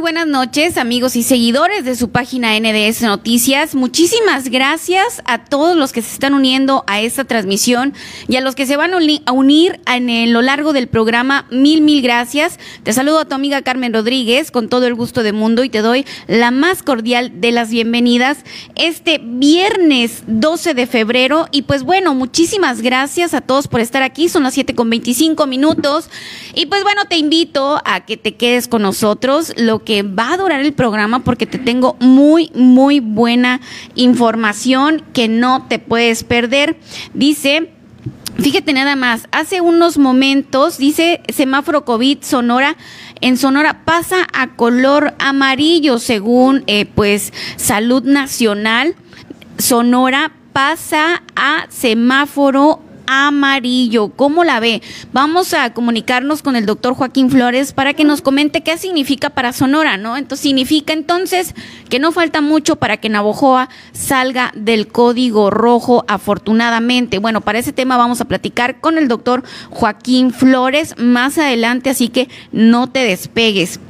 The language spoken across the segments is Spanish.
Buenas noches, amigos y seguidores de su página NDS Noticias. Muchísimas gracias a todos los que se están uniendo a esta transmisión y a los que se van a unir en lo largo del programa. Mil, mil gracias. Te saludo a tu amiga Carmen Rodríguez con todo el gusto del mundo y te doy la más cordial de las bienvenidas este viernes 12 de febrero. Y pues bueno, muchísimas gracias a todos por estar aquí. Son las 7 con 25 minutos. Y pues bueno, te invito a que te quedes con nosotros lo que va a durar el programa porque te tengo muy, muy buena información que no te puedes perder. Dice... Fíjate nada más, hace unos momentos dice semáforo COVID Sonora, en Sonora pasa a color amarillo según eh, pues Salud Nacional. Sonora pasa a semáforo amarillo. ¿Cómo la ve? Vamos a comunicarnos con el doctor Joaquín Flores para que nos comente qué significa para Sonora, ¿no? Entonces significa entonces que no falta mucho para que Navojoa salga del código rojo, afortunadamente. Bueno, para ese tema vamos a platicar con el doctor Joaquín Flores más adelante, así que no te despegues.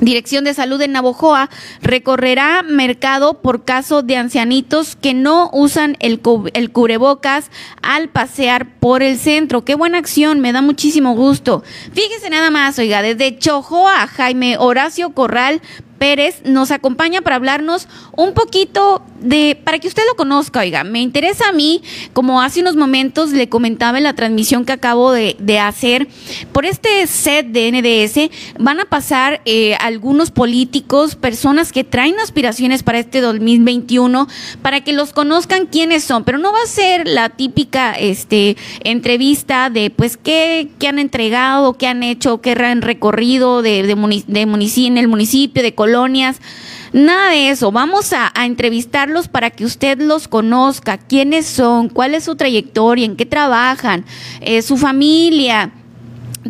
Dirección de Salud en Navojoa recorrerá mercado por caso de ancianitos que no usan el, el, cubrebocas al pasear por el centro. Qué buena acción, me da muchísimo gusto. Fíjese nada más, oiga, desde Chojoa, Jaime Horacio Corral Pérez nos acompaña para hablarnos un poquito de, para que usted lo conozca, oiga, me interesa a mí, como hace unos momentos le comentaba en la transmisión que acabo de, hacer, por este set de NDS van a pasar eh, algunos políticos, personas que traen aspiraciones para este 2021, para que los conozcan quiénes son, pero no va a ser la típica este, entrevista de pues qué, qué han entregado, qué han hecho, qué han recorrido de, de, municipio, en el municipio de Colombia, colonias, nada de eso. Vamos a, entrevistarlos para que usted los conozca, quiénes son, cuál es su trayectoria, en qué trabajan, eh, su familia.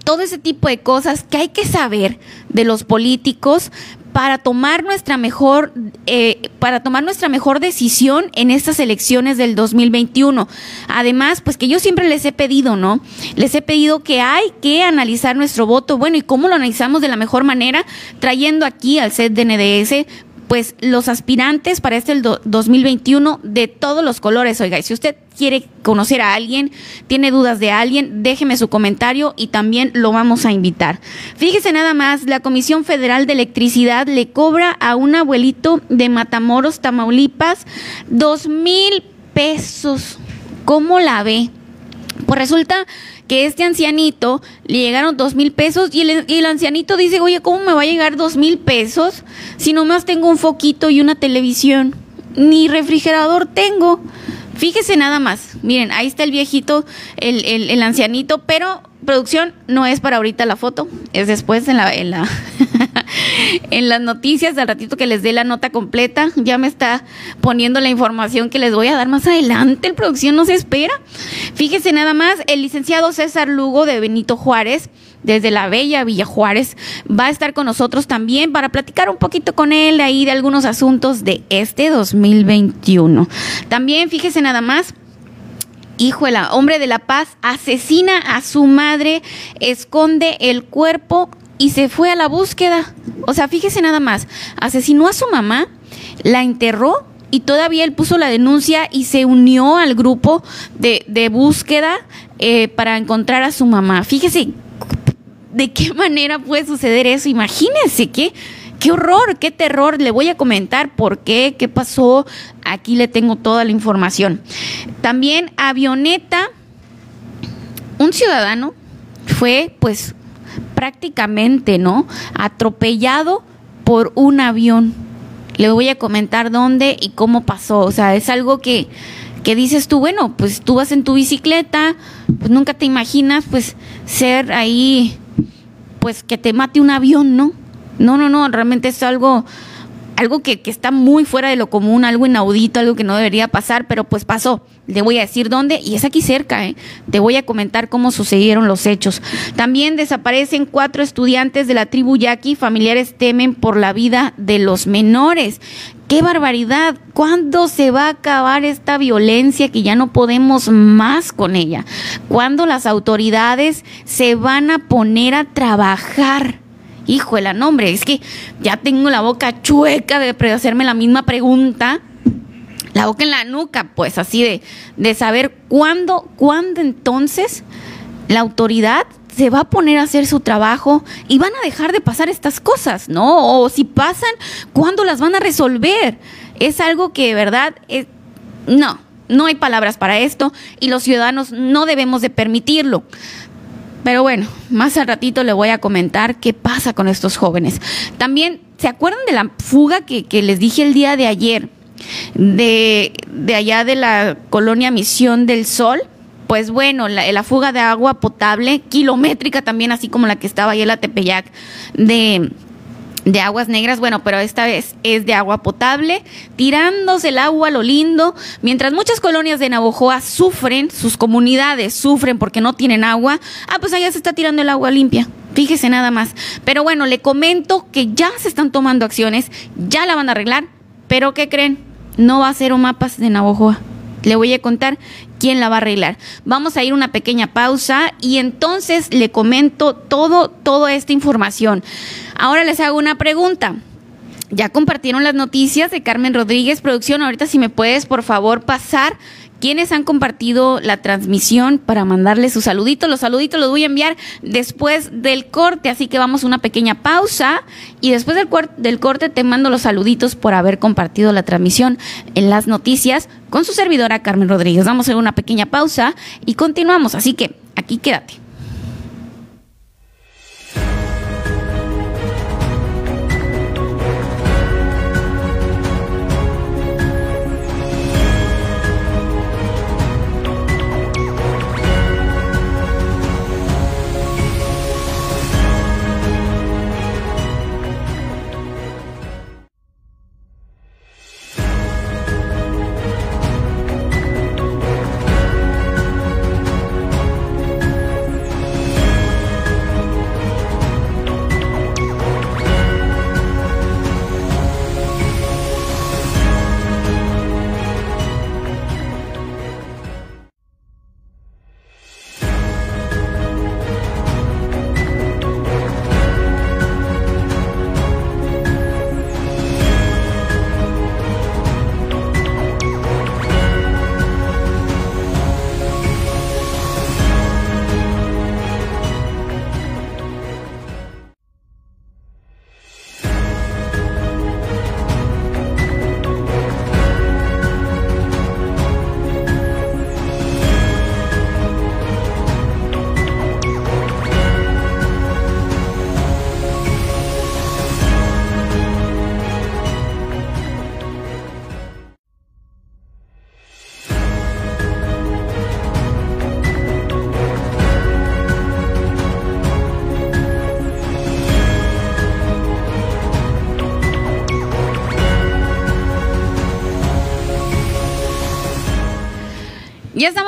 Todo ese tipo de cosas que hay que saber de los políticos para tomar nuestra mejor eh, para tomar nuestra mejor decisión en estas elecciones del 2021 además pues que yo siempre les he pedido no les he pedido que hay que analizar nuestro voto. Bueno y cómo lo analizamos de la mejor manera trayendo aquí al set de NDS pues los aspirantes para este el 2021 de todos los colores. Oiga, y si usted quiere conocer a alguien, tiene dudas de alguien, déjeme su comentario y también lo vamos a invitar. Fíjese nada más, la Comisión Federal de Electricidad le cobra a un abuelito de Matamoros, Tamaulipas, dos mil pesos. ¿Cómo la ve? Pues resulta que este ancianito le llegaron dos mil pesos y el, ancianito dice, oye, ¿cómo me va a llegar dos mil pesos si nomás tengo un foquito y una televisión? Ni refrigerador tengo. Fíjese nada más, miren, ahí está el viejito, el, ancianito, pero producción no es para ahorita la foto, es después en la en las noticias, al ratito que les dé la nota completa, ya me está poniendo la información que les voy a dar más adelante, el producción no se espera. Fíjese nada más, el licenciado César Lugo de Benito Juárez, desde la bella Villa Juárez, va a estar con nosotros también para platicar un poquito con él ahí de algunos asuntos de este 2021. También fíjese nada más, Híjola, hombre de la paz asesina a su madre, esconde el cuerpo y se fue a la búsqueda. O sea, fíjese nada más, asesinó a su mamá, la enterró y todavía él puso la denuncia y se unió al grupo de, de búsqueda eh, para encontrar a su mamá. Fíjese de qué manera puede suceder eso. Imagínense qué, qué horror, qué terror. Le voy a comentar por qué, qué pasó. Aquí le tengo toda la información. También avioneta, un ciudadano fue pues prácticamente, ¿no? Atropellado por un avión. Le voy a comentar dónde y cómo pasó. O sea, es algo que, que dices tú, bueno, pues tú vas en tu bicicleta, pues nunca te imaginas, pues, ser ahí, pues que te mate un avión, ¿no? No, no, no, realmente es algo algo que, que, está muy fuera de lo común, algo inaudito, algo que no debería pasar, pero pues pasó. Le voy a decir dónde y es aquí cerca. ¿eh? Te voy a comentar cómo sucedieron los hechos. También desaparecen cuatro estudiantes de la tribu yaqui. Familiares temen por la vida de los menores. ¡Qué barbaridad! ¿Cuándo se va a acabar esta violencia que ya no podemos más con ella? ¿Cuándo las autoridades se van a poner a trabajar? Híjole, nombre, es que ya tengo la boca chueca de hacerme la misma pregunta. La boca en la nuca, pues así de, de saber cuándo, cuándo entonces la autoridad se va a poner a hacer su trabajo y van a dejar de pasar estas cosas, ¿no? O si pasan, ¿cuándo las van a resolver? Es algo que de verdad, es, no, no hay palabras para esto y los ciudadanos no debemos de permitirlo. Pero bueno, más al ratito le voy a comentar qué pasa con estos jóvenes. También, ¿se acuerdan de la fuga que, que les dije el día de ayer? De, de allá de la colonia Misión del Sol pues bueno, la, fuga de agua potable, kilométrica también, así como la que estaba ahí en la Tepeyac de, de aguas negras, bueno, pero esta vez es de agua potable, tirándose el agua lo lindo, mientras muchas colonias de Navojoa sufren, sus comunidades sufren porque no tienen agua, ah, pues allá se está tirando el agua limpia. Fíjese nada más. Pero bueno, le comento que ya se están tomando acciones, ya la van a arreglar, pero ¿qué creen? No va a ser un mapas de Navojoa. Le voy a contar quién la va a arreglar. Vamos a ir una pequeña pausa y entonces le comento todo, toda esta información. Ahora les hago una pregunta. Ya compartieron las noticias de Carmen Rodríguez Producción. Ahorita si me puedes por favor pasar quienes han compartido la transmisión para mandarles sus saluditos. Los saluditos los voy a enviar después del corte, así que vamos a una pequeña pausa y después del, del corte te mando los saluditos por haber compartido la transmisión en las noticias con su servidora Carmen Rodríguez. Vamos a hacer una pequeña pausa y continuamos, así que aquí quédate.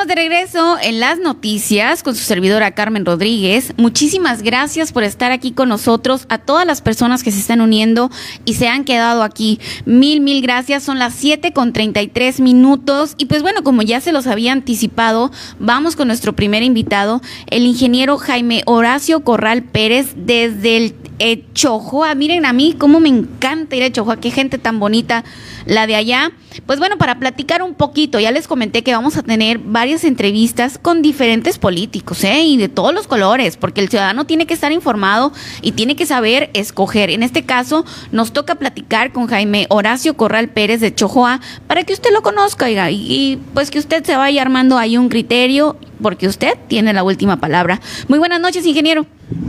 De regreso en las noticias con su servidora Carmen Rodríguez. Muchísimas gracias por estar aquí con nosotros, a todas las personas que se están uniendo y se han quedado aquí. Mil, mil gracias. Son las 7 con 33 minutos. Y pues bueno, como ya se los había anticipado, vamos con nuestro primer invitado, el ingeniero Jaime Horacio Corral Pérez, desde el eh, Chojoa. Miren a mí cómo me encanta ir a Chojoa, qué gente tan bonita la de allá. Pues bueno, para platicar un poquito, ya les comenté que vamos a tener varias entrevistas con diferentes políticos, ¿eh? Y de todos los colores, porque el ciudadano tiene que estar informado y tiene que saber escoger. En este caso, nos toca platicar con Jaime Horacio Corral Pérez de Chojoa para que usted lo conozca, y, y pues que usted se vaya armando ahí un criterio, porque usted tiene la última palabra. Muy buenas noches, ingeniero.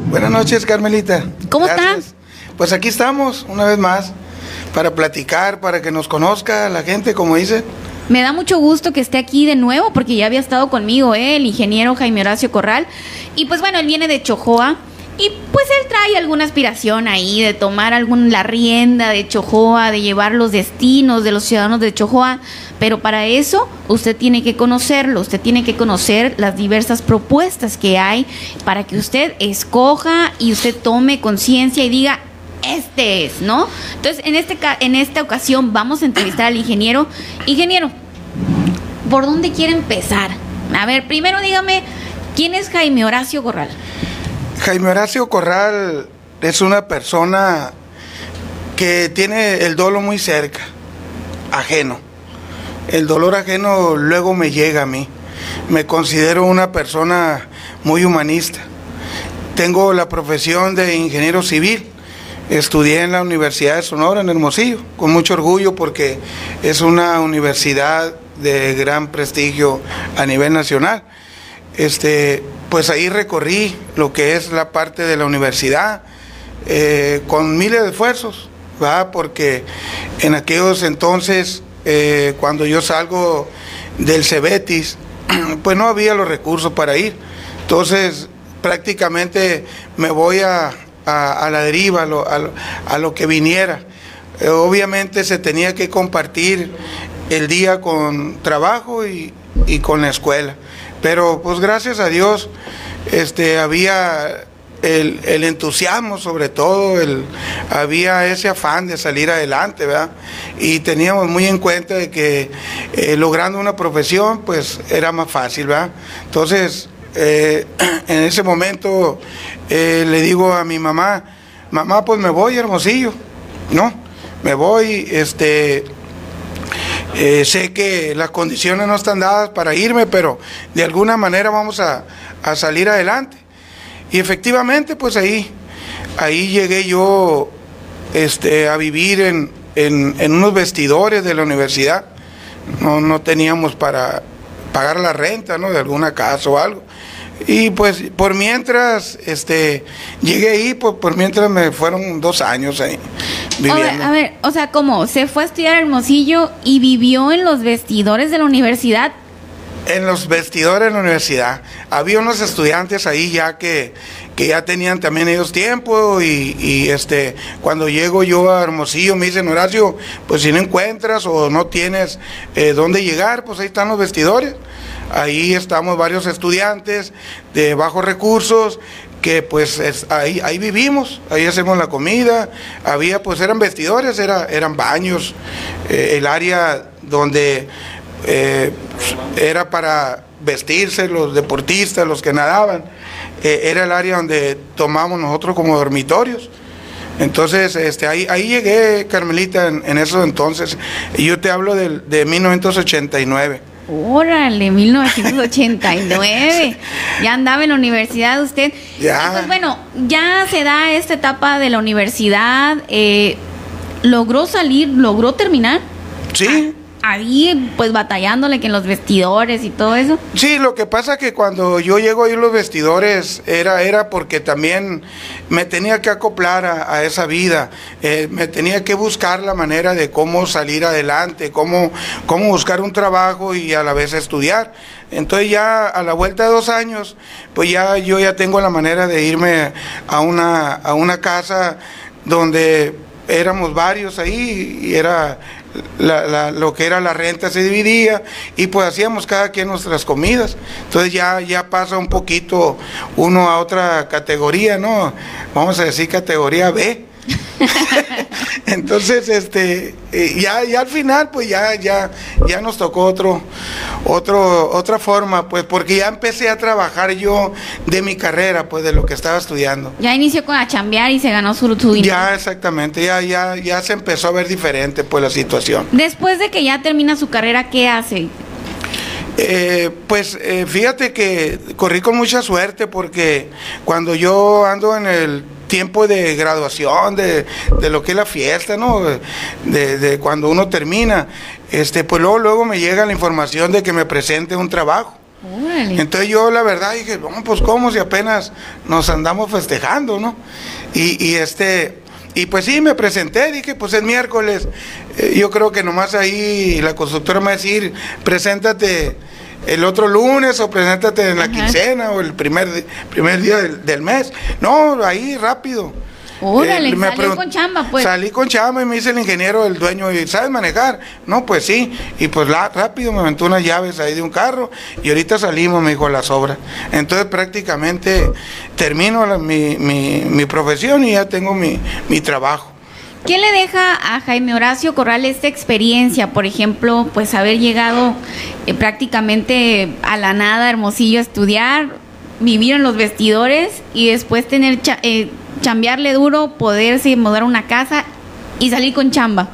Buenas noches, Carmelita. ¿Cómo estás? Pues aquí estamos, una vez más para platicar, para que nos conozca la gente, como dice. Me da mucho gusto que esté aquí de nuevo porque ya había estado conmigo ¿eh? el ingeniero Jaime Horacio Corral. Y pues bueno, él viene de Chojoa. Y pues él trae alguna aspiración ahí de tomar algún, la rienda de Chojoa, de llevar los destinos de los ciudadanos de Chojoa. Pero para eso usted tiene que conocerlo, usted tiene que conocer las diversas propuestas que hay para que usted escoja y usted tome conciencia y diga, este es, ¿no? Entonces, en, este, en esta ocasión vamos a entrevistar al ingeniero. Ingeniero, ¿por dónde quiere empezar? A ver, primero dígame, ¿quién es Jaime Horacio Corral? Jaime Horacio Corral es una persona que tiene el dolor muy cerca, ajeno. El dolor ajeno luego me llega a mí. Me considero una persona muy humanista. Tengo la profesión de ingeniero civil. Estudié en la Universidad de Sonora, en Hermosillo, con mucho orgullo porque es una universidad de gran prestigio a nivel nacional. Este, pues ahí recorrí lo que es la parte de la universidad eh, con miles de esfuerzos, ¿va? porque en aquellos entonces, eh, cuando yo salgo del Cebetis, pues no había los recursos para ir. Entonces, prácticamente me voy a, la deriva, a lo, que viniera. Eh, obviamente se tenía que compartir el día con trabajo y, con la escuela. Pero pues gracias a Dios este, había el, entusiasmo sobre todo, el, había ese afán de salir adelante, ¿verdad? Y teníamos muy en cuenta de que eh, logrando una profesión pues era más fácil, ¿verdad? Entonces eh, en ese momento eh, le digo a mi mamá, mamá, pues me voy, Hermosillo, ¿no? Me voy, este, eh, sé que las condiciones no están dadas para irme, pero de alguna manera vamos a, salir adelante. Y efectivamente, pues ahí, ahí llegué yo este, a vivir en, en unos vestidores de la universidad. No, no teníamos para pagar la renta, ¿no? De alguna casa o algo. Y pues por mientras, este, llegué ahí, pues por mientras me fueron dos años ahí viviendo. A ver, o sea, ¿cómo? ¿Se fue a estudiar Hermosillo y vivió en los vestidores de la universidad? En los vestidores de la universidad. Había unos estudiantes ahí ya que, que ya tenían también ellos tiempo y, y, este cuando llego yo a Hermosillo me dicen Horacio pues si no encuentras o no tienes eh, dónde llegar pues ahí están los vestidores Ahí estamos varios estudiantes de bajos recursos que pues ahí, ahí vivimos, ahí hacemos la comida, había pues eran vestidores, era, eran baños, eh, el área donde eh, era para vestirse los deportistas, los que nadaban, eh, era el área donde tomamos nosotros como dormitorios. Entonces, este, ahí, ahí llegué, Carmelita, en, esos entonces, yo te hablo de, de 1989. Órale, 1989. ya andaba en la universidad usted. Ya. Pues bueno, ya se da esta etapa de la universidad. Eh, ¿Logró salir? ¿Logró terminar? Sí. Ah, ahí pues batallándole que en los vestidores y todo eso. Sí, lo que pasa que cuando yo llego ahí los vestidores era, era porque también me tenía que acoplar a, esa vida, eh, me tenía que buscar la manera de cómo salir adelante, cómo, cómo buscar un trabajo y a la vez estudiar. Entonces ya a la vuelta de dos años, pues ya yo ya tengo la manera de irme a una, a una casa donde éramos varios ahí y era lo que era la renta se dividía y pues hacíamos cada quien nuestras comidas. Entonces ya, ya pasa un poquito uno a otra categoría, ¿no? Vamos a decir categoría B. Entonces, este, eh, ya, ya al final, pues ya, ya, ya nos tocó otro, otro, otra forma, pues, porque ya empecé a trabajar yo de mi carrera, pues, de lo que estaba estudiando. Ya inició con a chambear y se ganó su, dinero. Ya, exactamente, ya, ya, ya se empezó a ver diferente, pues, la situación. Después de que ya termina su carrera, ¿qué hace? Eh, pues eh, fíjate que corrí con mucha suerte porque cuando yo ando en el tiempo de graduación, de, lo que es la fiesta, ¿no? De, cuando uno termina, este, pues luego, luego me llega la información de que me presente un trabajo. Entonces yo la verdad dije, bueno, pues cómo si apenas nos andamos festejando, ¿no? Y, y este, y pues sí, me presenté, dije, pues es miércoles, eh, yo creo que nomás ahí la constructora me va a decir, preséntate el otro lunes o preséntate en la quincena o el primer, primer día del, mes. No, ahí rápido. Órale, eh, salí con chamba, pues. Salí con chamba y me dice el ingeniero, el dueño, y ¿sabes manejar? No, pues sí. Y pues la, rápido me aventó unas llaves ahí de un carro y ahorita salimos, me dijo, las obras. Entonces prácticamente termino mi, mi, mi profesión y ya tengo mi, mi trabajo. ¿Qué le deja a Jaime Horacio Corral esta experiencia? Por ejemplo, pues haber llegado eh, prácticamente a la nada, Hermosillo, a estudiar, vivir en los vestidores y después tener, eh, chambearle duro, poderse mudar a una casa y salir con chamba?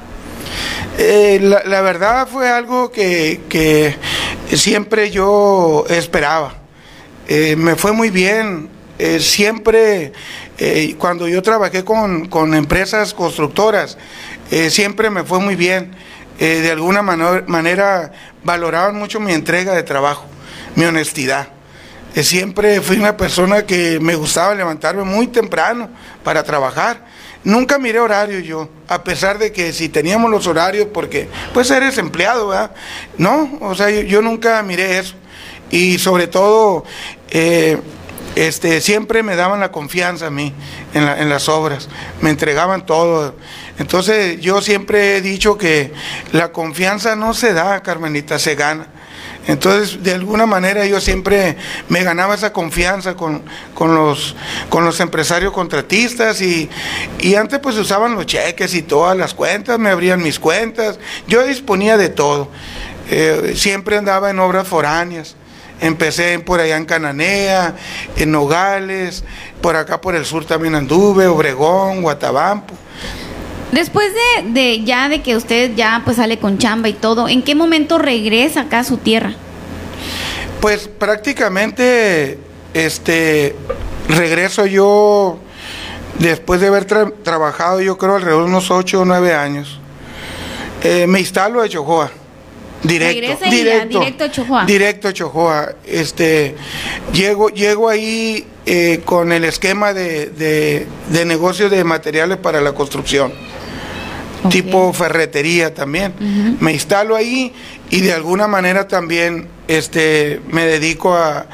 Eh, la, verdad fue algo que, que siempre yo esperaba. Eh, me fue muy bien. Eh, siempre, eh, cuando yo trabajé con, con empresas constructoras, eh, siempre me fue muy bien. Eh, de alguna manera valoraban mucho mi entrega de trabajo, mi honestidad. Siempre fui una persona que me gustaba levantarme muy temprano para trabajar. Nunca miré horario yo, a pesar de que si teníamos los horarios, porque pues eres empleado, ¿verdad? No, o sea, yo, nunca miré eso. Y sobre todo, este, siempre me daban la confianza a mí en, la- en las obras, me entregaban todo. Entonces yo siempre he dicho que la confianza no se da, Carmenita, se gana. Entonces, de alguna manera yo siempre me ganaba esa confianza con, con los, con los empresarios contratistas y, y antes pues usaban los cheques y todas las cuentas, me abrían mis cuentas, yo disponía de todo. Eh, siempre andaba en obras foráneas. Empecé por allá en Cananea, en Nogales, por acá por el sur también anduve, Obregón, Guatabampo. Después de, de ya de que usted ya pues sale con chamba y todo, ¿en qué momento regresa acá a su tierra? Pues prácticamente, este, regreso yo después de haber tra- trabajado, yo creo alrededor de unos 8 o 9 años. Eh, me instalo a Chojoa. Directo, ya, directo a Chojoa. Directo a Chojoa. Este, llego, llego ahí eh, con el esquema de, de, de negocio de materiales para la construcción tipo ferretería también. Me instalo ahí y de alguna manera también este, me dedico a,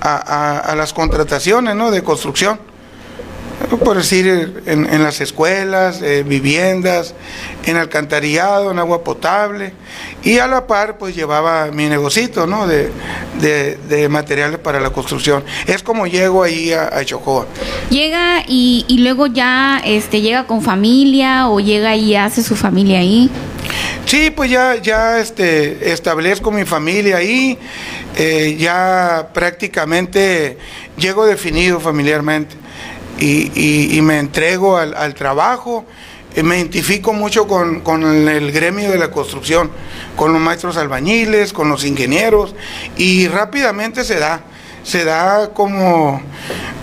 a- a- a las contrataciones ¿no? de construcción. Por decir, en, en las escuelas, eh, viviendas, en alcantarillado, en agua potable. Y a la par, pues llevaba mi negocito ¿no? de, de- de materiales para la construcción. Es como llego ahí a, a Chojoa. Llega y, y luego ya este llega con familia o llega y hace su familia ahí. Sí, pues ya, ya este, establezco mi familia ahí, eh, ya prácticamente llego definido familiarmente y, y- y me entrego al, al trabajo. Eh, me identifico mucho con, con el, gremio de la construcción, con los maestros albañiles, con los ingenieros y rápidamente se da, se da como,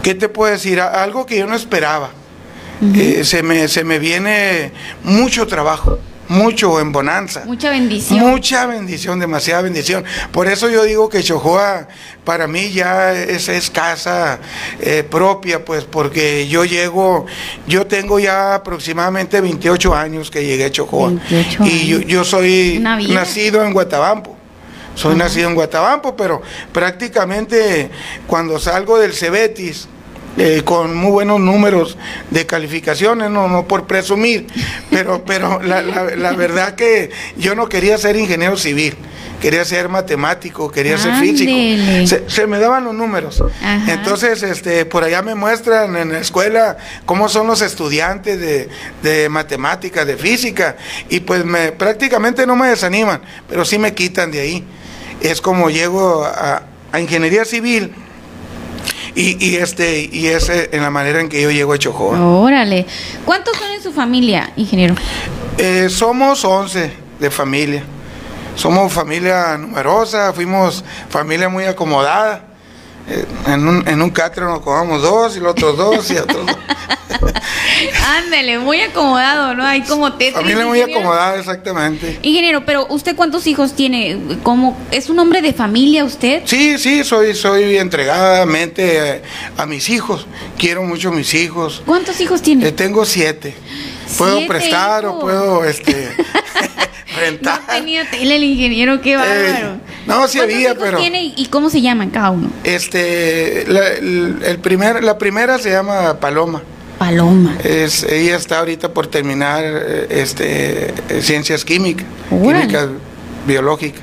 ¿qué te puedo decir? Algo que yo no esperaba. Eh, se, me, se me viene mucho trabajo, mucho en bonanza. Mucha bendición. Mucha bendición, demasiada bendición. Por eso yo digo que Chojoa para mí ya es, es casa eh, propia, pues porque yo llego, yo tengo ya aproximadamente 28 años que llegué a Chojoa. 28 y yo, soy nacido en Guatabampo. Soy nacido en Guatabampo, pero prácticamente cuando salgo del Cebetis, eh, con muy buenos números de calificaciones, no, no por presumir, pero, pero la, la- la verdad que yo no quería ser ingeniero civil, quería ser matemático, quería ser físico. Se, se me daban los números. Ajá. Entonces, este, por allá me muestran en la escuela cómo son los estudiantes de, de matemáticas, de física, y pues me, prácticamente no me desaniman, pero sí me quitan de ahí. Es como llego a, a ingeniería civil y, y este y es eh, en la manera en que yo llego a Chojoa. Órale. ¿Cuántos son en su familia, ingeniero? Eh, somos 11 de familia. Somos familia numerosa, fuimos familia muy acomodada. Eh, en, un, en un catre nos comamos dos y los otros dos y otros dos. Ándele, muy acomodado, ¿no? Hay como Tetris. Familia muy acomodada, exactamente. Ingeniero, pero ¿usted cuántos hijos tiene? ¿Cómo, ¿Es un hombre de familia usted? Sí, sí, soy, soy entregadamente a mis hijos. Quiero mucho a mis hijos. ¿Cuántos hijos tiene? Eh, tengo siete. Puedo prestar o puedo este, rentar. No tenía tele el ingeniero, qué bárbaro. no, sí ¿Cuántos había, pero- tiene y cómo se llaman cada uno? Este, la, el, primer, la primera se llama Paloma. Paloma. Es, ella está ahorita por terminar eh, este, eh, ciencias químicas, Órale. químicas biológicas.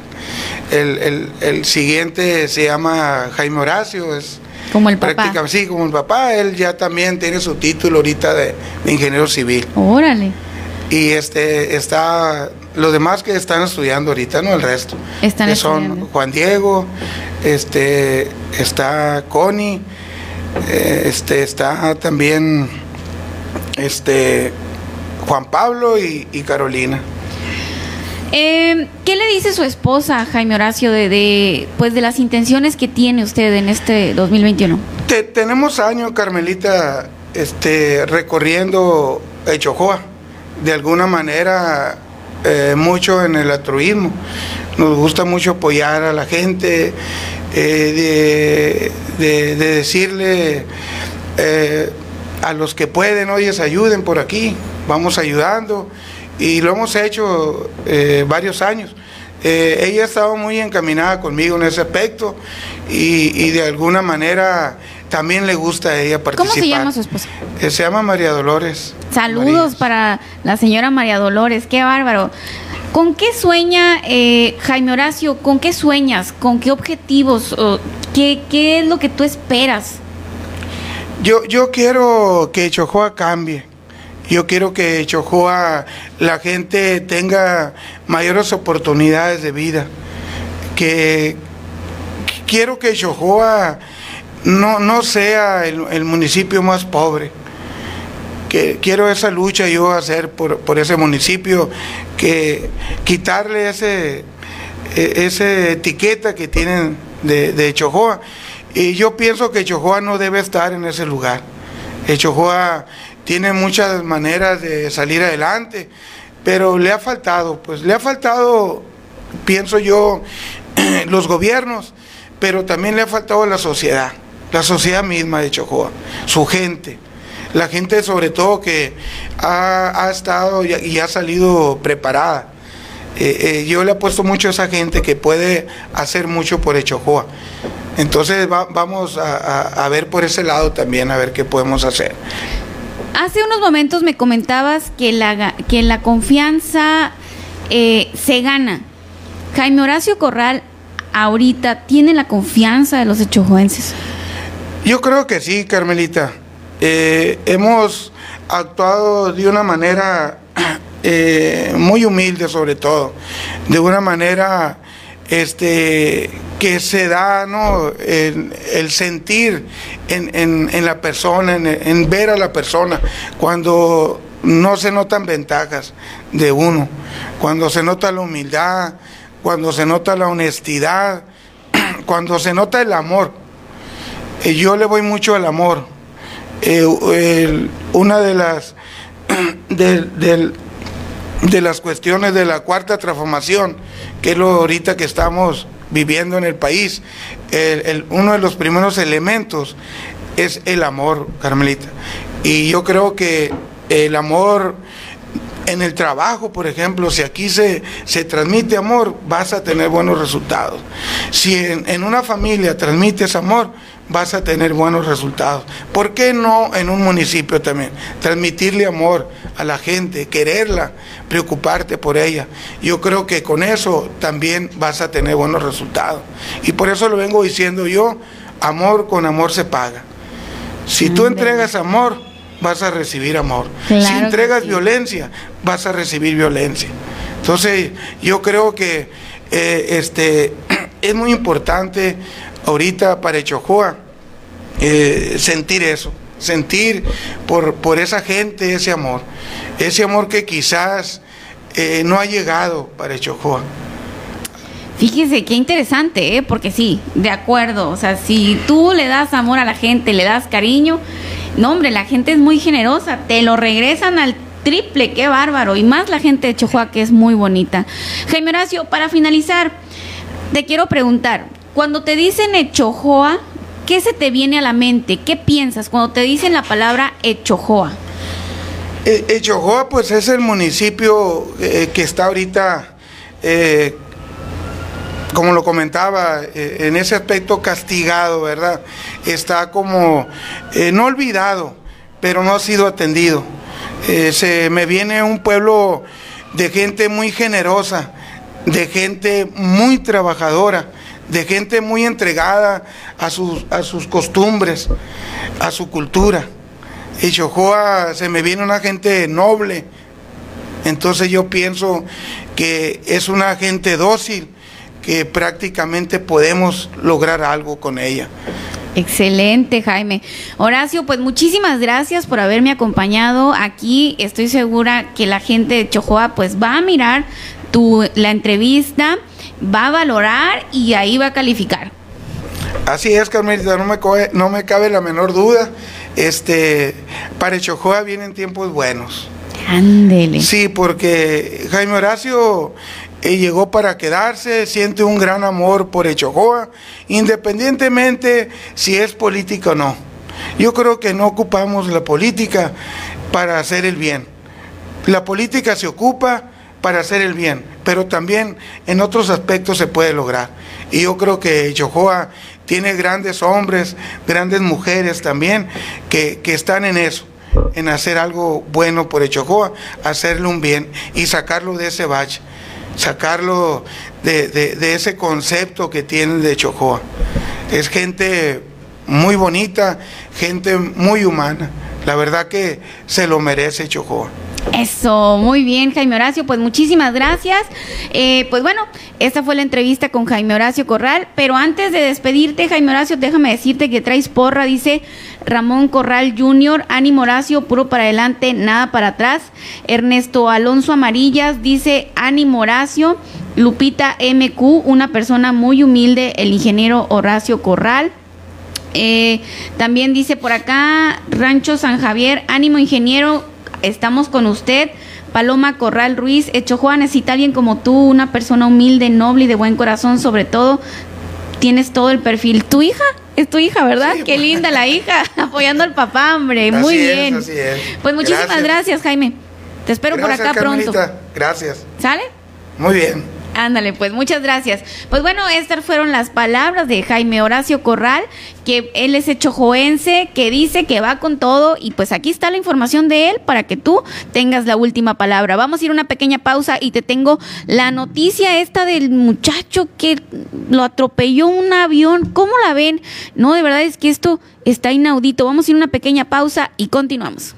El, el- el siguiente se llama Jaime Horacio, es Como el papá. sí, como el papá, él ya también tiene su título ahorita de, de ingeniero civil. Órale. Y este está los demás que están estudiando ahorita, no el resto. Están que son. Juan Diego, este está Connie, eh, este está también este, Juan Pablo y, Carolina. Eh, ¿Qué le dice su esposa, Jaime Horacio, de, de, pues de las intenciones que tiene usted en este 2021? tenemos años, Carmelita, este, recorriendo Echojoa. De alguna manera, eh, mucho en el altruismo. Nos gusta mucho apoyar a la gente, eh, de, decirle eh, a los que pueden, oye, ayuden por aquí, vamos ayudando. Y lo hemos hecho varios años. ella ha estado muy encaminada conmigo en ese aspecto y, de alguna manera también le gusta a ella participar. ¿Cómo se llama su esposa? se llama María Dolores. Saludos para la señora María Dolores, qué bárbaro. ¿Con qué sueña eh, Jaime Horacio? ¿Con qué sueñas? ¿Con qué objetivos? ¿Qué, ¿Qué, es lo que tú esperas? Yo, yo quiero que Chojoa cambie. Yo quiero que Chojoa la gente tenga mayores oportunidades de vida. Que, quiero que Chojoa no, no sea el municipio más pobre que quiero esa lucha yo hacer por, ese municipio, que quitarle ese, e, esa etiqueta que tienen de, de Chojoa. Y yo pienso que Chojoa no debe estar en ese lugar. Chojoa tiene muchas maneras de salir adelante, pero le ha faltado, pues le ha faltado, pienso yo, los gobiernos, pero también le ha faltado la sociedad, la sociedad misma de Chojoa, su gente la gente sobre todo que ha, estado y ha salido preparada. Eh, eh, yo le apuesto mucho a esa gente que puede hacer mucho por Echojoa. Entonces vamos a, ver por ese lado también, a ver qué podemos hacer. Hace unos momentos me comentabas que la, que la confianza eh, se gana. Jaime Horacio Corral ahorita tiene la confianza de los echojoenses. Yo creo que sí, Carmelita. Eh, hemos actuado de una manera eh, muy humilde sobre todo, de una manera este, que se da ¿no? el, sentir en, la persona, en, ver a la persona, cuando no se notan ventajas de uno, cuando se nota la humildad, cuando se nota la honestidad, cuando se nota el amor. Y yo le voy mucho al amor eh, una de las, de, las cuestiones de la cuarta transformación, que es lo ahorita que estamos viviendo en el país, uno de los primeros elementos es el amor, Carmelita. Y yo creo que el amor en el trabajo, por ejemplo, si aquí se, se transmite amor, vas a tener buenos resultados. Si en una familia transmites amor, vas a tener buenos resultados. ¿Por qué no en un municipio también? Transmitirle amor a la gente, quererla, preocuparte por ella. Yo creo que con eso también vas a tener buenos resultados. Y por eso lo vengo diciendo yo, amor con amor se paga. Si tú entregas amor, vas a recibir amor. si entregas violencia, vas a recibir violencia. Entonces, yo creo que eh, este, es muy importante ahorita para Echojoa eh, sentir eso, sentir por, por esa gente ese amor, ese amor que quizás eh, no ha llegado para Echojoa. Fíjese, qué interesante, ¿eh? porque sí, de acuerdo, o sea, si tú le das amor a la gente, le das cariño, no hombre, la gente es muy generosa, te lo regresan al triple, qué bárbaro, y más la gente de Chojoa que es muy bonita. Jaime Horacio, para finalizar, te quiero preguntar, cuando te dicen Echojoa, ¿qué se te viene a la mente? ¿Qué piensas cuando te dicen la palabra Echojoa? E, Echojoa, pues es el municipio eh, que está ahorita, eh, como lo comentaba, eh, en ese aspecto castigado, ¿verdad? Está como, no olvidado, pero no ha sido atendido. se me viene un pueblo de gente muy generosa, de gente muy trabajadora de gente muy entregada a sus, a sus costumbres, a su cultura. Y Chojoa se me viene una gente noble, entonces yo pienso que es una gente dócil, que prácticamente podemos lograr algo con ella. Excelente, Jaime. Horacio, pues muchísimas gracias por haberme acompañado aquí. Estoy segura que la gente de Chojoa pues va a mirar tu, la entrevista, va a valorar y ahí va a calificar. Así es, Carmelita, no me, no me cabe la menor duda. Este, para Chojoa vienen tiempos buenos. Ándele. Sí, porque Jaime Horacio eh, llegó para quedarse, siente un gran amor por Echojoa, independientemente si es política o no. Yo creo que no ocupamos la política para hacer el bien. La política se ocupa para hacer el bien, pero también en otros aspectos se puede lograr. Y yo creo que Echojoa tiene grandes hombres, grandes mujeres también, que, que están en eso en hacer algo bueno por Echojoa, hacerle un bien y sacarlo de ese bache sacarlo de, ese concepto que tienen de Chojoa. Es gente muy bonita, gente muy humana. La verdad que se lo merece Chojoa. Eso, muy bien, Jaime Horacio. Pues muchísimas gracias. Eh, pues bueno, esta fue la entrevista con Jaime Horacio Corral. Pero antes de despedirte, Jaime Horacio, déjame decirte que traes porra, dice Ramón Corral Jr., ánimo Horacio, puro para adelante, nada para atrás. Ernesto Alonso Amarillas dice ánimo Horacio. Lupita MQ, una persona muy humilde, el ingeniero Horacio Corral. Eh, también dice por acá Rancho San Javier, ánimo ingeniero, estamos con usted. Paloma Corral Ruiz, Hecho Juan, necesita alguien como tú, una persona humilde, noble y de buen corazón, sobre todo. Tienes todo el perfil. ¿Tu hija? Es tu hija, ¿verdad? Qué linda la hija, apoyando al papá, hombre. Muy bien. así es. Pues muchísimas gracias. Jaime. Te espero por acá pronto. Gracias. ¿Sale? Muy bien. Ándale, pues muchas gracias. Pues bueno, estas fueron las palabras de Jaime Horacio Corral, que él es joense, que dice que va con todo y pues aquí está la información de él para que tú tengas la última palabra. Vamos a ir a una pequeña pausa y te tengo la noticia esta del muchacho que lo atropelló un avión. ¿Cómo la ven? No, de verdad es que esto está inaudito. Vamos a ir a una pequeña pausa y continuamos.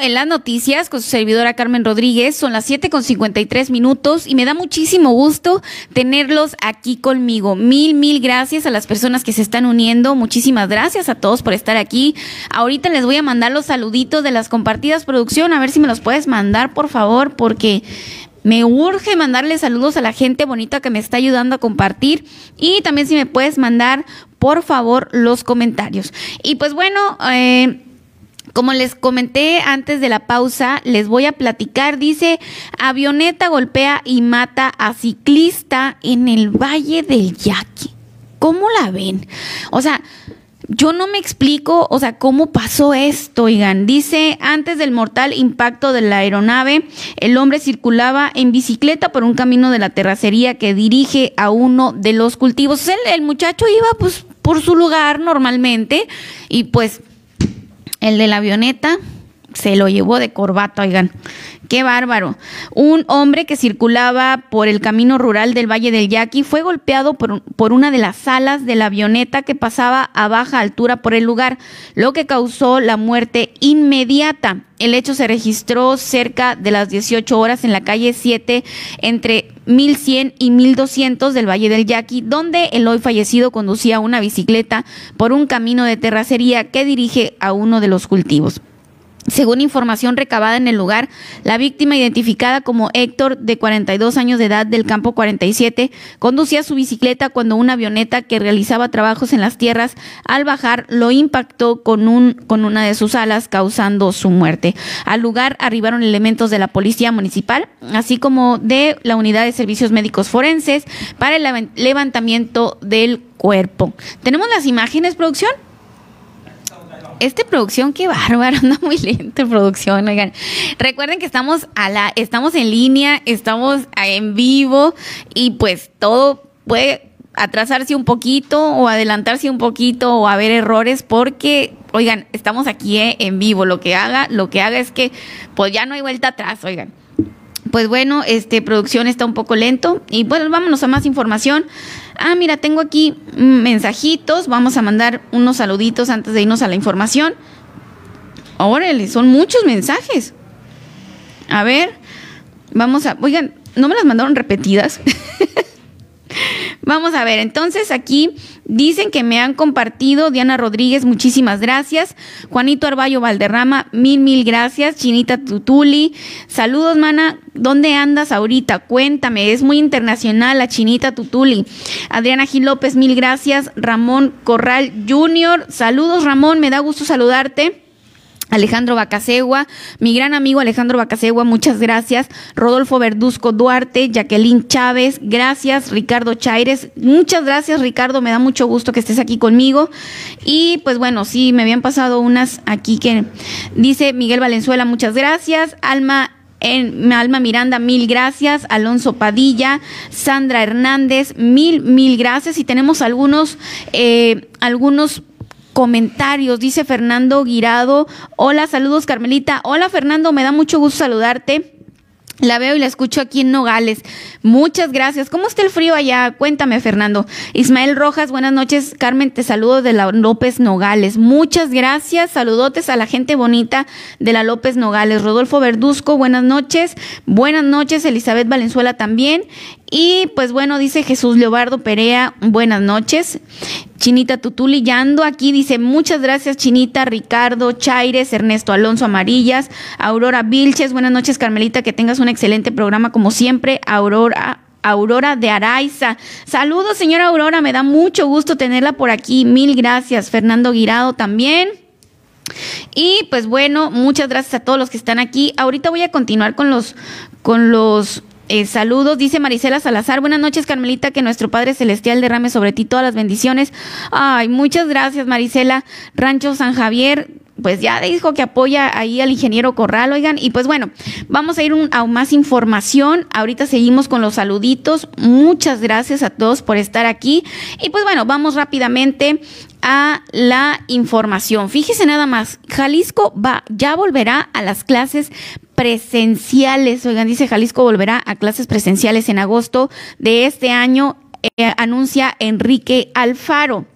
En las noticias con su servidora Carmen Rodríguez. Son las 7 con 53 minutos y me da muchísimo gusto tenerlos aquí conmigo. Mil, mil gracias a las personas que se están uniendo. Muchísimas gracias a todos por estar aquí. Ahorita les voy a mandar los saluditos de las compartidas producción. A ver si me los puedes mandar, por favor, porque me urge mandarle saludos a la gente bonita que me está ayudando a compartir y también si me puedes mandar por favor los comentarios. Y pues bueno, eh, como les comenté antes de la pausa, les voy a platicar. Dice, avioneta golpea y mata a ciclista en el Valle del Yaqui. ¿Cómo la ven? O sea, Yo no me explico, o sea, cómo pasó esto, oigan. Dice, antes del mortal impacto de la aeronave, el hombre circulaba en bicicleta por un camino de la terracería que dirige a uno de los cultivos. El, el muchacho iba pues por su lugar normalmente y pues el de la avioneta se lo llevó de corbata, oigan. Qué bárbaro. Un hombre que circulaba por el camino rural del Valle del Yaqui fue golpeado por, por, una de las alas de la avioneta que pasaba a baja altura por el lugar, lo que causó la muerte inmediata. El hecho se registró cerca de las 18 horas en la calle 7 entre 1100 y 1200 del Valle del Yaqui, donde el hoy fallecido conducía una bicicleta por un camino de terracería que dirige a uno de los cultivos. Según información recabada en el lugar, la víctima identificada como Héctor, de 42 años de edad del campo 47, conducía su bicicleta cuando una avioneta que realizaba trabajos en las tierras al bajar lo impactó con, un, con una de sus alas causando su muerte. Al lugar arribaron elementos de la policía municipal, así como de la unidad de servicios médicos forenses para el levantamiento del cuerpo. ¿Tenemos las imágenes, producción? Esta producción, qué bárbaro, anda muy lenta producción, oigan. Recuerden que estamos a la, estamos en línea, estamos en vivo y pues todo puede atrasarse un poquito o adelantarse un poquito o haber errores porque, oigan, estamos aquí eh, en vivo. Lo que haga, lo que haga es que pues ya no hay vuelta atrás, oigan pues bueno, este producción está un poco lento y bueno, vámonos a más información. Ah, mira, tengo aquí mensajitos, vamos a mandar unos saluditos antes de irnos a la información. Órale, son muchos mensajes. A ver, vamos a, oigan, no me las mandaron repetidas. Vamos a ver, entonces aquí dicen que me han compartido Diana Rodríguez, muchísimas gracias. Juanito Arballo Valderrama, mil, mil gracias. Chinita Tutuli, saludos, mana. ¿Dónde andas ahorita? Cuéntame, es muy internacional la Chinita Tutuli. Adriana Gil López, mil gracias. Ramón Corral Jr., saludos, Ramón, me da gusto saludarte. Alejandro Bacasegua, mi gran amigo Alejandro Bacasegua, muchas gracias. Rodolfo Verduzco Duarte, Jacqueline Chávez, gracias. Ricardo Chaires, muchas gracias Ricardo, me da mucho gusto que estés aquí conmigo. Y pues bueno, sí, me habían pasado unas aquí que dice Miguel Valenzuela, muchas gracias. Alma en Alma Miranda, mil gracias. Alonso Padilla, Sandra Hernández, mil, mil gracias. Y tenemos algunos, eh, algunos comentarios. Dice Fernando Guirado. Hola, saludos Carmelita. Hola Fernando, me da mucho gusto saludarte. La veo y la escucho aquí en Nogales. Muchas gracias. ¿Cómo está el frío allá? Cuéntame, Fernando. Ismael Rojas, buenas noches. Carmen, te saludo de la López Nogales. Muchas gracias. Saludotes a la gente bonita de la López Nogales. Rodolfo Verduzco, buenas noches. Buenas noches. Elizabeth Valenzuela también. Y pues bueno, dice Jesús Leobardo Perea, buenas noches. Chinita Tutuli Yando aquí dice muchas gracias Chinita, Ricardo, Chaires, Ernesto Alonso Amarillas, Aurora Vilches, buenas noches Carmelita, que tengas un excelente programa como siempre, Aurora. Aurora de Araiza. Saludos, señora Aurora, me da mucho gusto tenerla por aquí. Mil gracias. Fernando Guirado también. Y pues bueno, muchas gracias a todos los que están aquí. Ahorita voy a continuar con los con los eh, saludos, dice Marisela Salazar. Buenas noches, Carmelita, que nuestro Padre Celestial derrame sobre ti todas las bendiciones. Ay, muchas gracias, Marisela. Rancho San Javier, pues ya dijo que apoya ahí al ingeniero Corral, oigan. Y pues bueno, vamos a ir a más información. Ahorita seguimos con los saluditos. Muchas gracias a todos por estar aquí. Y pues bueno, vamos rápidamente a la información. Fíjese nada más, Jalisco va, ya volverá a las clases presenciales. Oigan, dice Jalisco volverá a clases presenciales en agosto de este año, eh, anuncia Enrique Alfaro.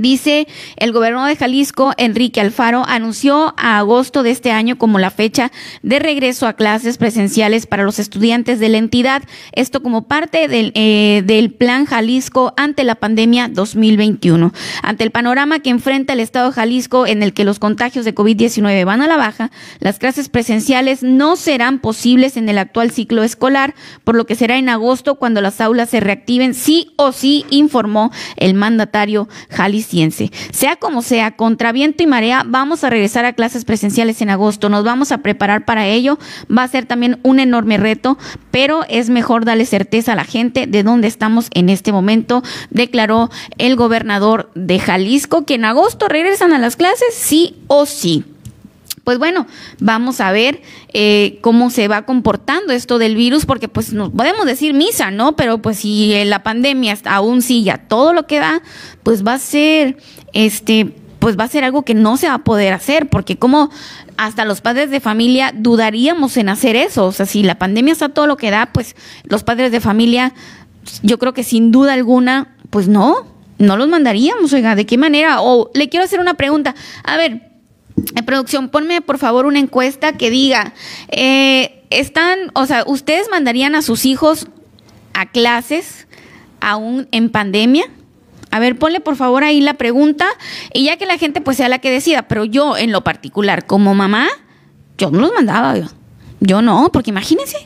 Dice el gobernador de Jalisco, Enrique Alfaro, anunció a agosto de este año como la fecha de regreso a clases presenciales para los estudiantes de la entidad. Esto como parte del, eh, del Plan Jalisco ante la pandemia 2021. Ante el panorama que enfrenta el Estado de Jalisco en el que los contagios de COVID-19 van a la baja, las clases presenciales no serán posibles en el actual ciclo escolar, por lo que será en agosto cuando las aulas se reactiven, sí o sí, informó el mandatario Jalisco Sea como sea, contra viento y marea, vamos a regresar a clases presenciales en agosto. Nos vamos a preparar para ello. Va a ser también un enorme reto, pero es mejor darle certeza a la gente de dónde estamos en este momento, declaró el gobernador de Jalisco, que en agosto regresan a las clases, sí o sí. Pues bueno, vamos a ver eh, cómo se va comportando esto del virus, porque pues nos podemos decir misa, ¿no? Pero pues si la pandemia aún sigue todo lo que da, pues va a ser, este, pues va a ser algo que no se va a poder hacer, porque como hasta los padres de familia dudaríamos en hacer eso, o sea, si la pandemia está todo lo que da, pues los padres de familia, yo creo que sin duda alguna, pues no, no los mandaríamos, oiga, ¿de qué manera? O le quiero hacer una pregunta, a ver, en producción, ponme por favor una encuesta que diga, eh, están, o sea, ¿ustedes mandarían a sus hijos a clases aún en pandemia? A ver, ponle por favor ahí la pregunta y ya que la gente pues sea la que decida, pero yo en lo particular como mamá, yo no los mandaba, yo, yo no, porque imagínense,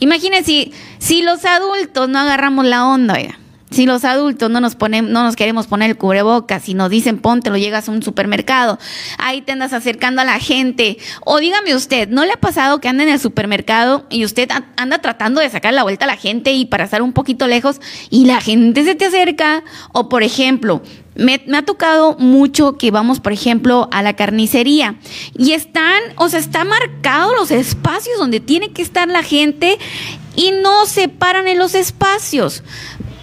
imagínense si, los adultos no agarramos la onda, oiga si los adultos no nos ponemos, no nos queremos poner el cubrebocas y nos dicen ponte, lo llegas a un supermercado, ahí te andas acercando a la gente. O dígame usted, ¿no le ha pasado que anda en el supermercado y usted anda tratando de sacar la vuelta a la gente y para estar un poquito lejos y la gente se te acerca? O por ejemplo, me, me, ha tocado mucho que vamos, por ejemplo, a la carnicería y están, o sea, está marcado los espacios donde tiene que estar la gente y no se paran en los espacios.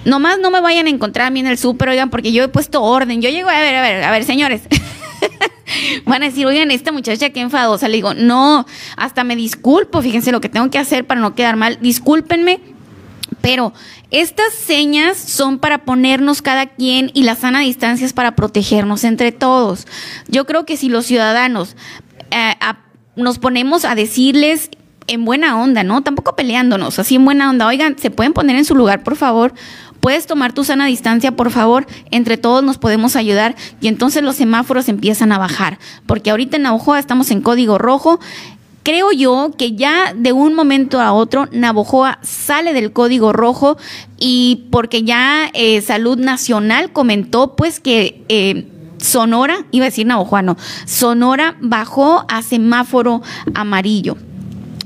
Nomás no me vayan a encontrar a mí en el súper, oigan, porque yo he puesto orden. Yo llego, a ver, a ver, a ver, señores. Van a decir, oigan, esta muchacha qué enfadosa. Le digo, no, hasta me disculpo, fíjense lo que tengo que hacer para no quedar mal. Discúlpenme, pero estas señas son para ponernos cada quien y la sana distancia es para protegernos entre todos. Yo creo que si los ciudadanos eh, nos ponemos a decirles en buena onda, ¿no? Tampoco peleándonos, así en buena onda. Oigan, ¿se pueden poner en su lugar, por favor? Puedes tomar tu sana distancia, por favor, entre todos nos podemos ayudar y entonces los semáforos empiezan a bajar, porque ahorita en Navojoa estamos en código rojo. Creo yo que ya de un momento a otro Navojoa sale del código rojo y porque ya eh, Salud Nacional comentó pues que eh, Sonora, iba a decir Navojoa, no, Sonora bajó a semáforo amarillo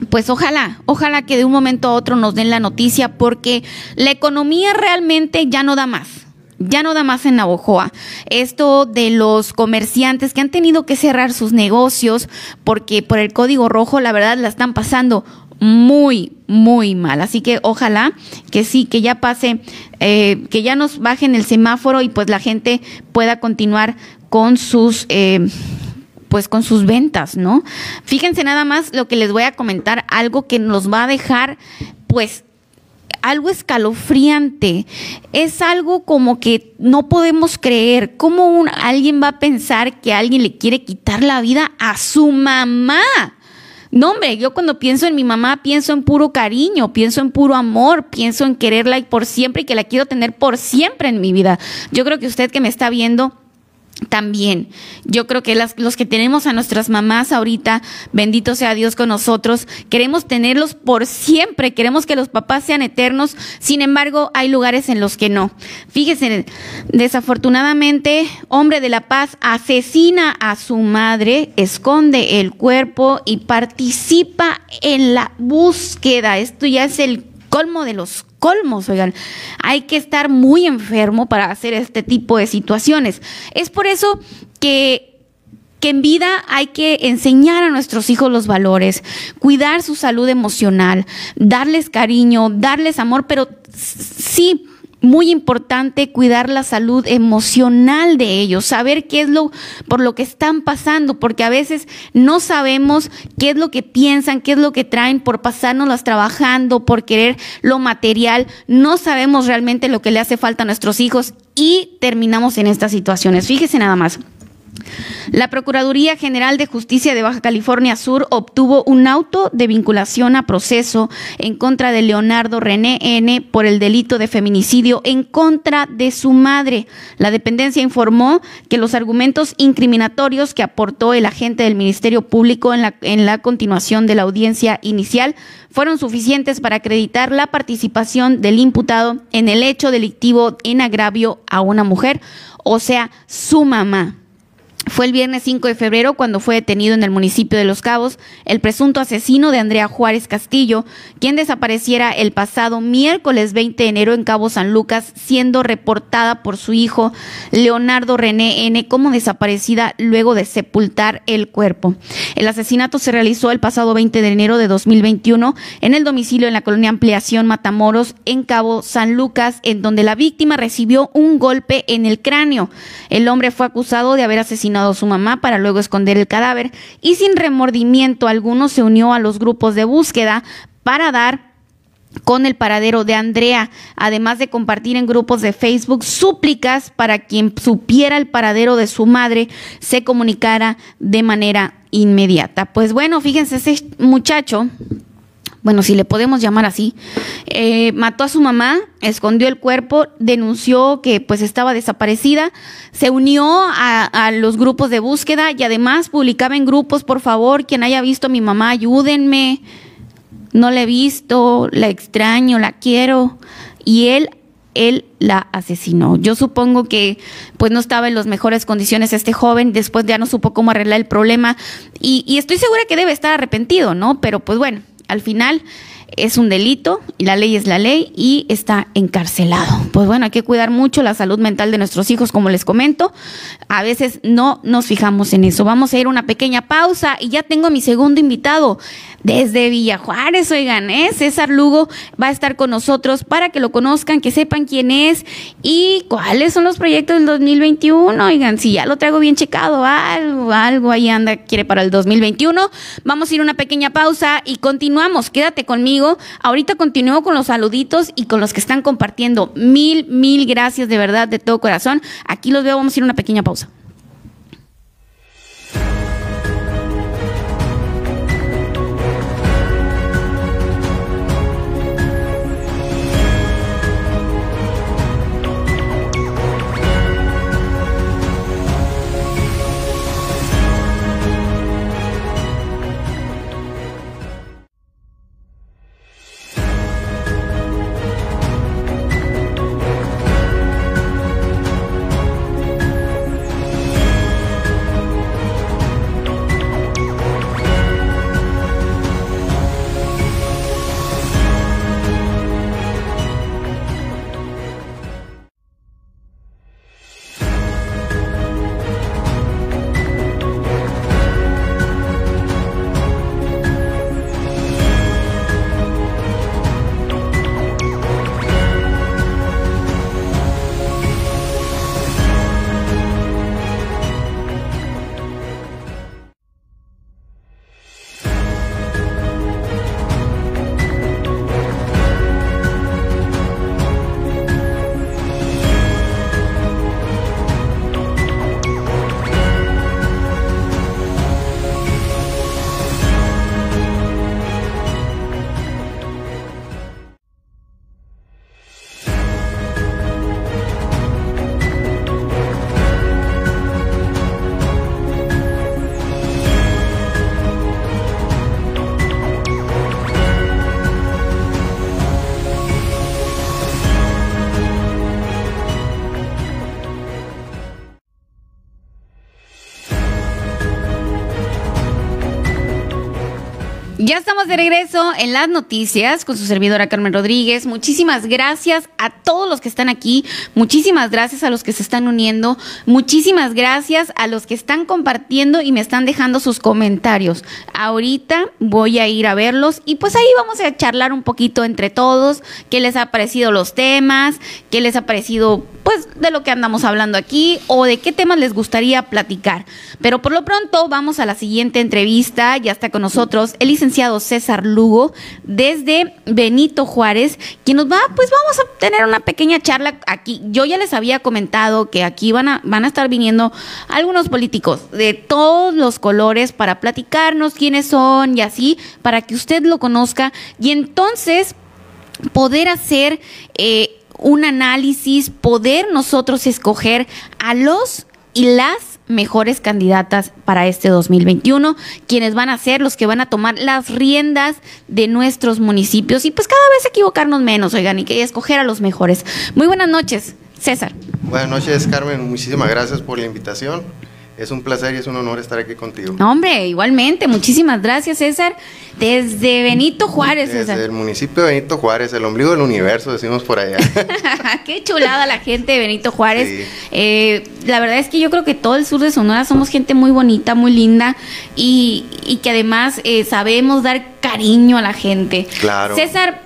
pues ojalá, ojalá que de un momento a otro nos den la noticia porque la economía realmente ya no da más. Ya no da más en Navojoa. Esto de los comerciantes que han tenido que cerrar sus negocios porque por el código rojo, la verdad, la están pasando muy, muy mal. Así que ojalá que sí, que ya pase, eh, que ya nos bajen el semáforo y pues la gente pueda continuar con sus eh, pues con sus ventas, ¿no? Fíjense nada más lo que les voy a comentar, algo que nos va a dejar pues algo escalofriante. Es algo como que no podemos creer. ¿Cómo alguien va a pensar que alguien le quiere quitar la vida a su mamá? No, hombre, yo cuando pienso en mi mamá pienso en puro cariño, pienso en puro amor, pienso en quererla por siempre y que la quiero tener por siempre en mi vida. Yo creo que usted que me está viendo también. Yo creo que las, los que tenemos a nuestras mamás ahorita, bendito sea Dios con nosotros, queremos tenerlos por siempre, queremos que los papás sean eternos, sin embargo hay lugares en los que no. Fíjese, desafortunadamente, hombre de la paz asesina a su madre, esconde el cuerpo y participa en la búsqueda. Esto ya es el colmo de los colmos, oigan. Hay que estar muy enfermo para hacer este tipo de situaciones. Es por eso que que en vida hay que enseñar a nuestros hijos los valores, cuidar su salud emocional, darles cariño, darles amor, pero sí, muy importante cuidar la salud emocional de ellos, saber qué es lo por lo que están pasando, porque a veces no sabemos qué es lo que piensan, qué es lo que traen por pasárnoslas trabajando, por querer lo material, no sabemos realmente lo que le hace falta a nuestros hijos y terminamos en estas situaciones. Fíjese nada más. La Procuraduría General de Justicia de Baja California Sur obtuvo un auto de vinculación a proceso en contra de Leonardo René N por el delito de feminicidio en contra de su madre. La dependencia informó que los argumentos incriminatorios que aportó el agente del Ministerio Público en la, en la continuación de la audiencia inicial fueron suficientes para acreditar la participación del imputado en el hecho delictivo en agravio a una mujer, o sea, su mamá. Fue el viernes 5 de febrero cuando fue detenido en el municipio de Los Cabos el presunto asesino de Andrea Juárez Castillo, quien desapareciera el pasado miércoles 20 de enero en Cabo San Lucas, siendo reportada por su hijo Leonardo René N como desaparecida luego de sepultar el cuerpo. El asesinato se realizó el pasado 20 de enero de 2021 en el domicilio en la colonia Ampliación Matamoros en Cabo San Lucas, en donde la víctima recibió un golpe en el cráneo. El hombre fue acusado de haber asesinado su mamá para luego esconder el cadáver y sin remordimiento alguno se unió a los grupos de búsqueda para dar con el paradero de Andrea, además de compartir en grupos de Facebook súplicas para quien supiera el paradero de su madre se comunicara de manera inmediata. Pues bueno, fíjense, ese muchacho bueno, si le podemos llamar así, eh, mató a su mamá, escondió el cuerpo, denunció que pues estaba desaparecida, se unió a, los grupos de búsqueda y además publicaba en grupos, por favor, quien haya visto a mi mamá, ayúdenme, no la he visto, la extraño, la quiero. Y él él la asesinó. Yo supongo que pues no estaba en las mejores condiciones este joven, después ya no supo cómo arreglar el problema y, y estoy segura que debe estar arrepentido, ¿no? Pero pues bueno, al final es un delito la ley es la ley y está encarcelado. Pues bueno, hay que cuidar mucho la salud mental de nuestros hijos, como les comento. A veces no nos fijamos en eso. Vamos a ir a una pequeña pausa y ya tengo mi segundo invitado desde Villa Juárez, oigan, ¿eh? César Lugo va a estar con nosotros para que lo conozcan, que sepan quién es y cuáles son los proyectos del 2021. Oigan, si ya lo traigo bien checado, algo, algo ahí anda, quiere para el 2021. Vamos a ir a una pequeña pausa y continuamos. Quédate conmigo. Ahorita continúo con los saluditos y con los que están compartiendo. Mil, mil gracias de verdad, de todo corazón. Aquí los veo, vamos a ir a una pequeña pausa. Ya estamos de regreso en las noticias con su servidora Carmen Rodríguez. Muchísimas gracias a todos los que están aquí. Muchísimas gracias a los que se están uniendo. Muchísimas gracias a los que están compartiendo y me están dejando sus comentarios. Ahorita voy a ir a verlos y pues ahí vamos a charlar un poquito entre todos. ¿Qué les ha parecido los temas? ¿Qué les ha parecido pues de lo que andamos hablando aquí o de qué temas les gustaría platicar? Pero por lo pronto vamos a la siguiente entrevista. Ya está con nosotros el licenciado César Lugo desde Benito Juárez, quien nos va, pues vamos a tener una pequeña charla aquí. Yo ya les había comentado que aquí van a, van a estar viniendo algunos políticos de todos los colores para platicarnos quiénes son y así, para que usted lo conozca y entonces poder hacer eh, un análisis, poder nosotros escoger a los y las mejores candidatas para este 2021, quienes van a ser los que van a tomar las riendas de nuestros municipios y pues cada vez equivocarnos menos, oigan, y que escoger a los mejores. Muy buenas noches, César. Buenas noches, Carmen. Muchísimas gracias por la invitación. Es un placer y es un honor estar aquí contigo. hombre, igualmente. Muchísimas gracias, César. Desde Benito Juárez, Desde el municipio de Benito Juárez, el ombligo del universo, decimos por allá. Qué chulada la gente de Benito Juárez. Eh, la verdad es que yo creo que todo el sur de Sonora somos gente muy bonita, muy linda y, y que además eh, sabemos dar cariño a la gente. Claro. César,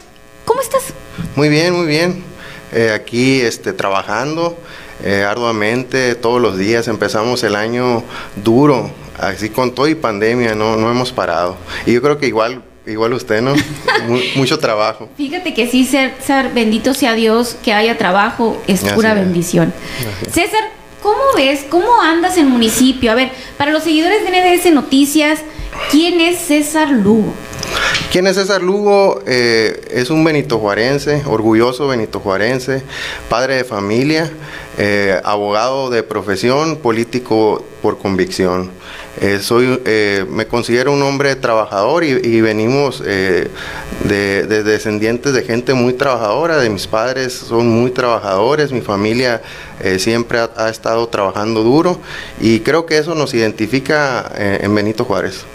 ¿cómo estás? Muy bien, muy bien. Eh, aquí este, trabajando eh, arduamente todos los días. Empezamos el año duro, así con todo y pandemia, no, no hemos parado. Y yo creo que igual Igual usted, ¿no? mucho trabajo. Fíjate que sí, César, bendito sea Dios, que haya trabajo, es pura bendición. César, ¿cómo ves? ¿Cómo andas en municipio? A ver, para los seguidores de NDS Noticias, ¿quién es César Lugo? ¿Quién es César Lugo? Eh, es un benito juarense, orgulloso benito juarense, padre de familia, eh, abogado de profesión, político por convicción. Eh, soy, me considero un hombre trabajador y, venimos de, descendientes de gente muy trabajadora, de mis padres son muy trabajadores, mi familia siempre ha, estado trabajando duro y creo que eso nos identifica en Benito Juárez.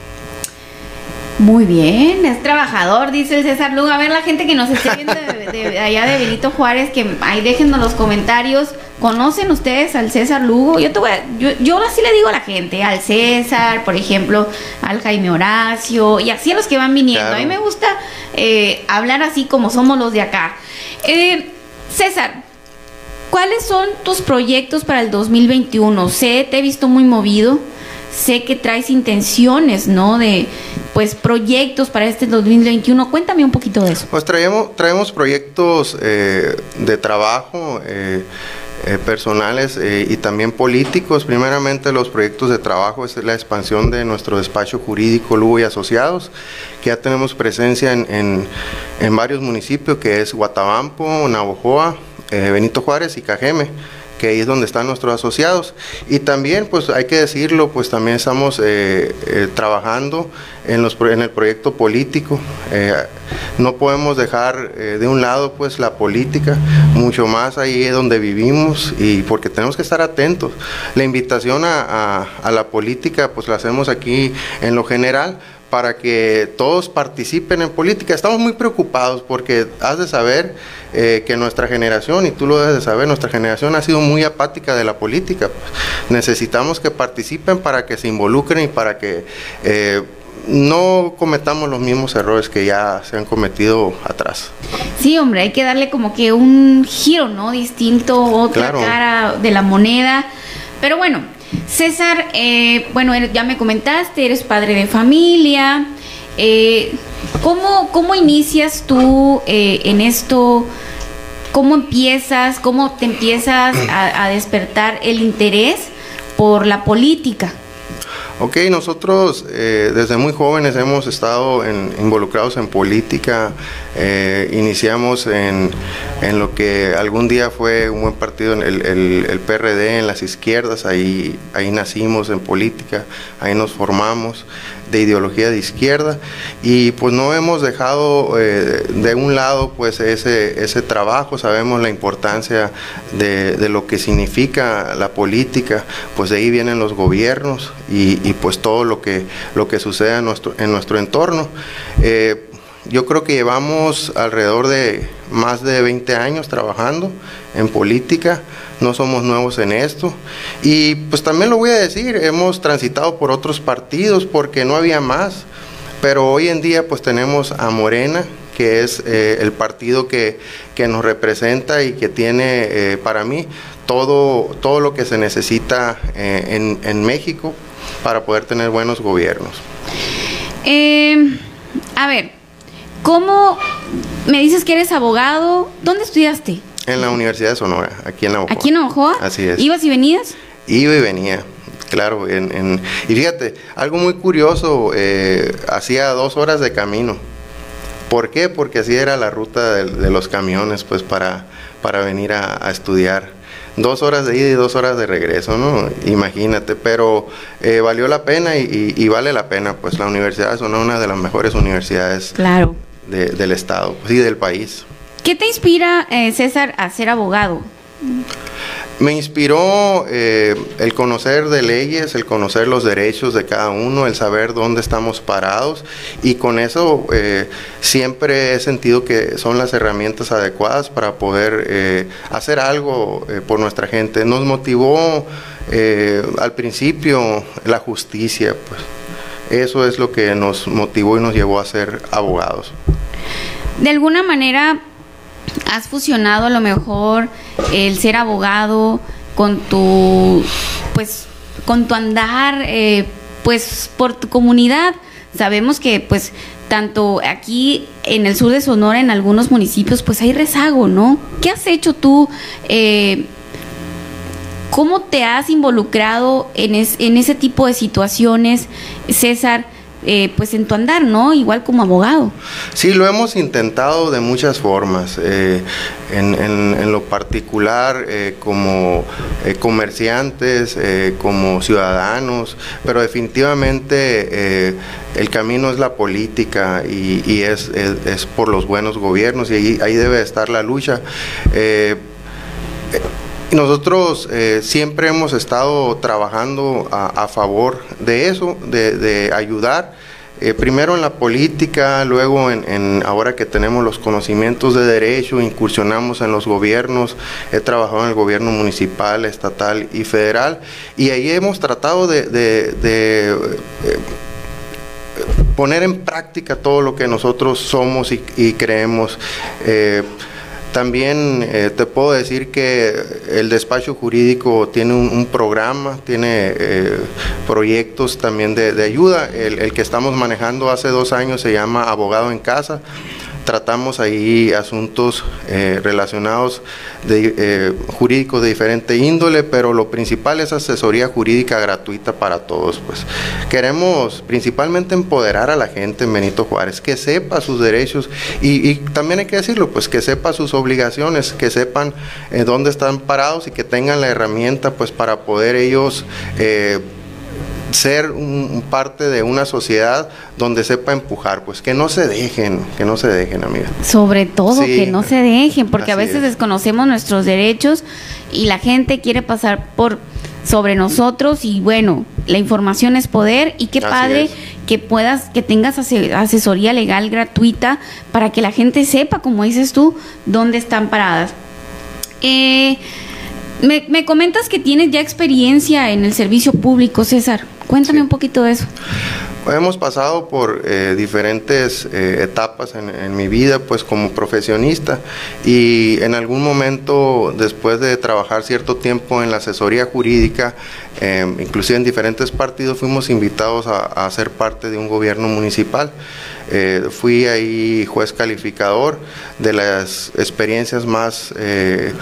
Muy bien, es trabajador, dice el César Lugo. A ver, la gente que nos esté viendo de, allá de Benito Juárez, que ahí déjenos los comentarios. ¿Conocen ustedes al César Lugo? Yo, te voy yo, yo, así le digo a la gente, al César, por ejemplo, al Jaime Horacio, y así a los que van viniendo. A mí me gusta eh, hablar así como somos los de acá. Eh, César, ¿cuáles son tus proyectos para el 2021? Sé, te he visto muy movido sé que traes intenciones, ¿no? De, pues, proyectos para este 2021. Cuéntame un poquito de eso. Pues traemos, proyectos eh, de trabajo. Eh, eh, personales y también políticos. Primeramente los proyectos de trabajo es la expansión de nuestro despacho jurídico Lugo y Asociados, que ya tenemos presencia en, en varios municipios, que es Guatabampo, Navojoa, Benito Juárez y Cajeme que ahí es donde están nuestros asociados. Y también, pues hay que decirlo, pues también estamos eh, eh, trabajando en, los, en el proyecto político. Eh, no podemos dejar de un lado pues la política, mucho más ahí es donde vivimos y porque tenemos que estar atentos. La invitación a, a la política pues la hacemos aquí en lo general, para que todos participen en política. Estamos muy preocupados porque has de saber eh, que nuestra generación, y tú lo debes de saber, nuestra generación ha sido muy apática de la política. Pues. necesitamos que participen para que se involucren y para que eh, no cometamos los mismos errores que ya se han cometido atrás. Sí, hombre, hay que darle como que un giro, ¿no? Distinto, otra cara de la moneda. Pero bueno, César, eh, bueno, ya me comentaste, eres padre de familia. Eh, ¿cómo, inicias tú eh, en esto? ¿Cómo empiezas? ¿Cómo te empiezas a, despertar el interés por la política? Ok, nosotros desde muy jóvenes hemos estado involucrados en política, iniciamos en, lo que algún día fue un buen partido, el, el, PRD en las izquierdas, ahí, ahí nacimos en política, ahí nos formamos de ideología de izquierda y pues no hemos dejado eh, de un lado pues ese, ese trabajo, sabemos la importancia de, lo que significa la política, pues de ahí vienen los gobiernos y, pues todo lo que, lo que sucede en nuestro, en nuestro entorno. Eh, yo creo que llevamos alrededor de más de 20 años trabajando en política, no somos nuevos en esto. Y pues también lo voy a decir, hemos transitado por otros partidos porque no había más, pero hoy en día pues tenemos a Morena, que es eh, el partido que, nos representa y que tiene eh, para mí todo, todo lo que se necesita eh, en, en México para poder tener buenos gobiernos. A ver, ¿cómo me dices que eres abogado? ¿Dónde estudiaste? En la Universidad de Sonora, aquí en Navajo. ¿Aquí en Navajoa? Así es. ¿Ibas y venías? Iba y venía, claro. En, y fíjate, algo muy curioso, eh, hacía dos horas de camino. ¿Por qué? Porque así era la ruta de, los camiones, pues para, para venir a, estudiar. Dos horas de ida y dos horas de regreso, ¿no? Imagínate, pero eh, valió la pena y, vale la pena, pues la universidad es una de las mejores universidades claro. Del estado y del país. ¿Qué te inspira, eh, César, a ser abogado? Me inspiró eh, el conocer de leyes, el conocer los derechos de cada uno, el saber dónde estamos parados y con eso eh, siempre he sentido que son las herramientas adecuadas para poder eh, hacer algo por nuestra gente. Nos motivó al principio la justicia, pues eso es lo que nos motivó y nos llevó a ser abogados. De alguna manera has fusionado a lo mejor el ser abogado con tu, pues, con tu andar, eh, pues, por tu comunidad. Sabemos que, pues, tanto aquí en el sur de Sonora, en algunos municipios, pues hay rezago, ¿no? ¿Qué has hecho tú? Eh, ¿Cómo te has involucrado en, ese tipo de situaciones, César? Eh, pues en tu andar, ¿no? Igual como abogado. Sí, lo hemos intentado de muchas formas. Eh, en, lo particular, eh, como comerciantes, como ciudadanos, pero definitivamente el camino es la política y, es, por los buenos gobiernos y ahí, ahí debe estar la lucha. Nosotros eh, siempre hemos estado trabajando a, favor de eso, de, ayudar. Eh, primero en la política, luego en, ahora que tenemos los conocimientos de derecho, incursionamos en los gobiernos, he trabajado en el gobierno municipal, estatal y federal, y ahí hemos tratado de, eh, poner en práctica todo lo que nosotros somos y, creemos. También eh, te puedo decir que el despacho jurídico tiene un, programa, tiene eh, proyectos también de, ayuda. el, que estamos manejando hace dos años se llama Abogado en Casa tratamos ahí asuntos eh, relacionados de, eh, jurídicos de diferente índole, pero lo principal es asesoría jurídica gratuita para todos. Pues queremos principalmente empoderar a la gente en Benito Juárez, que sepa sus derechos y, también hay que decirlo, pues que sepa sus obligaciones, que sepan eh, dónde están parados y que tengan la herramienta pues para poder ellos ser un, parte de una sociedad donde sepa empujar, pues que no se dejen, que no se dejen, amiga. Sobre todo, que no se dejen, porque a veces desconocemos nuestros derechos y la gente quiere pasar por sobre nosotros y bueno, la información es poder y qué padre que puedas, que tengas asesoría legal gratuita para que la gente sepa, como dices tú, dónde están paradas. Eh, me, me comentas que tienes ya experiencia en el servicio público, César. Cuéntame un poquito de eso. Hemos pasado por eh, diferentes eh, etapas en, mi vida, pues como profesionista, y en algún momento, después de trabajar cierto tiempo en la asesoría jurídica, eh, inclusive en diferentes partidos, fuimos invitados a, a ser parte de un gobierno municipal. Eh, fui ahí juez calificador de las experiencias más eh,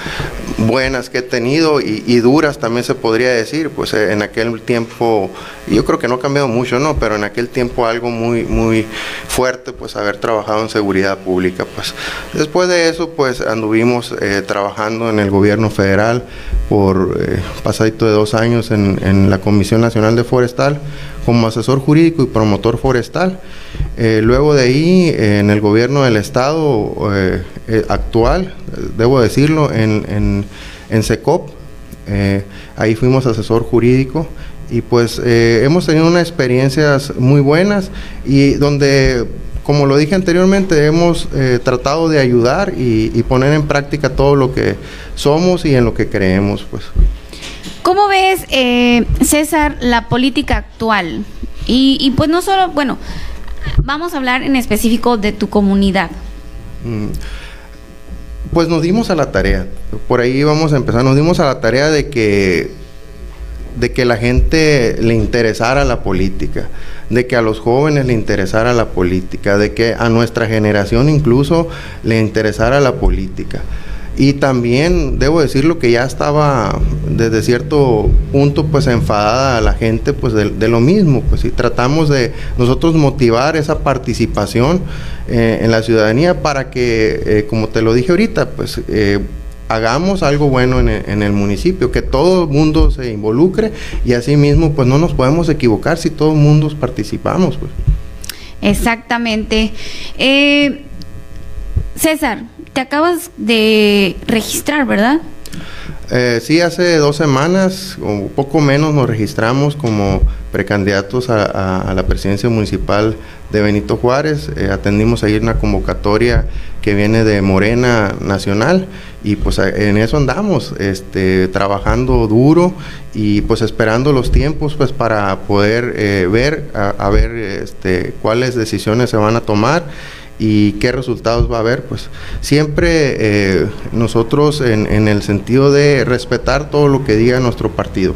buenas que he tenido y, duras también se podría decir, pues eh, en aquel tiempo, yo creo que no ha cambiado mucho, ¿no? Pero en aquel tiempo algo muy, muy fuerte, pues haber trabajado en seguridad pública, pues. Después de eso, pues anduvimos trabajando en el gobierno federal por pasadito de dos años en, en la Comisión Nacional de Forestal como asesor jurídico y promotor forestal. Eh, luego de ahí, en el gobierno del estado eh, eh, actual, debo decirlo, en, en, en SECOP, ahí fuimos asesor jurídico y pues hemos tenido unas experiencias muy buenas y donde como lo dije anteriormente, hemos tratado de ayudar y, y, poner en práctica todo lo que somos y en lo que creemos. Pues. ¿Cómo ves, eh, César, la política actual? Y, pues no solo, bueno, vamos a hablar en específico de tu comunidad. Mm. Pues nos dimos a la tarea, por ahí vamos a empezar, nos dimos a la tarea de que de que la gente le interesara la política, de que a los jóvenes le interesara la política, de que a nuestra generación incluso le interesara la política. Y también debo decirlo que ya estaba desde cierto punto pues enfadada la gente pues de, lo mismo, pues si tratamos de nosotros motivar esa participación eh, en la ciudadanía para que, eh, como te lo dije ahorita, pues eh, hagamos algo bueno en el, municipio, que todo el mundo se involucre y así mismo pues no nos podemos equivocar si todo el mundo participamos. Pues. Exactamente. César, te acabas de registrar, ¿verdad? Eh, sí, hace dos semanas o poco menos nos registramos como precandidatos a, la presidencia municipal de Benito Juárez. Eh, atendimos ahí una convocatoria que viene de Morena Nacional y pues en eso andamos, este, trabajando duro y pues esperando los tiempos pues para poder eh, ver, a, ver este, cuáles decisiones se van a tomar y qué resultados va a haber, pues siempre eh, nosotros en, el sentido de respetar todo lo que diga nuestro partido.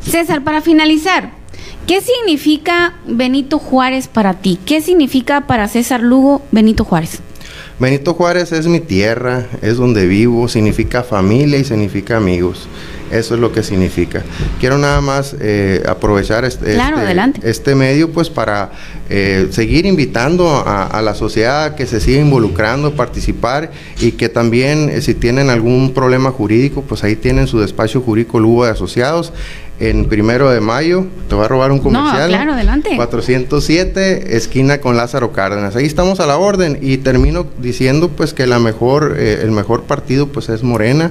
César, para finalizar, ¿qué significa Benito Juárez para ti? ¿Qué significa para César Lugo Benito Juárez? Benito Juárez es mi tierra, es donde vivo, significa familia y significa amigos. Eso es lo que significa. Quiero nada más eh, aprovechar este, este, este, medio pues para eh, seguir invitando a, la sociedad que se siga involucrando, participar y que también eh, si tienen algún problema jurídico pues ahí tienen su despacho jurídico Lugo de Asociados en primero de mayo, te voy a robar un comercial. No, claro, adelante. 407, esquina con Lázaro Cárdenas. Ahí estamos a la orden y termino diciendo pues que la mejor, el mejor partido pues es Morena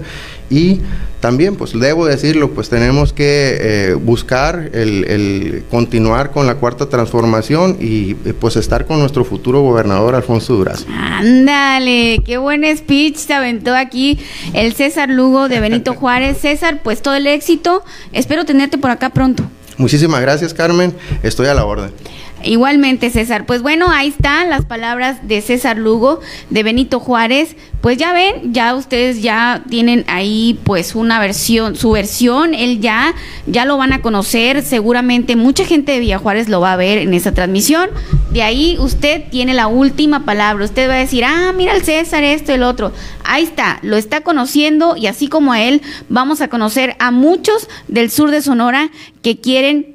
y también, pues debo decirlo, pues tenemos que eh, buscar el, continuar con la cuarta transformación y pues estar con nuestro futuro gobernador Alfonso Durazo. Ándale, qué buen speech se aventó aquí el César Lugo de Benito Juárez. César, pues todo el éxito. Espero tenerte por acá pronto. Muchísimas gracias, Carmen. Estoy a la orden. Igualmente, César. Pues bueno, ahí están las palabras de César Lugo, de Benito Juárez. Pues ya ven, ya ustedes ya tienen ahí pues una versión, su versión, él ya, ya lo van a conocer. Seguramente mucha gente de Villa Juárez lo va a ver en esa transmisión. De ahí usted tiene la última palabra. Usted va a decir, ah, mira el César, esto, el otro. Ahí está, lo está conociendo y así como a él, vamos a conocer a muchos del sur de Sonora que quieren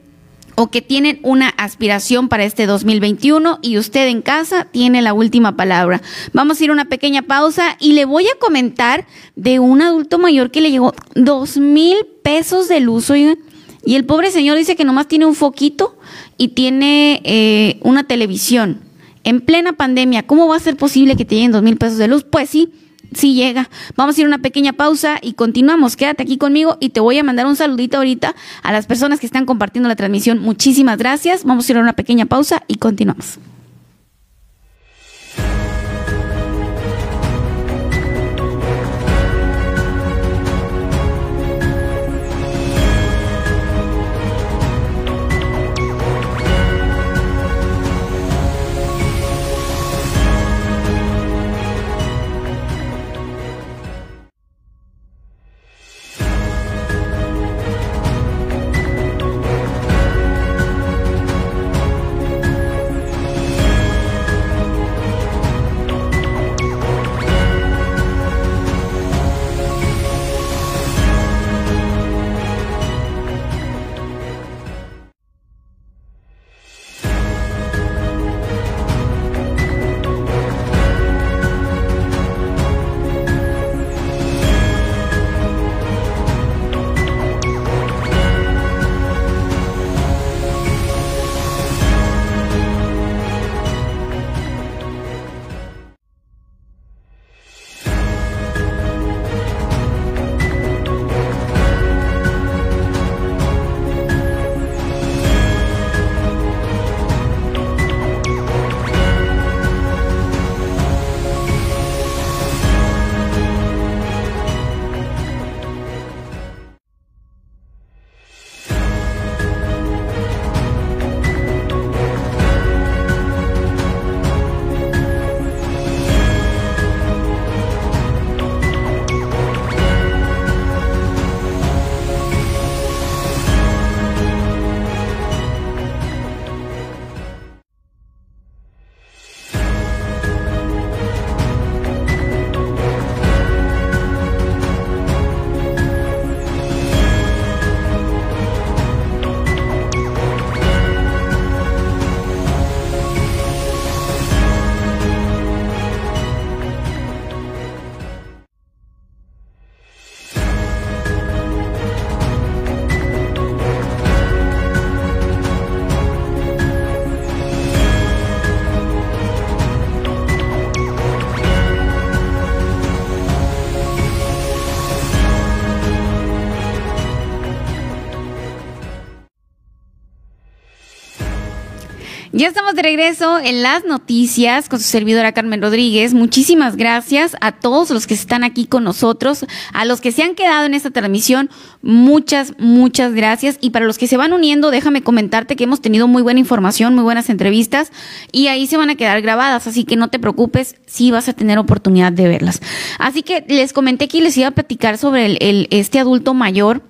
o que tienen una aspiración para este 2021 y usted en casa tiene la última palabra. Vamos a ir a una pequeña pausa y le voy a comentar de un adulto mayor que le llegó dos mil pesos de luz, oigan. Y el pobre señor dice que nomás tiene un foquito y tiene eh, una televisión. En plena pandemia, ¿cómo va a ser posible que te lleguen dos mil pesos de luz? Pues sí, sí llega. Vamos a ir a una pequeña pausa y continuamos. Quédate aquí conmigo y te voy a mandar un saludito ahorita a las personas que están compartiendo la transmisión. Muchísimas gracias. Vamos a ir a una pequeña pausa y continuamos. Ya estamos de regreso en las noticias con su servidora Carmen Rodríguez. Muchísimas gracias a todos los que están aquí con nosotros, a los que se han quedado en esta transmisión. Muchas, muchas gracias. Y para los que se van uniendo, déjame comentarte que hemos tenido muy buena información, muy buenas entrevistas y ahí se van a quedar grabadas. Así que no te preocupes, sí vas a tener oportunidad de verlas. Así que les comenté que les iba a platicar sobre el, este adulto mayor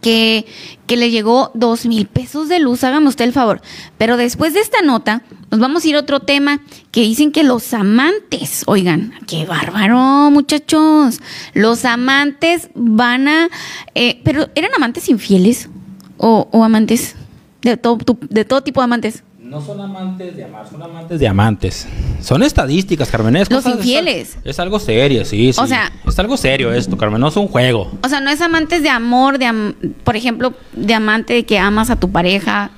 que, que le llegó dos mil pesos de luz, hágame usted el favor. Pero después de esta nota, nos vamos a ir a otro tema que dicen que los amantes, oigan, qué bárbaro, muchachos. Los amantes van a. Eh, pero, ¿eran amantes infieles? ¿O, o amantes? De todo, de todo tipo de amantes. No son amantes de amar, son amantes de amantes. Son estadísticas, Carmen. Es Los infieles. Es, algo serio, sí, sí. O sea- Es algo serio esto, Carmen. No es un juego. O sea, no es amantes de amor, de am- por ejemplo, de amante de que amas a tu pareja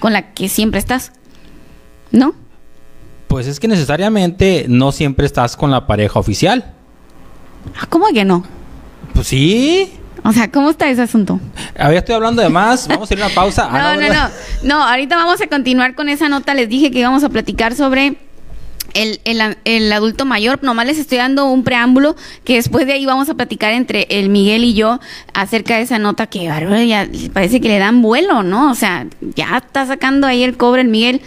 con la que siempre estás. ¿No? Pues es que necesariamente no siempre estás con la pareja oficial. Ah, ¿Cómo que no? Pues sí. O sea, ¿cómo está ese asunto? A ver, estoy hablando de más. Vamos a ir a una pausa. Ah, No, no, no. No, ahorita vamos a continuar con esa nota. Les dije que íbamos a platicar sobre el, el- el adulto mayor. Nomás les estoy dando un preámbulo que después de ahí vamos a platicar entre el Miguel y yo acerca de esa nota que bárbaro, ya parece que le dan vuelo, ¿no? O sea, ya está sacando ahí el cobre el Miguel.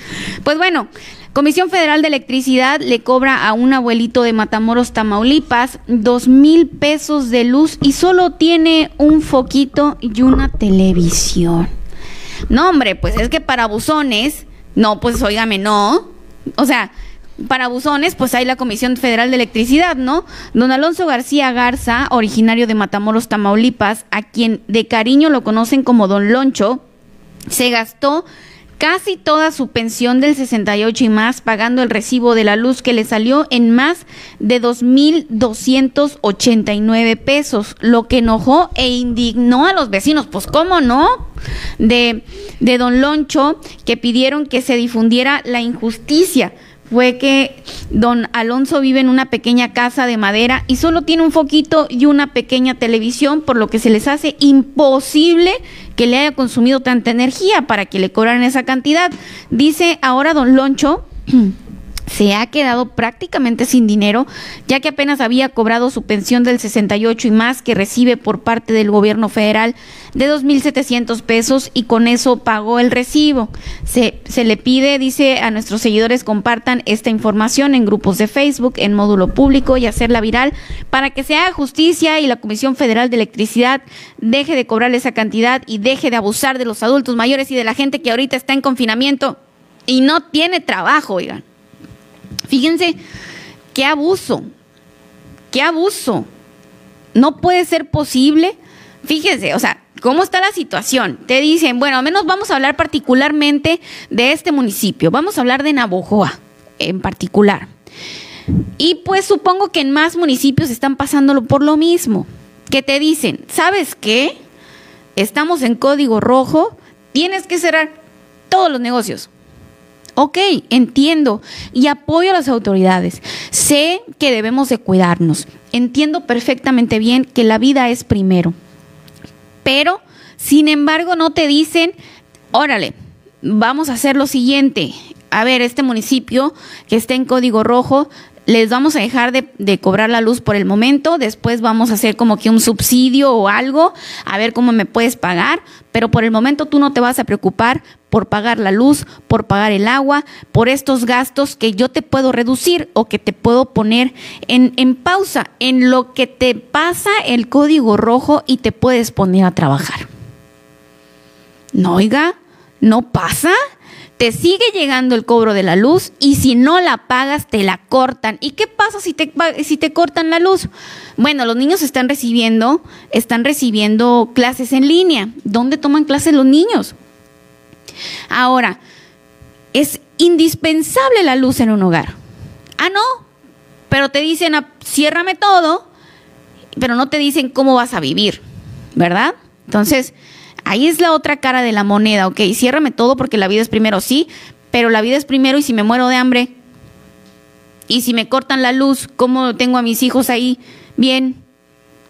Pues bueno. Comisión Federal de Electricidad le cobra a un abuelito de Matamoros, Tamaulipas, dos mil pesos de luz y solo tiene un foquito y una televisión. No, hombre, pues es que para buzones, no, pues óigame, no. O sea, para buzones, pues hay la Comisión Federal de Electricidad, ¿no? Don Alonso García Garza, originario de Matamoros, Tamaulipas, a quien de cariño lo conocen como Don Loncho, se gastó casi toda su pensión del 68 y más pagando el recibo de la luz que le salió en más de 2.289 pesos, lo que enojó e indignó a los vecinos. Pues cómo no, de, de don Loncho, que pidieron que se difundiera la injusticia. Fue que don Alonso vive en una pequeña casa de madera y solo tiene un foquito y una pequeña televisión, por lo que se les hace imposible que le haya consumido tanta energía para que le cobraran esa cantidad. Dice ahora don Loncho se ha quedado prácticamente sin dinero, ya que apenas había cobrado su pensión del 68 y más que recibe por parte del gobierno federal de 2.700 pesos y con eso pagó el recibo. Se, le pide, dice a nuestros seguidores, compartan esta información en grupos de Facebook, en módulo público y hacerla viral para que se haga justicia y la Comisión Federal de Electricidad deje de cobrar esa cantidad y deje de abusar de los adultos mayores y de la gente que ahorita está en confinamiento y no tiene trabajo, oigan. Fíjense, qué abuso, qué abuso. No puede ser posible. Fíjense, o sea, ¿cómo está la situación? Te dicen, bueno, al menos vamos a hablar particularmente de este municipio. Vamos a hablar de Navojoa en particular. Y pues supongo que en más municipios están pasándolo por lo mismo. Que te dicen, ¿sabes qué? Estamos en código rojo, tienes que cerrar todos los negocios. Ok, entiendo y apoyo a las autoridades. Sé que debemos de cuidarnos. Entiendo perfectamente bien que la vida es primero. Pero, sin embargo, no te dicen, órale, vamos a hacer lo siguiente. A ver, este municipio que está en código rojo, les vamos a dejar de, de, cobrar la luz por el momento, después vamos a hacer como que un subsidio o algo, a ver cómo me puedes pagar, pero por el momento tú no te vas a preocupar por pagar la luz, por pagar el agua, por estos gastos que yo te puedo reducir o que te puedo poner en, en pausa, en lo que te pasa el código rojo y te puedes poner a trabajar. No, oiga, no pasa te sigue llegando el cobro de la luz y si no la pagas te la cortan. ¿Y qué pasa si te, si te cortan la luz? Bueno, los niños están recibiendo, están recibiendo clases en línea. ¿Dónde toman clases los niños? Ahora, es indispensable la luz en un hogar. Ah, no, pero te dicen, ciérrame todo, pero no te dicen cómo vas a vivir, ¿verdad? Entonces, Ahí es la otra cara de la moneda, ok, ciérrame todo porque la vida es primero, sí, pero la vida es primero y si me muero de hambre, y si me cortan la luz, ¿cómo tengo a mis hijos ahí? Bien,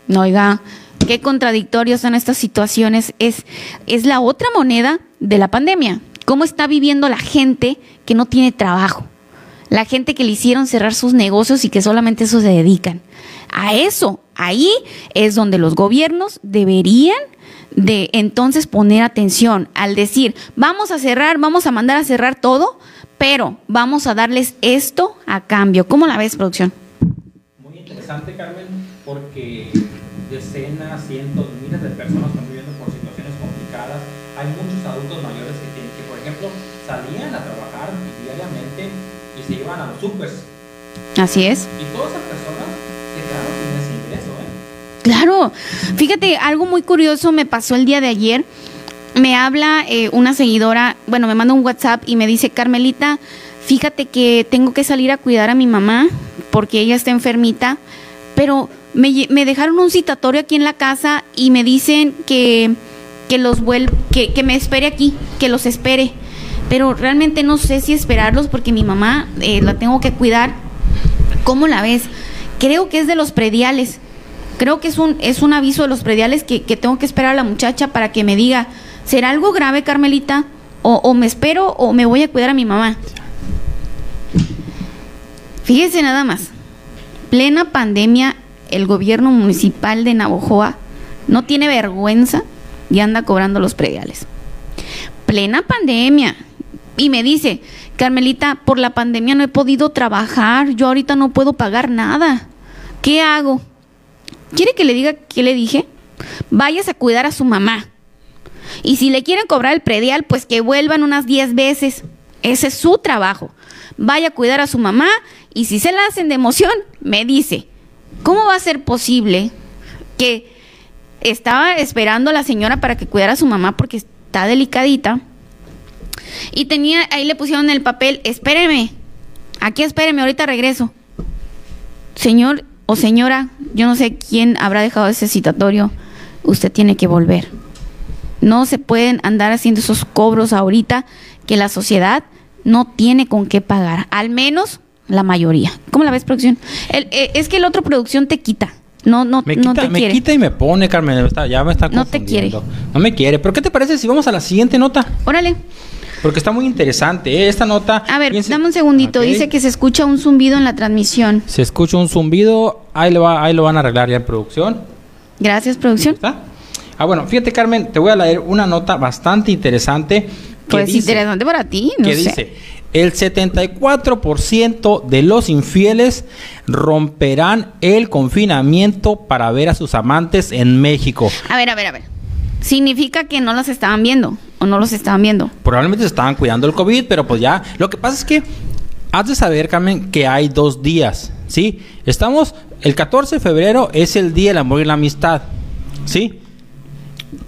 no, oiga, qué contradictorios son estas situaciones, es, es la otra moneda de la pandemia. cómo está viviendo la gente que no tiene trabajo, la gente que le hicieron cerrar sus negocios y que solamente eso se dedican. A eso, ahí es donde los gobiernos deberían de entonces poner atención al decir, vamos a cerrar, vamos a mandar a cerrar todo, pero vamos a darles esto a cambio. ¿Cómo la ves, producción? Muy interesante, Carmen, porque decenas, cientos, miles de personas están viviendo por situaciones complicadas. Hay muchos adultos mayores que, tienen, que por ejemplo, salían a trabajar diariamente y se iban a los supers. Así es. Y todas esas personas se quedaron sin ese ingreso, ¿eh? Claro, fíjate, algo muy curioso me pasó el día de ayer. Me habla eh, una seguidora, bueno, me manda un WhatsApp y me dice, Carmelita, fíjate que tengo que salir a cuidar a mi mamá porque ella está enfermita, pero me, dejaron un citatorio aquí en la casa y me dicen que, que los vuel que, que me espere aquí, que los espere. Pero realmente no sé si esperarlos porque mi mamá eh, la tengo que cuidar. ¿Cómo la ves? Creo que es de los prediales. Creo que es un, es un aviso de los prediales que, que tengo que esperar a la muchacha para que me diga, ¿será algo grave, Carmelita? O, o me espero o me voy a cuidar a mi mamá. Fíjese nada más. Plena pandemia, el gobierno municipal de Navojoa no tiene vergüenza y anda cobrando los prediales. Plena pandemia. Y me dice, Carmelita, por la pandemia no he podido trabajar, yo ahorita no puedo pagar nada. ¿Qué hago? ¿Quiere que le diga qué le dije? Váyase a cuidar a su mamá. Y si le quieren cobrar el predial, pues que vuelvan unas 10 veces. Ese es su trabajo. Vaya a cuidar a su mamá y si se la hacen de emoción, me dice, ¿cómo va a ser posible que estaba esperando a la señora para que cuidara a su mamá porque está delicadita? Y tenía, ahí le pusieron el papel, espéreme, aquí espéreme, ahorita regreso. Señor o señora, yo no sé quién habrá dejado ese citatorio, usted tiene que volver. No se pueden andar haciendo esos cobros ahorita que la sociedad no tiene con qué pagar, al menos la mayoría. ¿Cómo la ves, producción? El- eh, es que el otro producción te quita, no, no, Me no quita, te me quiere. quita y me pone, Carmen. ya me está No te quiere. confundiendo. No me quiere. Pero ¿qué te parece si vamos a la siguiente nota? Órale, Porque está muy interesante. ¿eh? Esta nota. a ver, dame un segundito. Dice que se escucha un zumbido en la transmisión. Se escucha un zumbido. Ahí lo, va, ahí lo van a arreglar ya en producción. Gracias, producción. ¿Está? Ah, bueno, fíjate, Carmen, te voy a leer una nota bastante interesante. Que Pues dice, interesante para ti, no que sé. dice, el 74% de los infieles romperán el confinamiento para ver a sus amantes en México. A ver, a ver, a ver. Significa que no las estaban viendo o no los estaban viendo. Probablemente se estaban cuidando el COVID, pero pues ya. Lo que pasa es que has de saber, Carmen, que hay dos días, ¿sí? Estamos, el 14 de febrero es el día del amor y la amistad, ¿sí?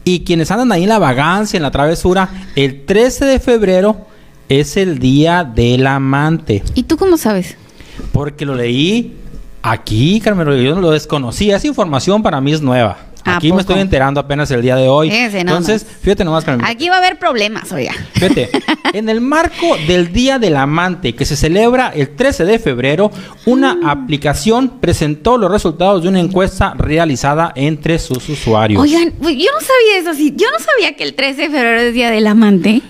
Y quienes andan ahí en la vagancia, en la travesura, el 13 de febrero es el día del amante. ¿Y tú cómo sabes? Porque lo leí aquí, Carmen, yo no lo desconocía. Esa información para mí es nueva. ¿A Aquí me estoy enterando apenas el día de hoy. Ese nomás. Entonces, fíjate nomás, Carmen. Aquí va a haber problemas, oiga. Fíjate, en el marco del Día del Amante que se celebra el 13 de febrero, una Mm. aplicación presentó los resultados de una encuesta realizada entre sus usuarios. Oigan, yo no sabía eso, sí. Yo no sabía que el 13 de febrero es Día del Amante.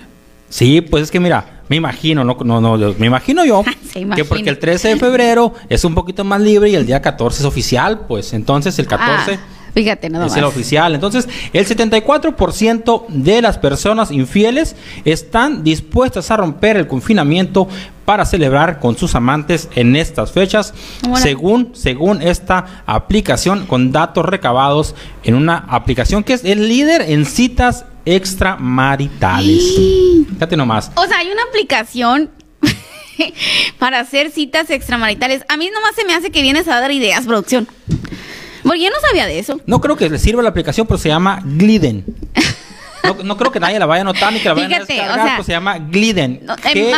Sí, pues es que mira, me imagino, no, no, no, me imagino yo que porque el 13 de febrero es un poquito más libre y el día 14 es oficial, pues entonces el 14 Ah, fíjate, nada es más. el oficial. Entonces, el 74% de las personas infieles están dispuestas a romper el confinamiento para celebrar con sus amantes en estas fechas, Bueno. según según esta aplicación con datos recabados en una aplicación que es el líder en citas extramaritales. Fíjate nomás. O sea, hay una aplicación para hacer citas extramaritales. A mí nomás se me hace que vienes a dar ideas, producción. Porque yo no sabía de eso. No creo que le sirva la aplicación, pero se llama Gliden. No, no creo que nadie la vaya a notar ni que la vayan Fíjate, a o descargar, sea, pues se llama Gliden. no, eh,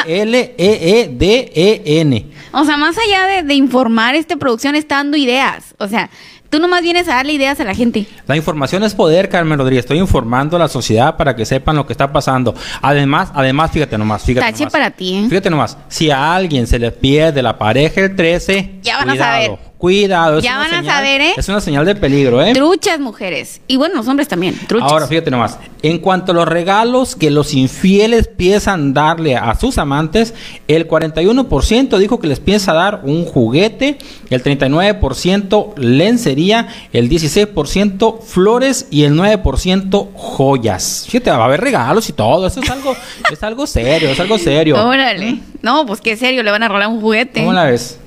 G-L-E-E-D-E-N. O sea, más allá de, de informar, esta producción está dando ideas. O sea, tú nomás vienes a darle ideas a la gente. La información es poder, Carmen Rodríguez. Estoy informando a la sociedad para que sepan lo que está pasando. Además, además, fíjate nomás, fíjate Tache nomás. para ti, ¿eh? Fíjate nomás, si a alguien se le pierde la pareja el 13, Ya van a cuidado, saber. Cuidado. es Ya una van a saber, ¿eh? Es una señal de peligro, ¿eh? Truchas mujeres. Y bueno, los hombres también. Truchas. Ahora, fíjate nomás. En cuanto a los regalos que los infieles piensan darle a sus amantes, el 41% dijo que les piensa dar un juguete, el 39% lencería, el 16% flores y el 9% joyas. Fíjate, va a haber regalos y todo. Eso es algo, es algo serio, es algo serio. Órale. No, pues qué serio, le van a rolar un juguete. ¿Cómo la ves?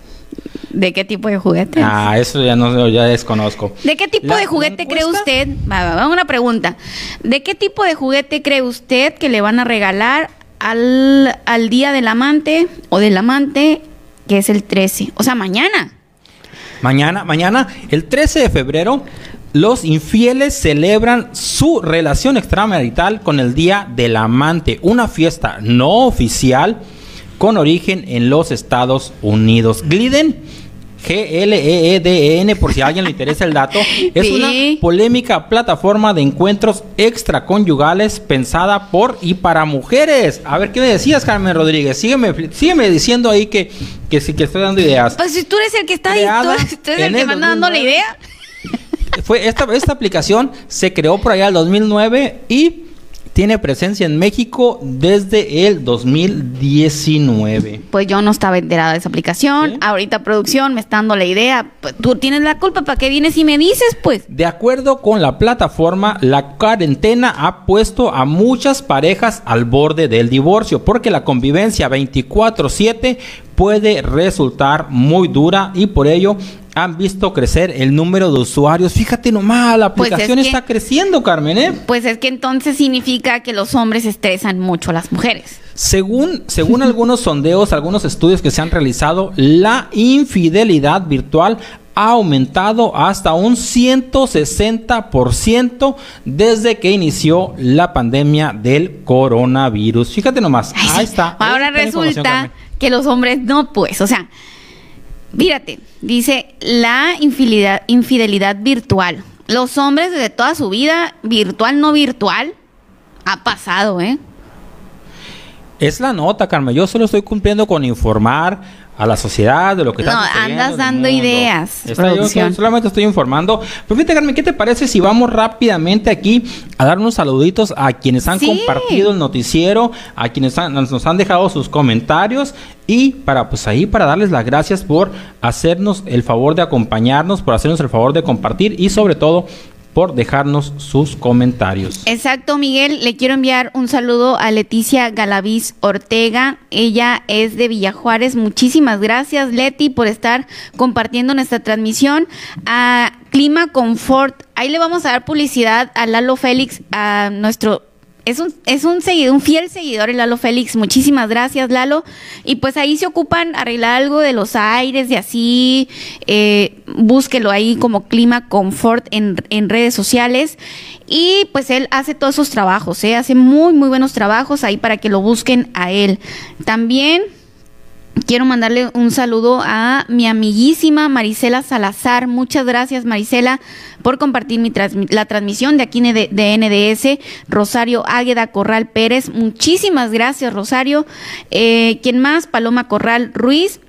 ¿De qué tipo de juguete? Ah, eso ya no ya desconozco. ¿De qué tipo La- de juguete cree usted? Va, va, va, una pregunta. ¿De qué tipo de juguete cree usted que le van a regalar al, al día del amante o del amante, que es el 13? O sea, mañana. Mañana, mañana, el 13 de febrero, los infieles celebran su relación extramarital con el Día del Amante, una fiesta no oficial con origen en los Estados Unidos. Gliden, G-L-E-E-D-E-N, por si a alguien le interesa el dato, es Sí. una polémica plataforma de encuentros extraconyugales pensada por y para mujeres. A ver, ¿qué me decías, Carmen Rodríguez? Sígueme, sígueme diciendo ahí que, que sí que estoy dando ideas. Pues si tú eres el que está ahí, tú, tú eres el en que el me anda dando la 2009. idea. Fue esta, esta aplicación se creó por allá el 2009 y tiene presencia en México desde el 2019. Pues yo no estaba enterada de esa aplicación. ¿Sí? Ahorita producción me está dando la idea. Pues tú tienes la culpa, ¿para qué vienes y me dices, pues? De acuerdo con la plataforma, la cuarentena ha puesto a muchas parejas al borde del divorcio porque la convivencia 24/7 puede resultar muy dura y por ello han visto crecer el número de usuarios. Fíjate nomás, la Pues es aplicación que- está creciendo, Carmen, ¿eh? Pues es que entonces significa que los hombres estresan mucho a las mujeres. Según, según algunos sondeos, algunos estudios que se han realizado, la infidelidad virtual ha aumentado hasta un 160% desde que inició la pandemia del coronavirus. Fíjate nomás, Ay, ahí sí. está. Ahora Ahí está resulta que los hombres no, pues, o sea, fíjate, dice la infidelidad, infidelidad virtual. Los hombres desde toda su vida, virtual, no virtual, ha pasado, ¿eh? Es la nota, Carmen. Yo solo estoy cumpliendo con informar a la sociedad de lo que está No, andas dando ideas, Está- yo solamente estoy informando. Pero fíjate, Carmen, ¿qué te parece si vamos rápidamente aquí a dar unos saluditos a quienes han Sí. compartido el noticiero, a quienes han- nos han dejado sus comentarios y para pues ahí para darles las gracias por hacernos el favor de acompañarnos, por hacernos el favor de compartir y sobre todo por dejarnos sus comentarios. Exacto, Miguel. Le quiero enviar un saludo a Leticia Galaviz Ortega. Ella es de Villajuárez. Muchísimas gracias, Leti, por estar compartiendo nuestra transmisión. A Clima Confort. Ahí le vamos a dar publicidad a Lalo Félix, a nuestro. Es un, es un seguidor, un fiel seguidor, el Lalo Félix. Muchísimas gracias, Lalo. Y pues ahí se ocupan arreglar algo de los aires y así. Eh, búsquelo ahí como Clima Confort en, en redes sociales. Y pues él hace todos esos trabajos, ¿eh? hace muy, muy buenos trabajos ahí para que lo busquen a él. También quiero mandarle un saludo a mi amiguísima Marisela Salazar. Muchas gracias, Marisela, por compartir mi transmi- la transmisión de aquí de, NDS. Rosario Águeda Corral Pérez. Muchísimas gracias, Rosario. Eh, ¿Quién más? Paloma Corral Ruiz.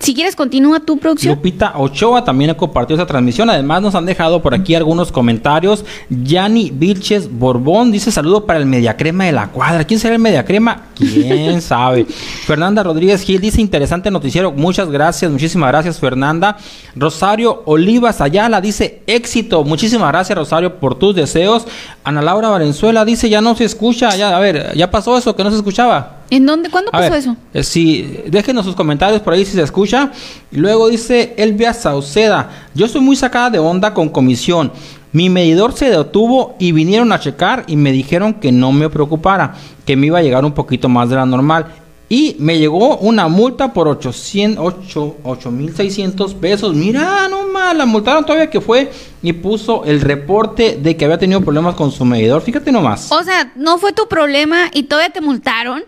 Si quieres, continúa tu producción. Lupita Ochoa también ha compartido esa transmisión. Además, nos han dejado por aquí algunos comentarios. Yanni Vilches Borbón dice: Saludo para el Mediacrema de la cuadra. ¿Quién será el Mediacrema? ¿Quién sabe? Fernanda Rodríguez Gil dice: Interesante noticiero. Muchas gracias, muchísimas gracias, Fernanda. Rosario Olivas Ayala dice: Éxito. Muchísimas gracias, Rosario, por tus deseos. Ana Laura Valenzuela dice: Ya no se escucha. Ya, a ver, ya pasó eso que no se escuchaba. ¿En dónde? ¿Cuándo A pasó ver, eso? eh, sí, déjenos sus comentarios por ahí si se escucha. Y luego dice Elvia Sauceda, yo estoy muy sacada de onda con comisión. Mi medidor se detuvo y vinieron a checar y me dijeron que no me preocupara, que me iba a llegar un poquito más de la normal. Y me llegó una multa por 800, 8, 8,600 pesos. Mira, no más, la multaron todavía que fue y puso el reporte de que había tenido problemas con su medidor. Fíjate nomás. O sea, no fue tu problema y todavía te multaron.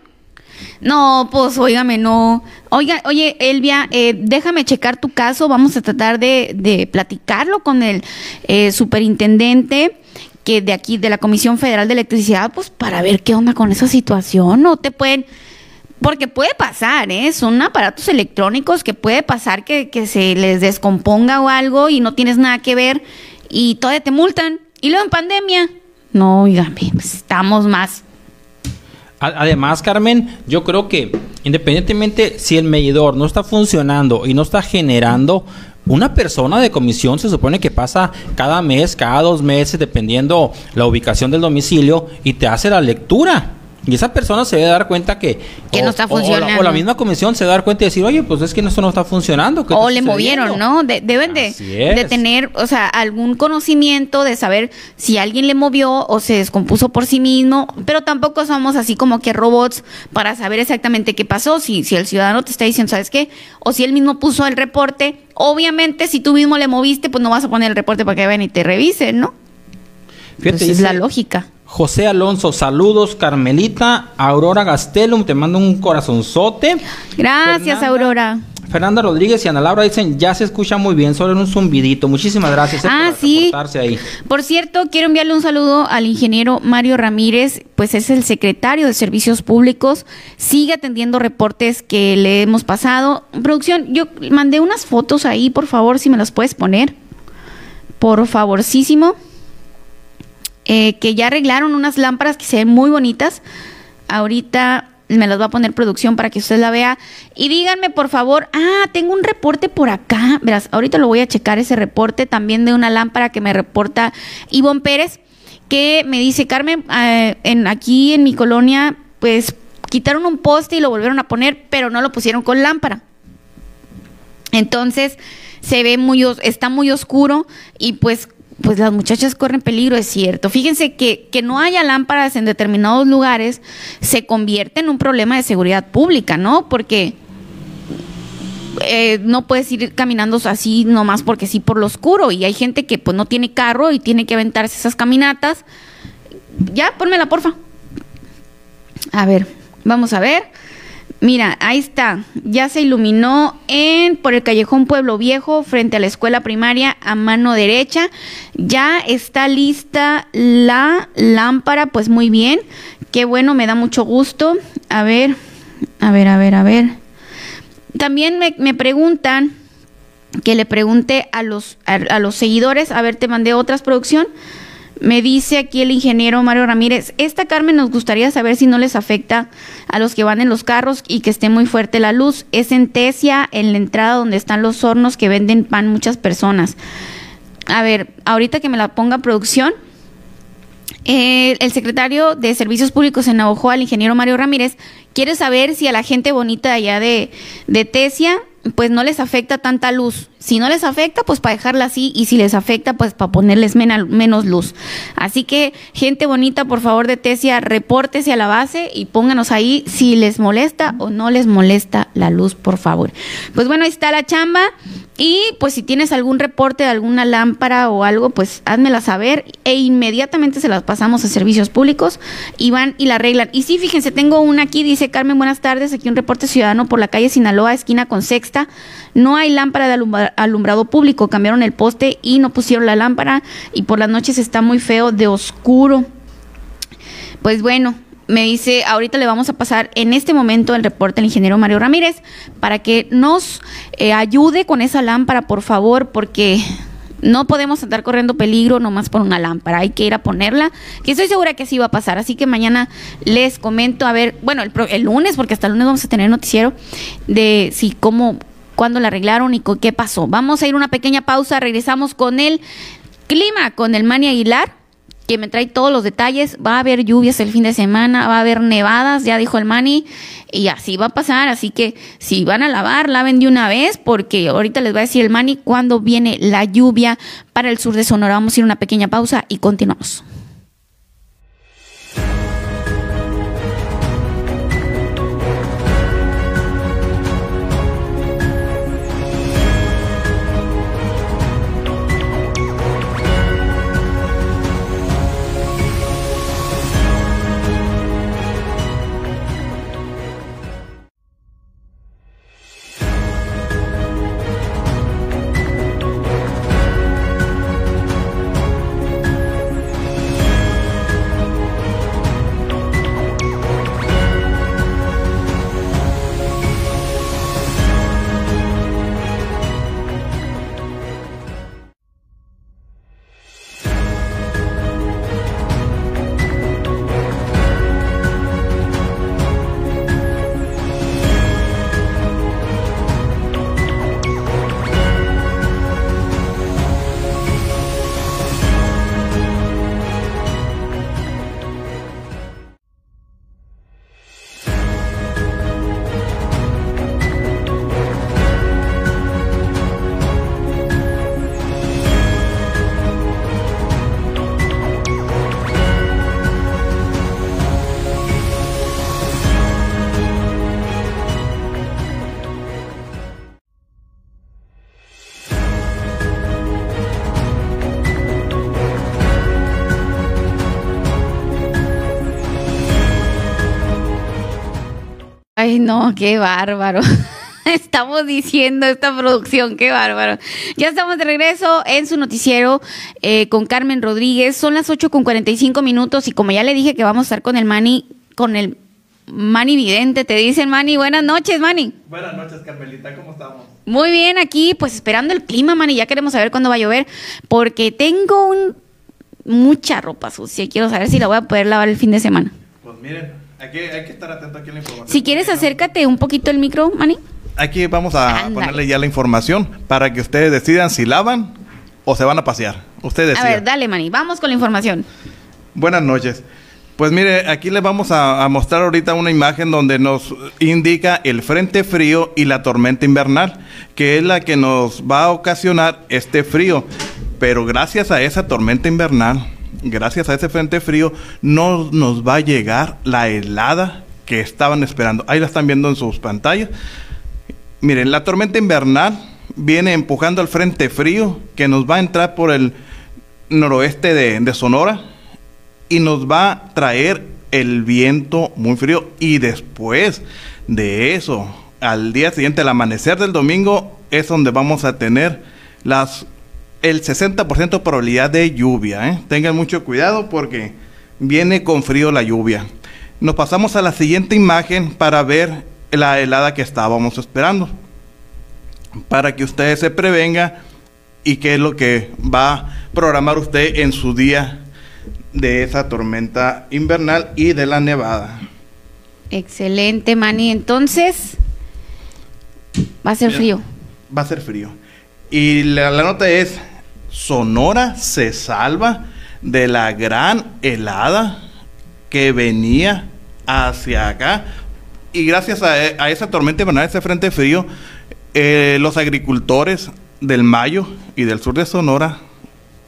No, pues óigame, no. Oiga, oye, Elvia, eh, déjame checar tu caso. Vamos a tratar de, de platicarlo con el eh, superintendente que de aquí, de la Comisión Federal de Electricidad, pues para ver qué onda con esa situación. No te pueden. Porque puede pasar, ¿eh? Son aparatos electrónicos que puede pasar que, que se les descomponga o algo y no tienes nada que ver y todavía te multan. Y luego en pandemia, no, oigan, pues estamos más. Además, Carmen, yo creo que independientemente si el medidor no está funcionando y no está generando, una persona de comisión se supone que pasa cada mes, cada dos meses, dependiendo la ubicación del domicilio, y te hace la lectura. Y esa persona se debe dar cuenta que... Que no está funcionando. O la, misma comisión se debe dar cuenta y decir, oye, pues es que esto no está funcionando. O le movieron, ¿no? deben de, de, tener, o sea, algún conocimiento de saber si alguien le movió o se descompuso por sí mismo, pero tampoco somos así como que robots para saber exactamente qué pasó. Si, si el ciudadano te está diciendo, ¿sabes qué? O si él mismo puso el reporte, obviamente si tú mismo le moviste, pues no vas a poner el reporte para que vean y te revisen, ¿no? Fíjate, es la lógica. José Alonso, saludos. Carmelita, Aurora Gastelum, te mando un corazonzote. Gracias, Aurora. Fernanda Rodríguez y Ana Laura dicen, ya se escucha muy bien, solo en un zumbidito. Muchísimas gracias eh, ah, por sí. Ahí. Por cierto, quiero enviarle un saludo al ingeniero Mario Ramírez, pues es el secretario de Servicios Públicos. Sigue atendiendo reportes que le hemos pasado. Producción, yo mandé unas fotos ahí, por favor, si me las puedes poner. Por favorcísimo. Eh, que ya arreglaron unas lámparas que se ven muy bonitas. Ahorita me las va a poner producción para que usted la vea. Y díganme, por favor, ah, tengo un reporte por acá. Verás, ahorita lo voy a checar ese reporte también de una lámpara que me reporta Ivonne Pérez, que me dice, Carmen, eh, en, aquí en mi colonia, pues quitaron un poste y lo volvieron a poner, pero no lo pusieron con lámpara. Entonces, se ve muy, está muy oscuro y pues pues las muchachas corren peligro, es cierto. Fíjense que, que no haya lámparas en determinados lugares se convierte en un problema de seguridad pública, ¿no? Porque eh, no puedes ir caminando así nomás porque sí por lo oscuro y hay gente que pues no tiene carro y tiene que aventarse esas caminatas. Ya, pónmela, porfa. A ver, vamos a ver. Mira, ahí está. Ya se iluminó en por el callejón Pueblo Viejo frente a la escuela primaria a mano derecha. Ya está lista la lámpara, pues muy bien. Qué bueno, me da mucho gusto. A ver, a ver, a ver, a ver. También me, preguntan que le pregunte a los, a los seguidores. A ver, te mandé otras producción. Me dice aquí el ingeniero Mario Ramírez, esta Carmen nos gustaría saber si no les afecta a los que van en los carros y que esté muy fuerte la luz. Es en Tesia, en la entrada donde están los hornos que venden pan muchas personas. A ver, ahorita que me la ponga producción, eh, el secretario de Servicios Públicos en Navajo, el ingeniero Mario Ramírez, quiere saber si a la gente bonita allá de, de Tesia pues no les afecta tanta luz. Si no les afecta, pues para dejarla así y si les afecta, pues para ponerles menos luz. Así que, gente bonita, por favor de Tesia, repórtese a la base y pónganos ahí si les molesta o no les molesta la luz, por favor. Pues bueno, ahí está la chamba. Y pues si tienes algún reporte de alguna lámpara o algo, pues házmela saber e inmediatamente se las pasamos a servicios públicos y van y la arreglan. Y sí, fíjense, tengo una aquí, dice Carmen, buenas tardes, aquí un reporte ciudadano por la calle Sinaloa, esquina con Sexta. No hay lámpara de alumbrado público, cambiaron el poste y no pusieron la lámpara y por las noches está muy feo de oscuro. Pues bueno, me dice, ahorita le vamos a pasar en este momento el reporte al ingeniero Mario Ramírez para que nos eh, ayude con esa lámpara, por favor, porque no podemos andar corriendo peligro nomás por una lámpara, hay que ir a ponerla, que estoy segura que así va a pasar, así que mañana les comento, a ver, bueno, el, el lunes, porque hasta el lunes vamos a tener noticiero de si cómo, cuándo la arreglaron y qué pasó. Vamos a ir una pequeña pausa, regresamos con el clima, con el Mani Aguilar que me trae todos los detalles. Va a haber lluvias el fin de semana, va a haber nevadas, ya dijo el Mani, y así va a pasar. Así que si van a lavar, laven de una vez, porque ahorita les va a decir el Mani cuándo viene la lluvia para el sur de Sonora. Vamos a ir a una pequeña pausa y continuamos. Ay, no, qué bárbaro. Estamos diciendo esta producción, qué bárbaro. Ya estamos de regreso en su noticiero eh, con Carmen Rodríguez. Son las 8 con 45 minutos y como ya le dije que vamos a estar con el Mani, con el Mani Vidente, te dicen Mani, buenas noches, Mani. Buenas noches, Carmelita, ¿cómo estamos? Muy bien, aquí pues esperando el clima, Mani, ya queremos saber cuándo va a llover, porque tengo un, mucha ropa sucia. Quiero saber si la voy a poder lavar el fin de semana. Pues miren, aquí hay que estar atento aquí a la información. Si quieres, acércate un poquito el micro, Mani. Aquí vamos a Ándale. ponerle ya la información para que ustedes decidan si lavan o se van a pasear. Ustedes A ver, dale, Mani, vamos con la información. Buenas noches. Pues mire, aquí les vamos a, a mostrar ahorita una imagen donde nos indica el frente frío y la tormenta invernal, que es la que nos va a ocasionar este frío. Pero gracias a esa tormenta invernal, gracias a ese frente frío, no nos va a llegar la helada que estaban esperando. Ahí la están viendo en sus pantallas. Miren, la tormenta invernal viene empujando al frente frío que nos va a entrar por el noroeste de, de Sonora y nos va a traer el viento muy frío y después de eso, al día siguiente, al amanecer del domingo, es donde vamos a tener las el 60% de probabilidad de lluvia. ¿eh? Tengan mucho cuidado porque viene con frío la lluvia. Nos pasamos a la siguiente imagen para ver la helada que estábamos esperando. Para que usted se prevenga y qué es lo que va a programar usted en su día de esa tormenta invernal y de la nevada. Excelente, Mani. Entonces, va a ser frío. Va a ser frío. Y la, la nota es, Sonora se salva de la gran helada que venía hacia acá. Y gracias a, a esa tormenta invernal, ese frente frío, eh, los agricultores del Mayo y del sur de Sonora,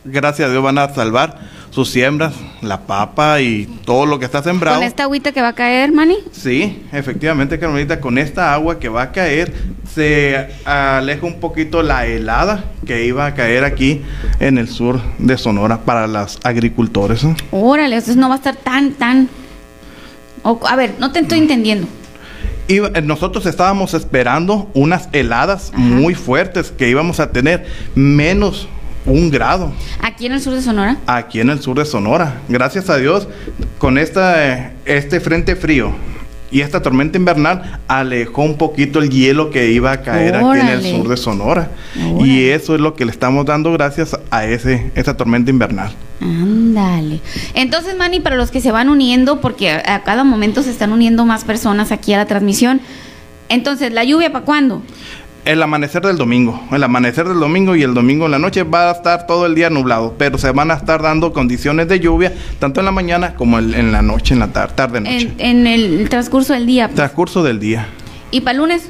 gracias a Dios, van a salvar sus siembras, la papa y todo lo que está sembrado. Con esta agüita que va a caer, Mani. Sí, efectivamente, Carmelita, con esta agua que va a caer, se aleja un poquito la helada que iba a caer aquí en el sur de Sonora para los agricultores. ¿eh? Órale, entonces no va a estar tan, tan. O- a ver, no te estoy entendiendo. Y eh, nosotros estábamos esperando unas heladas Ajá. muy fuertes que íbamos a tener menos un grado Aquí en el sur de Sonora. aquí en el sur de Sonora. Gracias a Dios, con esta, eh, este frente frío y esta tormenta invernal alejó un poquito el hielo que iba a caer aquí en el sur de Sonora. Órale. Y eso es lo que le estamos dando gracias a ese, esa tormenta invernal. Ándale. Entonces, Manny, para los que se van uniendo, porque a, a cada momento se están uniendo más personas aquí a la transmisión. Entonces, ¿la lluvia para cuándo? El amanecer del domingo, el amanecer del domingo y el domingo en la noche va a estar todo el día nublado, pero se van a estar dando condiciones de lluvia tanto en la mañana como en, en la noche, en la tar- tarde noche. En, en el transcurso del día. pues. Transcurso del día. ¿Y para el lunes?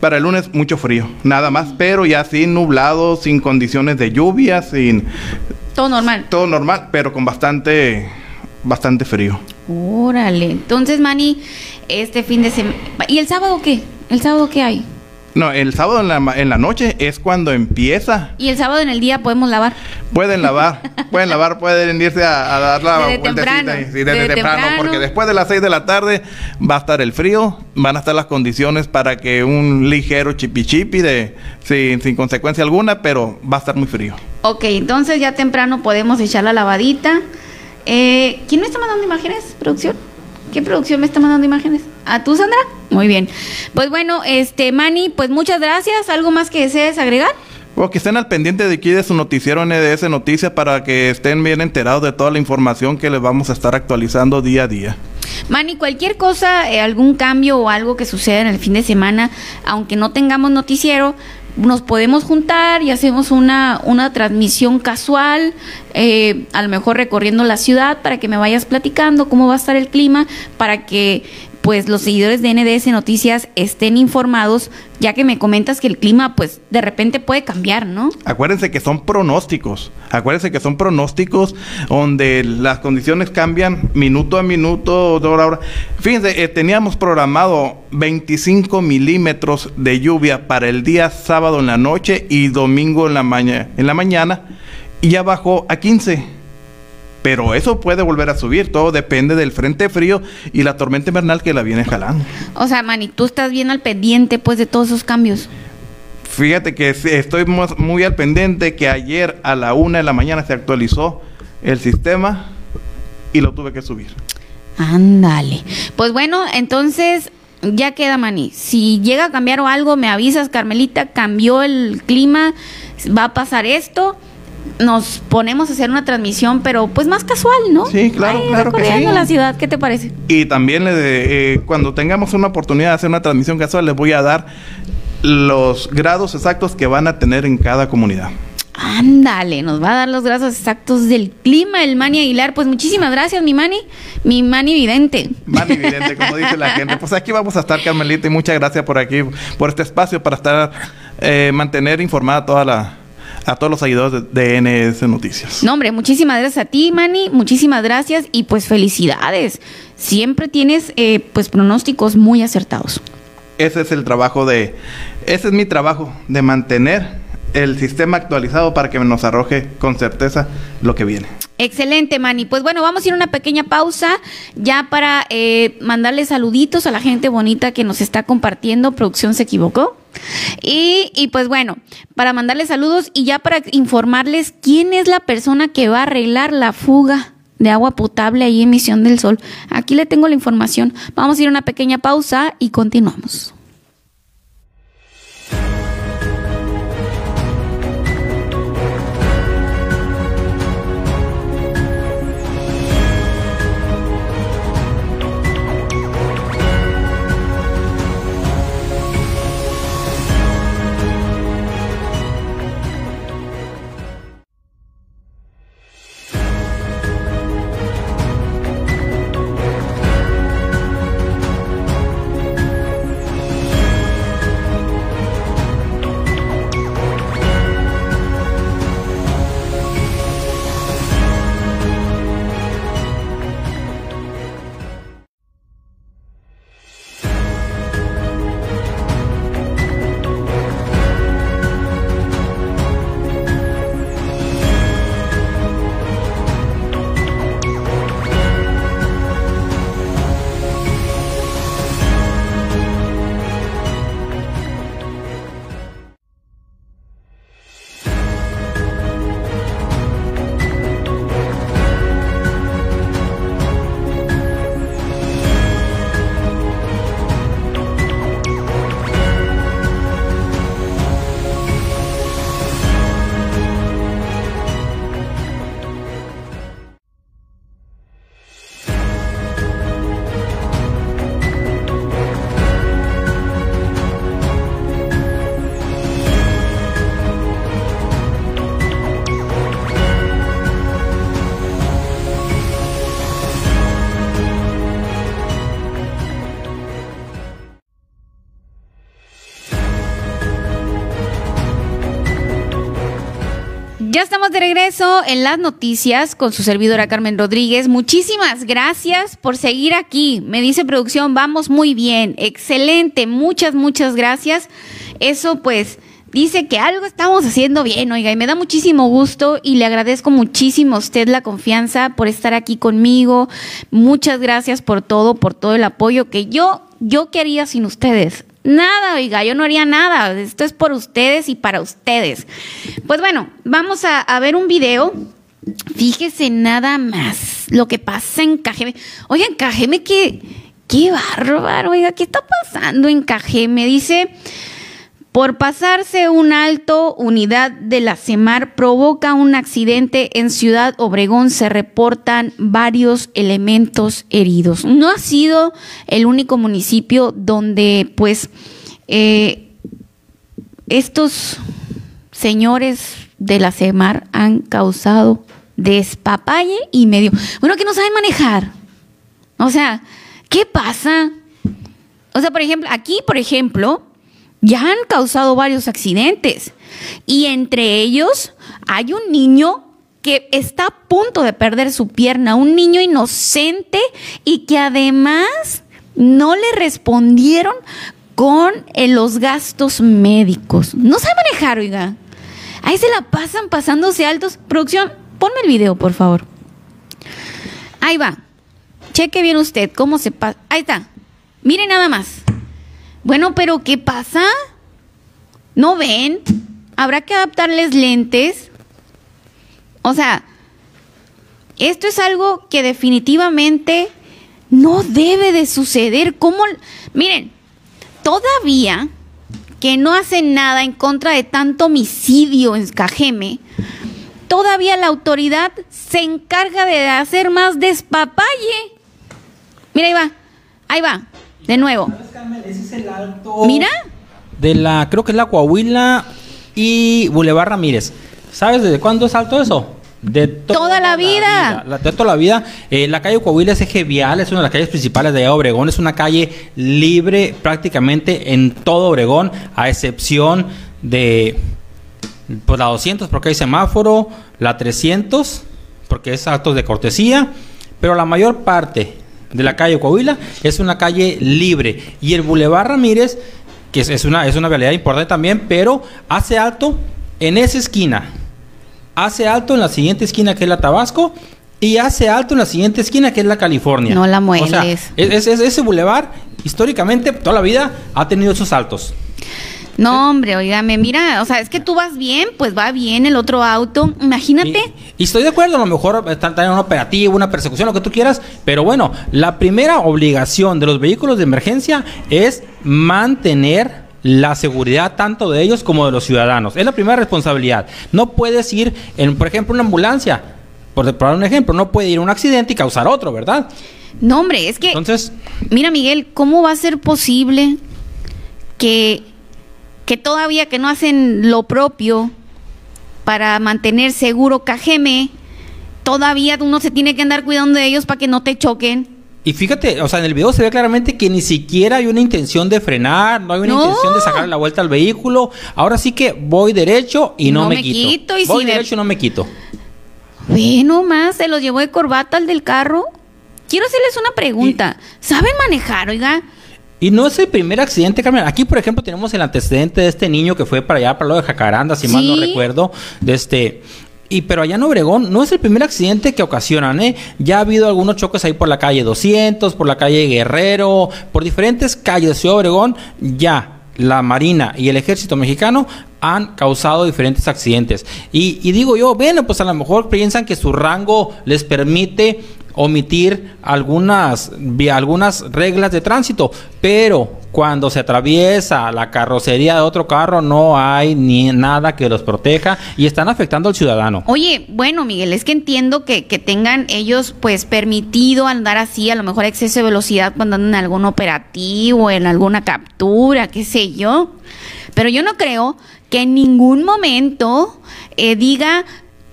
Para el lunes mucho frío, nada más, pero ya sin nublado, sin condiciones de lluvia, sin Todo normal. todo normal, pero con bastante bastante frío. Órale. Entonces, Manny, este fin de semana. ¿Y el sábado qué? ¿El sábado qué hay? No, el sábado en la, en la noche es cuando empieza. ¿Y el sábado en el día podemos lavar? Pueden lavar, pueden lavar, pueden irse a, a dar la Desde vueltecita temprano, y- sí, desde, desde temprano, temprano. porque después de las 6 de la tarde va a estar el frío, van a estar las condiciones para que un ligero chipi chipi de sin, sin consecuencia alguna, pero va a estar muy frío. Ok, entonces ya temprano podemos echar la lavadita. Eh, ¿Quién me está mandando imágenes? ¿Producción? ¿Qué producción me está mandando imágenes? ¿A tú, Sandra? Muy bien. Pues bueno, este, Manny, pues muchas gracias. ¿Algo más que desees agregar? O que estén al pendiente de aquí de su noticiero NDS Noticias para que estén bien enterados de toda la información que les vamos a estar actualizando día a día. Manny, cualquier cosa, eh, algún cambio o algo que suceda en el fin de semana, aunque no tengamos noticiero, nos podemos juntar y hacemos una, una transmisión casual, eh, a lo mejor recorriendo la ciudad para que me vayas platicando cómo va a estar el clima, para que pues los seguidores de NDS Noticias estén informados, ya que me comentas que el clima pues de repente puede cambiar, ¿no? Acuérdense que son pronósticos. Acuérdense que son pronósticos donde las condiciones cambian minuto a minuto, hora a hora. Fíjense, eh, teníamos programado 25 milímetros de lluvia para el día sábado en la noche y domingo en la, maña- en la mañana y ya bajó a 15. Pero eso puede volver a subir, todo depende del frente frío y la tormenta invernal que la viene jalando. O sea, Manny, tú estás bien al pendiente pues de todos esos cambios. Fíjate que estoy mu- muy al pendiente que ayer a la una de la mañana se actualizó el sistema y lo tuve que subir. Ándale. Pues bueno, entonces ya queda, Manny. Si llega a cambiar o algo, me avisas, Carmelita, cambió el clima, va a pasar esto. Nos ponemos a hacer una transmisión, pero pues más casual, ¿no? Sí, claro, Ahí claro que sí. la ciudad, ¿qué te parece? Y también le de- eh, cuando tengamos una oportunidad de hacer una transmisión casual, les voy a dar los grados exactos que van a tener en cada comunidad. Ándale, nos va a dar los grados exactos del clima el Manny Aguilar. Pues muchísimas gracias, mi Manny, mi Manny vidente. Más evidente, como dice la gente. Pues aquí vamos a estar, Carmelita, y muchas gracias por aquí, por este espacio, para estar, eh, mantener informada toda la, a todos los seguidores de DNS Noticias. No, hombre, muchísimas gracias a ti, Manny, muchísimas gracias y pues felicidades. Siempre tienes eh, pues pronósticos muy acertados. Ese es el trabajo de, ese es mi trabajo, de mantener el sistema actualizado para que nos arroje con certeza lo que viene. Excelente, Manny. Pues bueno, vamos a ir a una pequeña pausa ya para eh, mandarle saluditos a la gente bonita que nos está compartiendo. Producción se equivocó. Y, y pues bueno, para mandarles saludos y ya para informarles quién es la persona que va a arreglar la fuga de agua potable ahí en Misión del Sol. Aquí le tengo la información. Vamos a ir a una pequeña pausa y continuamos. Estamos de regreso en las noticias con su servidora Carmen Rodríguez. Muchísimas gracias por seguir aquí. Me dice producción, vamos muy bien, excelente, muchas, muchas gracias. Eso pues dice que algo estamos haciendo bien, oiga, y me da muchísimo gusto y le agradezco muchísimo a usted la confianza por estar aquí conmigo. Muchas gracias por todo, por todo el apoyo que yo, yo qué haría sin ustedes. Nada, oiga, yo no haría nada. Esto es por ustedes y para ustedes. Pues bueno, vamos a, ver un video. Fíjese nada más lo que pasa en Cajeme. Oigan, Cajeme, qué, qué bárbaro, oiga, ¿qué está pasando en Cajeme? Dice, por pasarse un alto, unidad de la CEMAR provoca un accidente en Ciudad Obregón. Se reportan varios elementos heridos. No ha sido el único municipio donde, pues, eh, estos señores de la CEMAR han causado despapalle y medio. Bueno, que no saben manejar. O sea, ¿qué pasa? O sea, por ejemplo, aquí, por ejemplo, ya han causado varios accidentes. Y entre ellos hay un niño que está a punto de perder su pierna, un niño inocente y que además no le respondieron con eh, los gastos médicos. No sabe manejar, oiga. Ahí se la pasan pasándose altos. Producción, ponme el video, por favor. Ahí va. Cheque bien usted cómo se pasa. Ahí está. Mire nada más. Bueno, pero ¿qué pasa? ¿No ven? Habrá que adaptarles lentes. O sea, esto es algo que definitivamente no debe de suceder. ¿Cómo? Miren, todavía que no hacen nada en contra de tanto homicidio en Cajeme, todavía la autoridad se encarga de hacer más despapalle. Mira, ahí va, ahí va, de nuevo. Mira. De la, creo que es la Coahuila y Boulevard Ramírez. ¿Sabes desde cuándo es alto eso? De toda, la, vida. La, de toda la vida. Eh, la calle Coahuila es eje vial, es una de las calles principales de Obregón. Es una calle libre prácticamente en todo Obregón, a excepción de pues, la 200 porque hay semáforo, la 300 porque es actos de cortesía, pero la mayor parte de la calle Coahuila es una calle libre. Y el Boulevard Ramírez, que es, es una, es una realidad importante también, pero hace alto en esa esquina hace alto en la siguiente esquina que es la Tabasco y hace alto en la siguiente esquina que es la California. No la mueles. ese bulevar históricamente toda la vida ha tenido esos altos. No, hombre, oígame, mira, o sea, es que tú vas bien, pues va bien el otro auto, imagínate. Y, estoy de acuerdo, a lo mejor están en un operativo, una persecución, lo que tú quieras, pero bueno, la primera obligación de los vehículos de emergencia es mantener la seguridad tanto de ellos como de los ciudadanos. Es la primera responsabilidad. No puedes ir, en, por ejemplo, una ambulancia, por dar un ejemplo, no puede ir a un accidente y causar otro, ¿verdad? No, hombre, es que... Entonces... Mira, Miguel, ¿cómo va a ser posible que, que todavía que no hacen lo propio para mantener seguro Cajeme, todavía uno se tiene que andar cuidando de ellos para que no te choquen? Y fíjate, o sea, en el video se ve claramente que ni siquiera hay una intención de frenar, no hay una intención de sacar la vuelta al vehículo. Ahora sí que voy derecho y no, me, quito. y voy derecho y no me quito. Ve nomás, se los llevó de corbata al del carro. Quiero hacerles una pregunta. ¿Saben manejar, oiga? Y no es el primer accidente, Carmen. Aquí, por ejemplo, tenemos el antecedente de este niño que fue para allá, para lo de Jacaranda, si mal no recuerdo, de este y pero allá en Obregón no es el primer accidente que ocasionan, ¿eh? Ya ha habido algunos choques ahí por la calle 200, por la calle Guerrero, por diferentes calles de Ciudad Obregón, ya la Marina y el Ejército Mexicano han causado diferentes accidentes. Y, y digo yo, bueno, pues a lo mejor piensan que su rango les permite omitir algunas, algunas reglas de tránsito, pero cuando se atraviesa la carrocería de otro carro no hay ni nada que los proteja y están afectando al ciudadano. Oye, bueno Miguel, es que entiendo que, que tengan ellos pues permitido andar así, a lo mejor exceso de velocidad cuando andan en algún operativo, en alguna captura, qué sé yo, pero yo no creo que en ningún momento eh, diga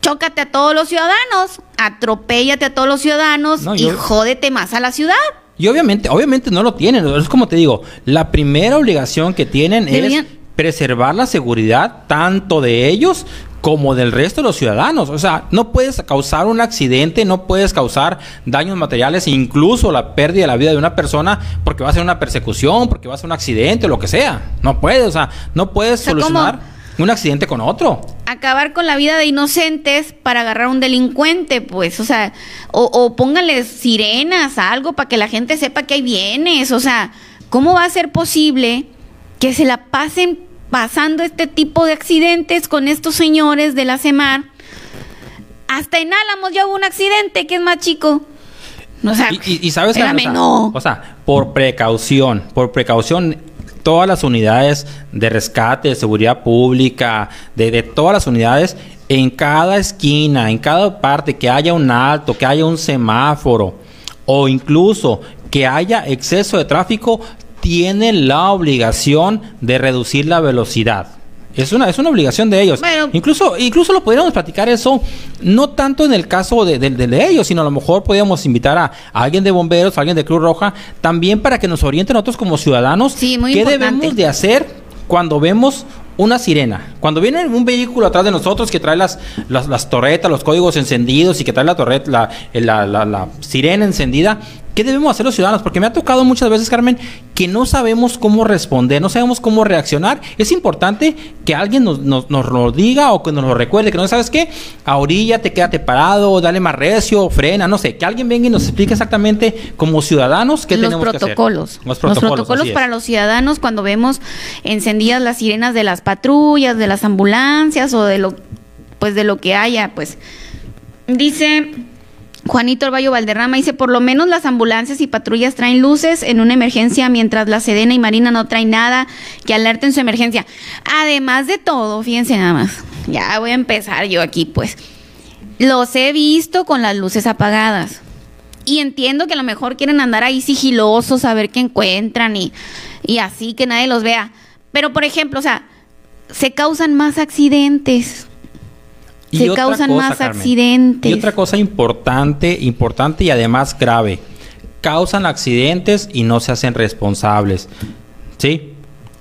chócate a todos los ciudadanos, atropéllate a todos los ciudadanos y jódete más a la ciudad. Y obviamente, obviamente no lo tienen. Es como te digo, la primera obligación que tienen es preservar la seguridad tanto de ellos como del resto de los ciudadanos. O sea, no puedes causar un accidente, no puedes causar daños materiales, incluso la pérdida de la vida de una persona porque va a ser una persecución, porque va a ser un accidente o lo que sea. No puedes, o sea, no puedes solucionar un accidente con otro. Acabar con la vida de inocentes para agarrar a un delincuente, pues, o sea, o, o pónganles sirenas, algo para que la gente sepa que hay bienes, o sea, ¿cómo va a ser posible que se la pasen pasando este tipo de accidentes con estos señores de la CEMAR? Hasta en Álamos ya hubo un accidente que es más chico. O sea, y, sabes, no. o sea, por precaución, por precaución todas las unidades de rescate, de seguridad pública, de, todas las unidades, en cada esquina, en cada parte, que haya un alto, que haya un semáforo o incluso que haya exceso de tráfico, tienen la obligación de reducir la velocidad. Es una, es una obligación de ellos. incluso, incluso lo podríamos platicar eso, no tanto en el caso de, de, ellos, sino a lo mejor podríamos invitar a, alguien de bomberos, a alguien de Cruz Roja, también para que nos orienten nosotros como ciudadanos qué debemos de hacer cuando vemos una sirena. Cuando viene un vehículo atrás de nosotros que trae las, las, torretas, los códigos encendidos y que trae la torreta, la, la, la, sirena encendida, ¿Qué debemos hacer los ciudadanos? Porque me ha tocado muchas veces, Carmen, que no sabemos cómo responder, no sabemos cómo reaccionar. Es importante que alguien nos, nos, nos lo diga o que nos lo recuerde, que no sabes qué, a orilla te quédate parado, dale más recio, frena, no sé, que alguien venga y nos explique exactamente como ciudadanos qué los tenemos protocolos. que hacer. Los protocolos. Los protocolos para los ciudadanos cuando vemos encendidas las sirenas de las patrullas, de las ambulancias o de lo pues de lo que haya, pues dice Juanito Albayo Valderrama dice, por lo menos las ambulancias y patrullas traen luces en una emergencia, mientras la Sedena y Marina no traen nada que alerten su emergencia. Además de todo, fíjense nada más, ya voy a empezar yo aquí, pues, los he visto con las luces apagadas. Y entiendo que a lo mejor quieren andar ahí sigilosos, a ver qué encuentran y, y así que nadie los vea. Pero, por ejemplo, o sea, se causan más accidentes. Y se otra causan cosa, más Carmen, accidentes. Y otra cosa importante, importante y además grave. Causan accidentes y no se hacen responsables. ¿Sí?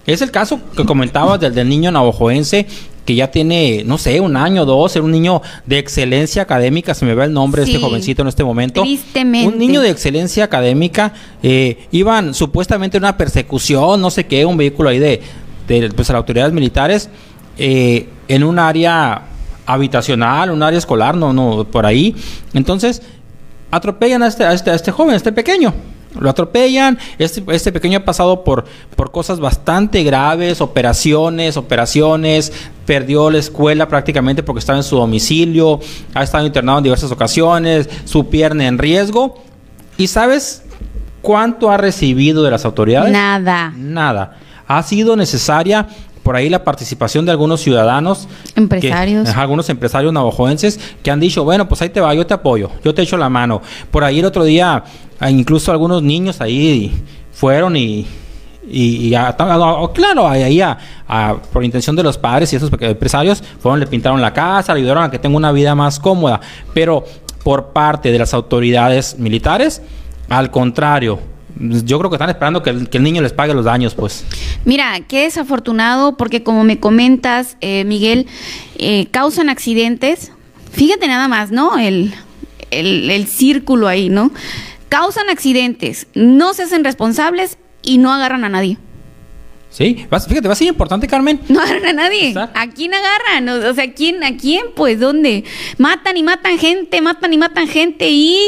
Es el caso que comentabas del, del niño navajoense que ya tiene, no sé, un año, dos, era un niño de excelencia académica, se me va el nombre de este jovencito en este momento. Tristemente. Un niño de excelencia académica, eh, iban supuestamente en una persecución, no sé qué, un vehículo ahí de, de pues, las autoridades militares, eh, en un área habitacional, un área escolar, no, no, por ahí. Entonces, atropellan a este, a este, a este joven, a este pequeño. Lo atropellan. Este, este pequeño ha pasado por, por cosas bastante graves, operaciones, operaciones. Perdió la escuela prácticamente porque estaba en su domicilio. Ha estado internado en diversas ocasiones. Su pierna en riesgo. ¿Y sabes cuánto ha recibido de las autoridades? Nada. Nada. Ha sido necesaria por ahí la participación de algunos ciudadanos. Empresarios. que- algunos empresarios navajoenses que han dicho, bueno, pues ahí te va, yo te apoyo, yo te echo la mano. Por ahí el otro día, ah, incluso algunos niños ahí fueron y... Y, y a- a- claro, ahí a- por intención de los padres y esos empresarios, fueron, le pintaron la casa, le ayudaron a que tenga una vida más cómoda. Pero por parte de las autoridades militares, al contrario, yo creo que están esperando que el, que el niño les pague los daños, pues. Mira, qué desafortunado porque como me comentas, eh, Miguel, eh, causan accidentes. Fíjate nada más, ¿no? El, el, el círculo ahí, ¿no? Causan accidentes, no se hacen responsables y no agarran a nadie. Sí, fíjate, va a ser importante, Carmen. No agarran a nadie. ¿A quién agarran? O o sea, ¿a quién? ¿A quién? Pues, ¿dónde? Matan y matan gente, matan y matan gente y...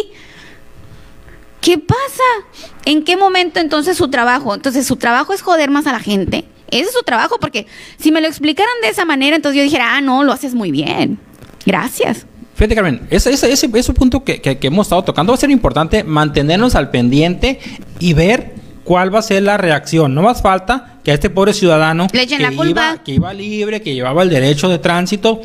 ¿Qué pasa? ¿En qué momento entonces su trabajo? Entonces, su trabajo es joder más a la gente. Ese es su trabajo, porque si me lo explicaran de esa manera, entonces yo dijera, ah, no, lo haces muy bien. Gracias. Fíjate, Carmen, ese, ese, ese, ese punto que, que- que hemos estado tocando va a ser importante mantenernos al pendiente y ver cuál va a ser la reacción. No más falta que a este pobre ciudadano Le echen que, la culpa. Iba, que iba libre, que llevaba el derecho de tránsito,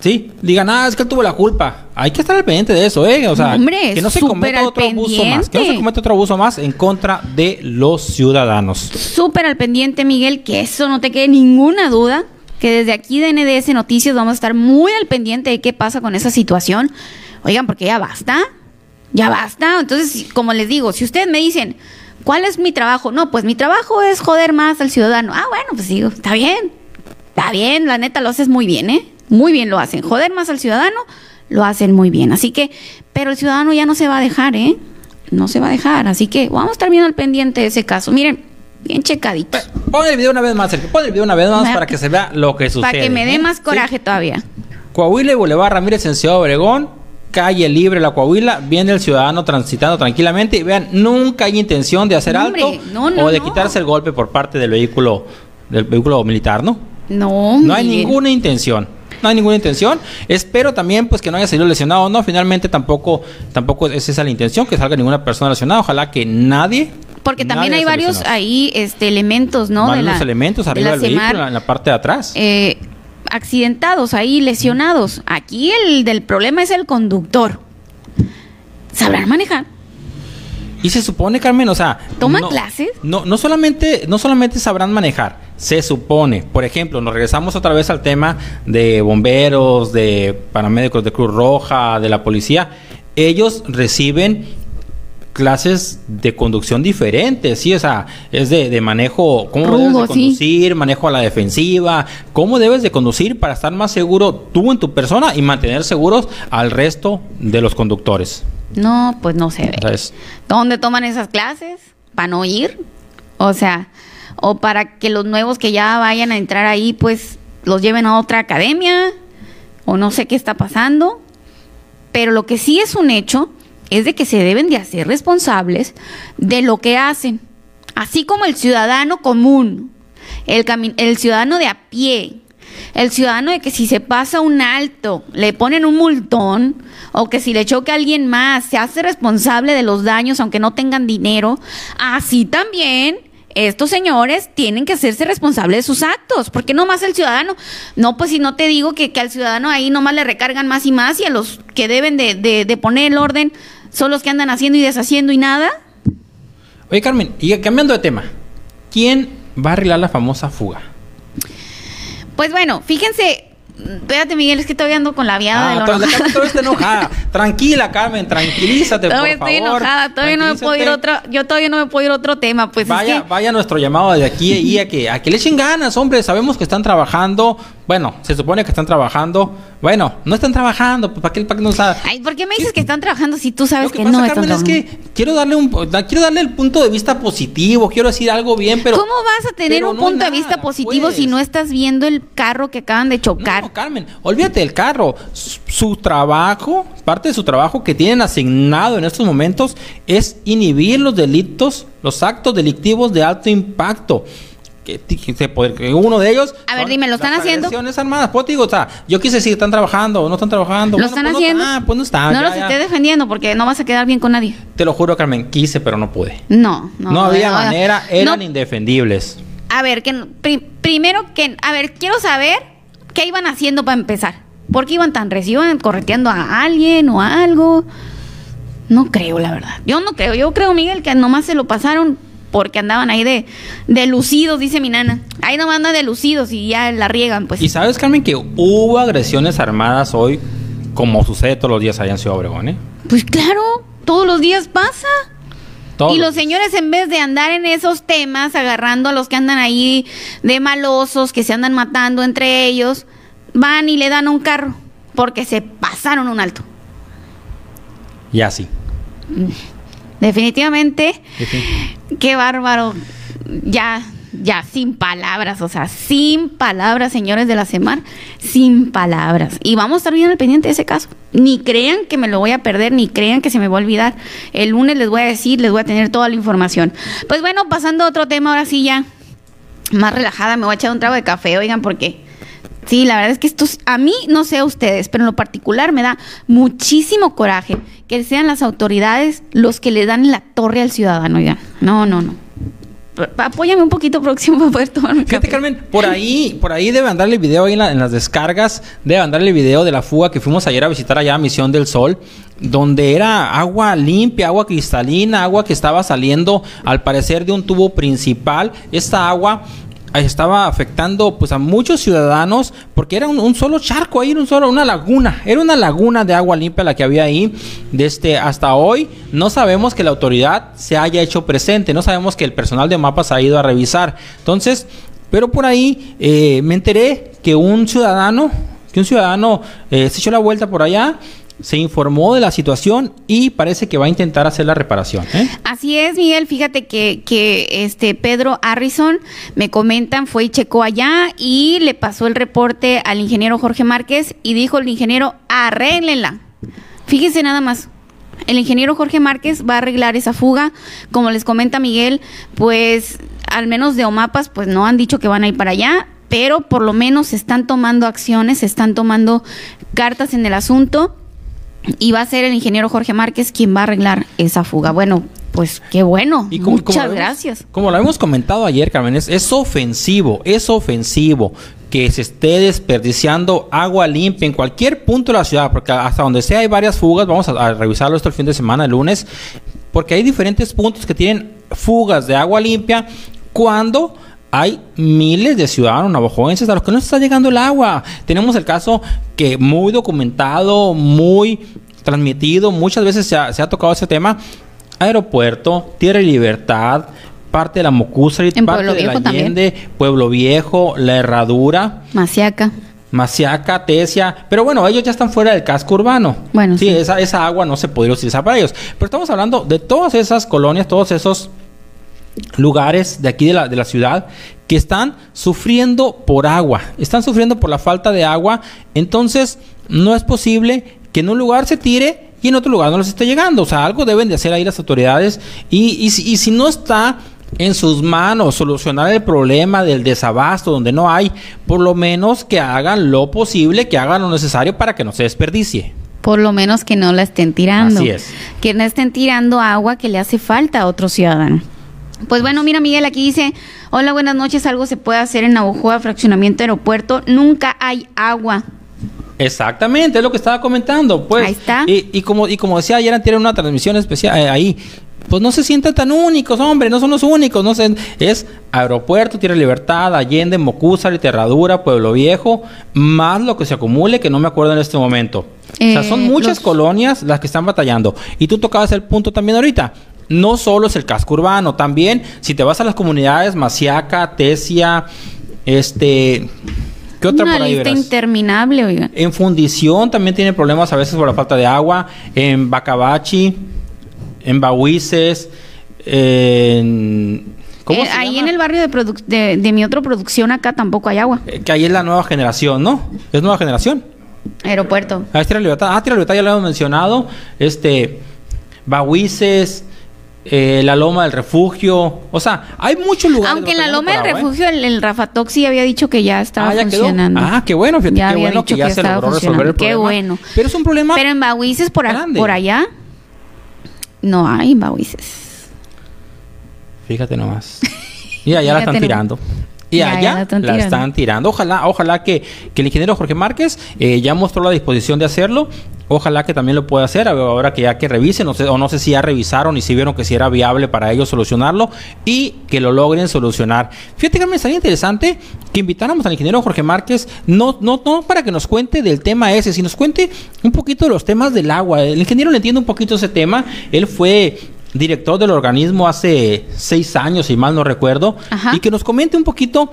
sí, digan, ah, es que él tuvo la culpa. Hay que estar al pendiente de eso, ¿eh? O sea, Hombre, que no se cometa otro abuso más. Que no se cometa otro abuso más en contra de los ciudadanos. Súper al pendiente, Miguel, que eso no te quede ninguna duda, que desde aquí de NDS Noticias vamos a estar muy al pendiente de qué pasa con esa situación. Oigan, porque ya basta, ya basta. Entonces, como les digo, si ustedes me dicen, ¿cuál es mi trabajo? No, pues mi trabajo es joder más al ciudadano. Ah, bueno, pues digo, está bien, está bien, la neta lo haces muy bien, ¿eh? Muy bien lo hacen. Joder más al ciudadano, lo hacen muy bien. Así que, pero el ciudadano ya no se va a dejar, ¿eh? No se va a dejar. Así que vamos a estar bien al pendiente de ese caso. Miren, bien checadito. Pon el video una vez más, Sergio. Pon el video una vez más Para para que- se vea lo que sucede. Para que me dé ¿eh? más Sí. coraje todavía. Coahuila y Boulevard Ramírez en Ciudad Obregón, calle libre La Coahuila, viene el ciudadano transitando tranquilamente y vean, nunca hay intención de hacer Hombre, alto no, no, o de no. quitarse el golpe por parte del vehículo del vehículo militar, ¿no? No, No hay ninguna intención. No hay ninguna intención. Espero también pues que no haya salido lesionado, no. Finalmente tampoco tampoco es esa la intención que salga ninguna persona lesionada. Ojalá que nadie Porque también nadie hay varios lesionado. ahí este elementos, ¿no? Varios la- elementos de arriba la del vehículo, en la parte de atrás. eh, accidentados ahí, lesionados. Aquí el del problema es el conductor. ¿Sabrán manejar? Y se supone, Carmen, o sea, ¿Toman no- clases? No, no solamente, no solamente sabrán manejar, se supone. Por ejemplo, nos regresamos otra vez al tema de bomberos, de paramédicos de Cruz Roja, de la policía. Ellos reciben clases de conducción diferentes, sí, o sea, es de, de manejo, cómo debes de sí. conducir, manejo a la defensiva, cómo debes de conducir para estar más seguro tú en tu persona y mantener seguros al resto de los conductores. No, pues no se ve. ¿Dónde toman esas clases? ¿Para no ir? O sea, o para que los nuevos que ya vayan a entrar ahí, pues los lleven a otra academia, o no sé qué está pasando. Pero lo que sí es un hecho es de que se deben de hacer responsables de lo que hacen. Así como el ciudadano común, el, ciudadano de a pie, el ciudadano de que si se pasa un alto, le ponen un multón, o que si le choca a alguien más, se hace responsable de los daños aunque no tengan dinero, así también estos señores tienen que hacerse responsables de sus actos, porque no más el ciudadano, no pues si no te digo que, que al ciudadano ahí nomás le recargan más y más y a los que deben de, de- de poner el orden son los que andan haciendo y deshaciendo y nada. Oye, Carmen, y cambiando de tema, ¿quién va a arreglar la famosa fuga? Pues bueno, fíjense, espérate Miguel, es que todavía ando con la viada de Ah, todavía- todavía está enojada. Tranquila, Carmen, tranquilízate, Todavía por estoy favor. enojada, todavía no me puedo ir otro, yo todavía no me puedo ir otro tema, pues es Vaya, que- vaya nuestro llamado de aquí y a que, a que le echen ganas, hombre. Sabemos que están trabajando. Bueno, se supone que están trabajando. Bueno, no están trabajando. pues, ¿Para qué, para qué nos da? Ay, ¿por qué me dices que están trabajando si tú sabes Lo que, que, pasa, no están Carmen, es trabajando? que quiero darle un quiero darle el punto de vista positivo, quiero decir algo bien, pero ¿Cómo vas a tener un no punto de vista positivo si pues. no estás viendo el carro que acaban de chocar? No, Carmen, olvídate del carro. Su, su trabajo, parte de su trabajo que tienen asignado en estos momentos es inhibir los delitos, los actos delictivos de alto impacto. Que, que uno de ellos. A ver, dime, ¿lo están las haciendo? armadas. Pues digo, o sea, yo quise decir, ¿están trabajando o no están trabajando? ¿Lo Bueno, están pues no- haciendo? ah, pues no están. No ya, los ya. esté defendiendo porque no vas a quedar bien con nadie. Te lo juro, Carmen, quise, pero no pude. No, no. No, había no, manera, eran no. indefendibles. A ver, que pri- primero que, a ver, quiero saber qué iban haciendo para empezar. ¿Por qué iban tan recio? ¿Iban correteando a alguien o algo? No creo, la verdad. Yo no creo. Yo creo, Miguel, que nomás se lo pasaron porque andaban ahí de, de lucidos, dice mi nana. Ahí nomás andan de lucidos y ya la riegan, pues. Y sabes, Carmen, que hubo agresiones armadas hoy, como sucede todos los días allá en Ciudad Obregón, ¿eh? Pues claro, todos los días pasa. Todos y los los señores, en vez de andar en esos temas, agarrando a los que andan ahí de malosos, que se andan matando entre ellos, van y le dan un carro porque se pasaron un alto. Y así. Definitivamente, Sí, qué bárbaro. Ya, ya, sin palabras, o sea, sin palabras, señores de la semana, sin palabras. Y vamos a estar bien al pendiente de ese caso. Ni crean que me lo voy a perder, ni crean que se me va a olvidar. El lunes les voy a decir, les voy a tener toda la información. Pues bueno, pasando a otro tema, ahora sí ya más relajada, me voy a echar un trago de café, oigan, porque sí, la verdad es que esto, es- a mí no sé a ustedes, pero en lo particular me da muchísimo coraje que sean las autoridades los que le dan la torre al ciudadano, oigan. No, no, no. Apóyame un poquito próximo para poder tomar Fíjate, café. Carmen, por ahí, por ahí debe andarle el video ahí en, la- en las descargas, debe andarle el video de la fuga que fuimos ayer a visitar allá a Misión del Sol, donde era agua limpia, agua cristalina, agua que estaba saliendo al parecer de un tubo principal. Esta agua estaba afectando pues a muchos ciudadanos porque era un, solo charco ahí, un solo, una laguna, era una laguna de agua limpia la que había ahí. Desde hasta hoy no sabemos que la autoridad se haya hecho presente, no sabemos que el personal de mapas ha ido a revisar. Entonces, pero por ahí eh, me enteré que un ciudadano, que un ciudadano eh, se echó la vuelta por allá, se informó de la situación y parece que va a intentar hacer la reparación. ¿eh? Así es, Miguel. Fíjate que, que este Pedro Harrison me comentan, fue y checó allá y le pasó el reporte al ingeniero Jorge Márquez y dijo el ingeniero, arréglenla. Fíjense nada más. El ingeniero Jorge Márquez va a arreglar esa fuga. Como les comenta Miguel, pues al menos de Omapas, pues no han dicho que van a ir para allá, pero por lo menos están tomando acciones, están tomando cartas en el asunto y va a ser el ingeniero Jorge Márquez quien va a arreglar esa fuga. Bueno, pues qué bueno. Y como- Muchas como lo hemos- gracias. Como lo hemos comentado ayer, Carmen, es, es ofensivo, es ofensivo que se esté desperdiciando agua limpia en cualquier punto de la ciudad, porque hasta donde sea hay varias fugas, vamos a, a revisarlo esto el fin de semana, el lunes, porque hay diferentes puntos que tienen fugas de agua limpia cuando hay miles de ciudadanos navajoenses a los que no está llegando el agua. Tenemos el caso que muy documentado, muy transmitido, muchas veces se ha, se ha tocado ese tema. Aeropuerto, Tierra y Libertad, parte de la Mocusa, parte Pueblo de la también. Allende, Pueblo Viejo, La Herradura. Maciaca. Masiaca, Tesia, pero bueno, ellos ya están fuera del casco urbano. Bueno, sí, sí. Esa, esa agua no se podría utilizar para ellos. Pero estamos hablando de todas esas colonias, todos esos lugares de aquí de la, de la ciudad que están sufriendo por agua, están sufriendo por la falta de agua, entonces no es posible que en un lugar se tire y en otro lugar no les esté llegando, o sea, algo deben de hacer ahí las autoridades y, y si- y si no está en sus manos solucionar el problema del desabasto donde no hay, por lo menos que hagan lo posible, que hagan lo necesario para que no se desperdicie. Por lo menos que no la estén tirando. Así es. Que no estén tirando agua que le hace falta a otro ciudadano. Pues bueno, mira Miguel, aquí dice, hola, buenas noches, algo se puede hacer en Navojoa, fraccionamiento aeropuerto, nunca hay agua. Exactamente, es lo que estaba comentando. Pues, Ahí está. Y, y como, y como decía ayer, antes una transmisión especial eh, ahí. Pues no se sientan tan únicos, hombre, no son los únicos, no sé, es Aeropuerto, Tierra Libertad, Allende, Mocúzar, Terradura, Pueblo Viejo, más lo que se acumule, que no me acuerdo en este momento. o sea, son Eh, muchas los- colonias las que están batallando. Y tú tocabas el punto también ahorita. No solo es el casco urbano, también si te vas a las comunidades Masiaca, Tesia, este... ¿Qué otra Una por ahí lista verás? interminable, oigan. En fundición también tiene problemas a veces por la falta de agua. En Bacabachi, en Bahuices, en... ¿Cómo Eh, se ahí llama? en el barrio de, produc- de, de mi otra producción acá tampoco hay agua. Eh, que ahí es la nueva generación, ¿no? Es nueva generación. Aeropuerto. Ah, es Tierra Libertad. Ah, Tierra Libertad ya lo hemos mencionado. Este... Bahuices... eh, la Loma del Refugio. O sea, hay muchos lugares. Aunque en la Loma del. Refugio el, el Rafa Toxi había dicho que ya estaba Ah, ya quedó. funcionando. Ah, qué bueno, fíjate, Ya qué había bueno dicho que ya se estaba logró resolver el funcionando. Qué problema. bueno. Pero es un problema Pero en Bahuices por, a- por allá no hay Bahuices. Fíjate nomás. Y allá la están tirando. Y Ya, ya allá la están la tirando. están tirando. Ojalá, ojalá que, que el ingeniero Jorge Márquez eh, ya mostró la disposición de hacerlo. Ojalá que también lo pueda hacer ahora que ya que revisen, no sé, o no sé si ya revisaron y si vieron que si era viable para ellos solucionarlo y que lo logren solucionar. Fíjate que me estaría interesante que invitáramos al ingeniero Jorge Márquez, no, no, no para que nos cuente del tema ese, sino nos cuente un poquito de los temas del agua. El ingeniero le entiende un poquito ese tema. Él fue director del organismo hace seis años, si mal no recuerdo, Ajá. y que nos comente un poquito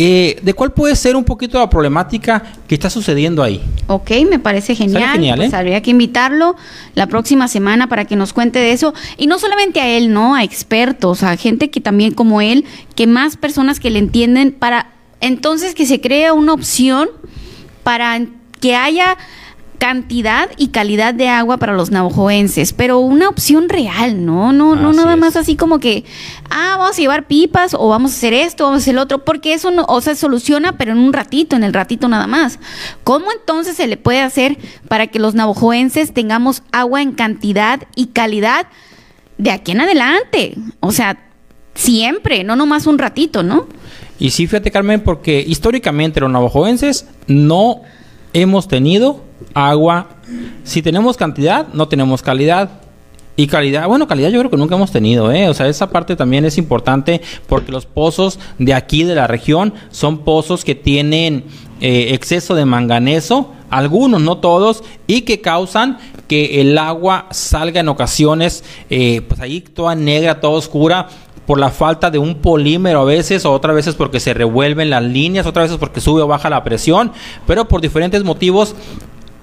eh, de cuál puede ser un poquito la problemática que está sucediendo ahí. Ok, me parece genial. Genial, pues ¿eh? habría que invitarlo la próxima semana para que nos cuente de eso. Y no solamente a él, ¿no? A expertos, a gente que también como él, que más personas que le entienden para entonces que se crea una opción para que haya cantidad y calidad de agua para los navajoenses, pero una opción real, ¿no? No, no Así nada es. más así como que, ah, vamos a llevar pipas o vamos a hacer esto, vamos a hacer lo otro, porque eso no, o sea, soluciona, pero en un ratito, en el ratito nada más. ¿Cómo entonces se le puede hacer para que los navajoenses tengamos agua en cantidad y calidad de aquí en adelante? O sea, siempre, no nomás un ratito, ¿no? Y sí, fíjate, Carmen, porque históricamente los navajoenses no hemos tenido agua. Si tenemos cantidad, no tenemos calidad. Y calidad, bueno, calidad yo creo que nunca hemos tenido, ¿eh? O sea, esa parte también es importante porque los pozos de aquí de la región son pozos que tienen eh, exceso de manganeso, algunos, no todos, y que causan que el agua salga en ocasiones, eh, pues ahí toda negra, toda oscura, por la falta de un polímero a veces, o otras veces porque se revuelven las líneas, otras veces porque sube o baja la presión, pero por diferentes motivos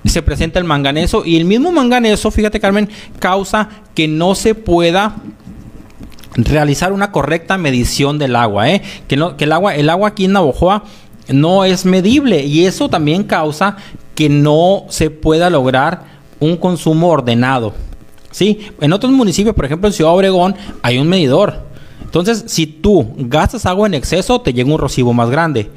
se presenta el manganeso y el mismo manganeso, fíjate Carmen, causa que no se pueda realizar una correcta medición del agua, ¿eh? que, no, que el agua, el agua aquí en Navojoa no es medible y eso también causa que no se pueda lograr un consumo ordenado. Sí, en otros municipios, por ejemplo en Ciudad Obregón, hay un medidor. Entonces, si tú gastas agua en exceso, te llega un recibo más grande.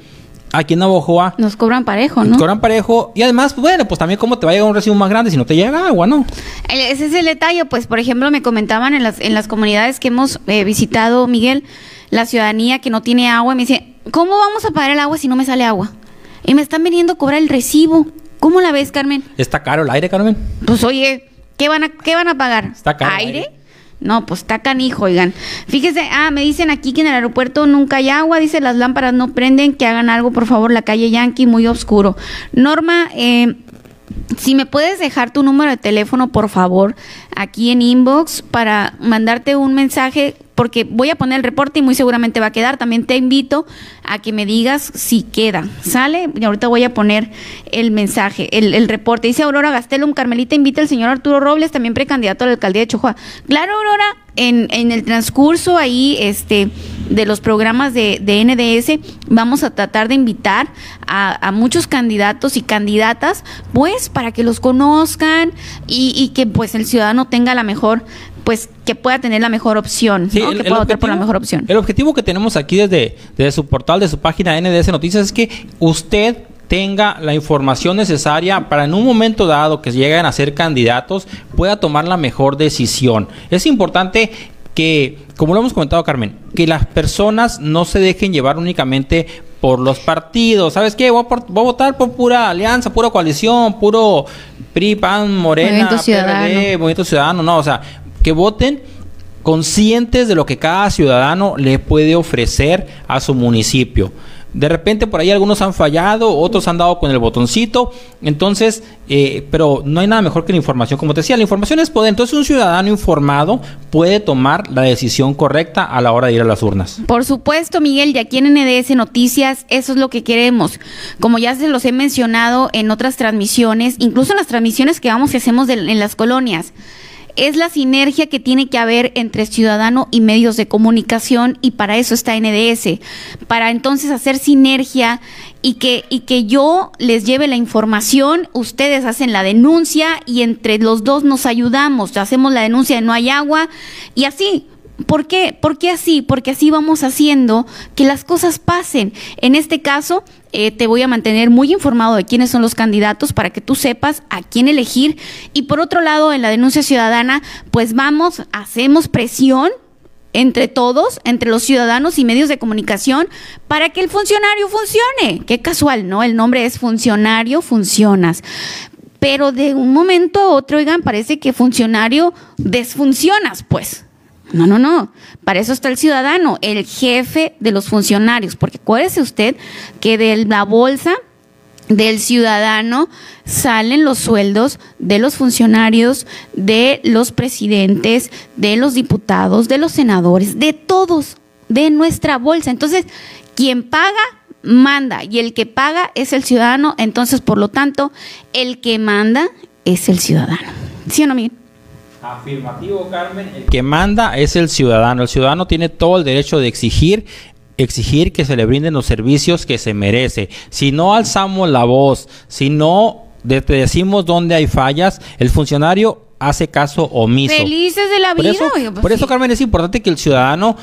Aquí en Navojoa Nos cobran parejo, ¿no? cobran parejo y además, pues, bueno, pues también cómo te va a llegar un recibo más grande si no te llega agua, ¿no? Ese es el detalle, pues, por ejemplo, me comentaban en las, en las comunidades que hemos eh, visitado, Miguel, la ciudadanía que no tiene agua, me dice, ¿cómo vamos a pagar el agua si no me sale agua? Y me están veniendo a cobrar el recibo. ¿Cómo la ves, Carmen? Está caro el aire, Carmen. Pues oye, ¿qué van a, qué van a pagar? Está caro el ¿Aire? No, pues está canijo, oigan. Fíjese, ah, me dicen aquí que en el aeropuerto nunca hay agua, dice las lámparas no prenden, que hagan algo, por favor, la calle Yankee, muy oscuro. Norma, eh, si me puedes dejar tu número de teléfono, por favor, aquí en inbox para mandarte un mensaje porque voy a poner el reporte y muy seguramente va a quedar. También te invito a que me digas si queda. ¿Sale? Y ahorita voy a poner el mensaje, el, el reporte. Dice Aurora Gastelum, Carmelita invita al señor Arturo Robles, también precandidato a la alcaldía de Chihuahua. Claro, Aurora, en, el transcurso ahí, este de los programas de, de NDS, vamos a tratar de invitar a, a muchos candidatos y candidatas, pues para que los conozcan y, y que pues el ciudadano tenga la mejor pues que pueda tener la mejor opción, Sí, ¿no? el- que pueda votar por la objetivo- mejor opción. El objetivo que tenemos aquí desde, desde su portal, de su página NDS Noticias, es que usted tenga la información necesaria para en un momento dado que lleguen a ser candidatos pueda tomar la mejor decisión. Es importante que, como lo hemos comentado Carmen, que las personas no se dejen llevar únicamente por los partidos. ¿Sabes qué? Voy a, por- voy a votar por pura alianza, pura coalición, puro PRI, PAN, Morena, Movimiento Ciudadano. PRD, Movimiento Ciudadano. No, o sea, que voten conscientes de lo que cada ciudadano le puede ofrecer a su municipio. De repente por ahí algunos han fallado, otros han dado con el botoncito, entonces, eh, pero no hay nada mejor que la información. Como te decía, la información es poder. Entonces un ciudadano informado puede tomar la decisión correcta a la hora de ir a las urnas. Por supuesto, Miguel, y aquí en NDS Noticias, eso es lo que queremos. Como ya se los he mencionado en otras transmisiones, incluso en las transmisiones que vamos y hacemos de- en las colonias, es la sinergia que tiene que haber entre ciudadano y medios de comunicación y para eso está NDS, para entonces hacer sinergia y que, y que yo les lleve la información, ustedes hacen la denuncia y entre los dos nos ayudamos, hacemos la denuncia de no hay agua y así, ¿Por qué? ¿Por qué así? Porque así vamos haciendo que las cosas pasen. En este caso, eh, te voy a mantener muy informado de quiénes son los candidatos para que tú sepas a quién elegir. Y por otro lado, en la denuncia ciudadana, pues vamos, hacemos presión entre todos, entre los ciudadanos y medios de comunicación, para que el funcionario funcione. Qué casual, ¿no? El nombre es funcionario, funcionas. Pero de un momento a otro, oigan, parece que funcionario desfuncionas, pues. No, no, no. Para eso está el ciudadano, el jefe de los funcionarios. Porque acuérdese usted que de la bolsa del ciudadano salen los sueldos de los funcionarios, de los presidentes, de los diputados, de los senadores, de todos, de nuestra bolsa. Entonces, quien paga, manda. Y el que paga es el ciudadano. Entonces, por lo tanto, el que manda es el ciudadano. ¿Sí o no, Miguel? Afirmativo, Carmen. El que manda es el ciudadano. El ciudadano tiene todo el derecho de exigir exigir que se le brinden los servicios que se merece. Si no alzamos la voz, si no te decimos dónde hay fallas, el funcionario hace caso omiso. Felices de la Por vida. eso, oiga, pues por eso, sí. Carmen, es importante que el ciudadano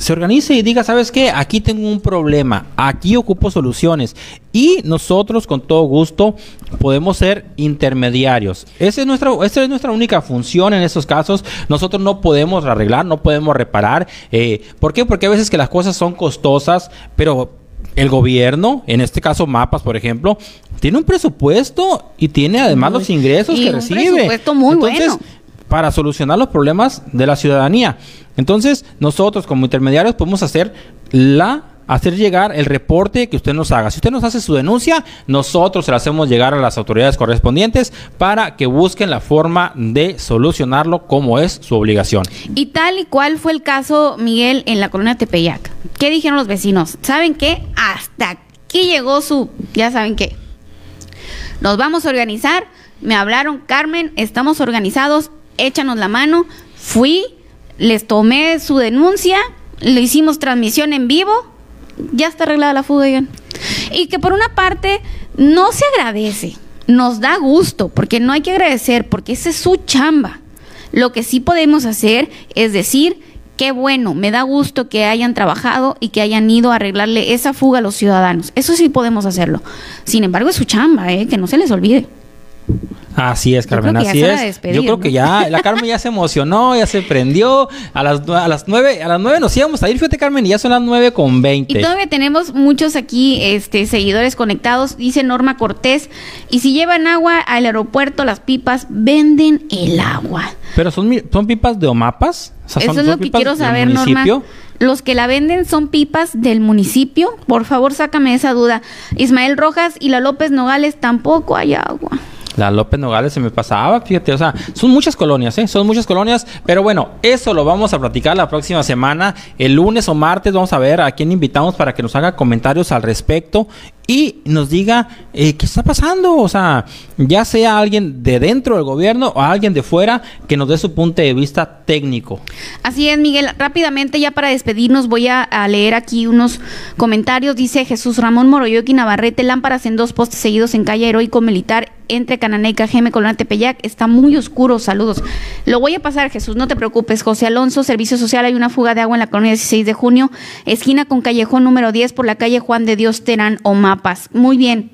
se organice y diga, ¿sabes qué? Aquí tengo un problema, aquí ocupo soluciones. Y nosotros, con todo gusto, podemos ser intermediarios. Esa es nuestra, esa es nuestra única función en esos casos. Nosotros no podemos arreglar, no podemos reparar. Eh, ¿Por qué? Porque a veces que las cosas son costosas, pero el gobierno, en este caso Mapas, por ejemplo, tiene un presupuesto y tiene además los ingresos y que un recibe. presupuesto muy bueno. Para solucionar los problemas de la ciudadanía. Entonces, nosotros como intermediarios podemos hacer la hacer llegar el reporte que usted nos haga. Si usted nos hace su denuncia, nosotros se la hacemos llegar a las autoridades correspondientes para que busquen la forma de solucionarlo como es su obligación. Y tal y cual fue el caso, Miguel, en la colonia Tepeyac. ¿Qué dijeron los vecinos? ¿Saben qué? Hasta aquí llegó su... Ya saben qué. Nos vamos a organizar. Me hablaron, Carmen, estamos organizados, échanos la mano. Fui, les tomé su denuncia, le hicimos transmisión en vivo. Ya está arreglada la fuga, oigan. Y que por una parte no se agradece, nos da gusto, porque no hay que agradecer, porque esa es su chamba. Lo que sí podemos hacer es decir, qué bueno, me da gusto que hayan trabajado y que hayan ido a arreglarle esa fuga a los ciudadanos. Eso sí podemos hacerlo. Sin embargo, es su chamba, ¿eh? que no se les olvide. Así es, Carmen, así es despedir, Yo creo ¿no? que ya, la Carmen ya se emocionó, ya se prendió. A las, a las nueve, a las nueve nos íbamos a ir, fíjate, Carmen, y ya son las nueve con veinte. Y todavía tenemos muchos aquí este, seguidores conectados, dice Norma Cortés. Y si llevan agua al aeropuerto, las pipas venden el agua. Pero son, pipas de Omapas. O sea, son- Eso es lo que quiero saber, Norma. Los que la venden son pipas del municipio. Por favor, sácame esa duda. Ismael Rojas y la López Nogales tampoco hay agua. La López Nogales se me pasaba, fíjate, o sea, son muchas colonias, ¿eh? Son muchas colonias, pero bueno, eso lo vamos a platicar la próxima semana, el lunes o martes, vamos a ver a quién invitamos para que nos haga comentarios al respecto y nos diga eh, qué está pasando, o sea, ya sea alguien de dentro del gobierno o alguien de fuera que nos dé su punto de vista técnico. Así es, Miguel. Rápidamente, ya para despedirnos, voy a, leer aquí unos comentarios. Dice Jesús Ramón Moroyoki Navarrete, lámparas en dos postes seguidos en calle Heroico Militar entre Canané y Cajeme, Colonia Tepeyac. Está muy oscuro, saludos. Lo voy a pasar, Jesús, no te preocupes. José Alonso, Servicio Social, hay una fuga de agua en la colonia 16 de junio, esquina con callejón número 10 por la calle Juan de Dios Terán o Mapas. Muy bien.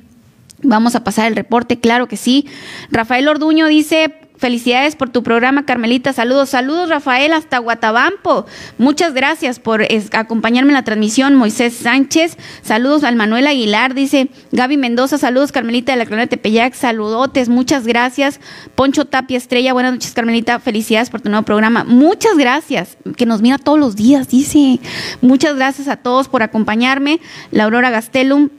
Vamos a pasar el reporte, claro que sí. Rafael Orduño dice, Felicidades por tu programa, Carmelita. Saludos, saludos, Rafael, hasta Guatabampo. Muchas gracias por acompañarme en la transmisión. Moisés Sánchez, saludos al Manuel Aguilar, dice Gaby Mendoza, saludos, Carmelita de la Colonia Tepeyac, saludotes, muchas gracias. Poncho Tapia Estrella, buenas noches, Carmelita. Felicidades por tu nuevo programa. Muchas gracias, que nos mira todos los días, dice. Muchas gracias a todos por acompañarme. La Aurora Gastelum,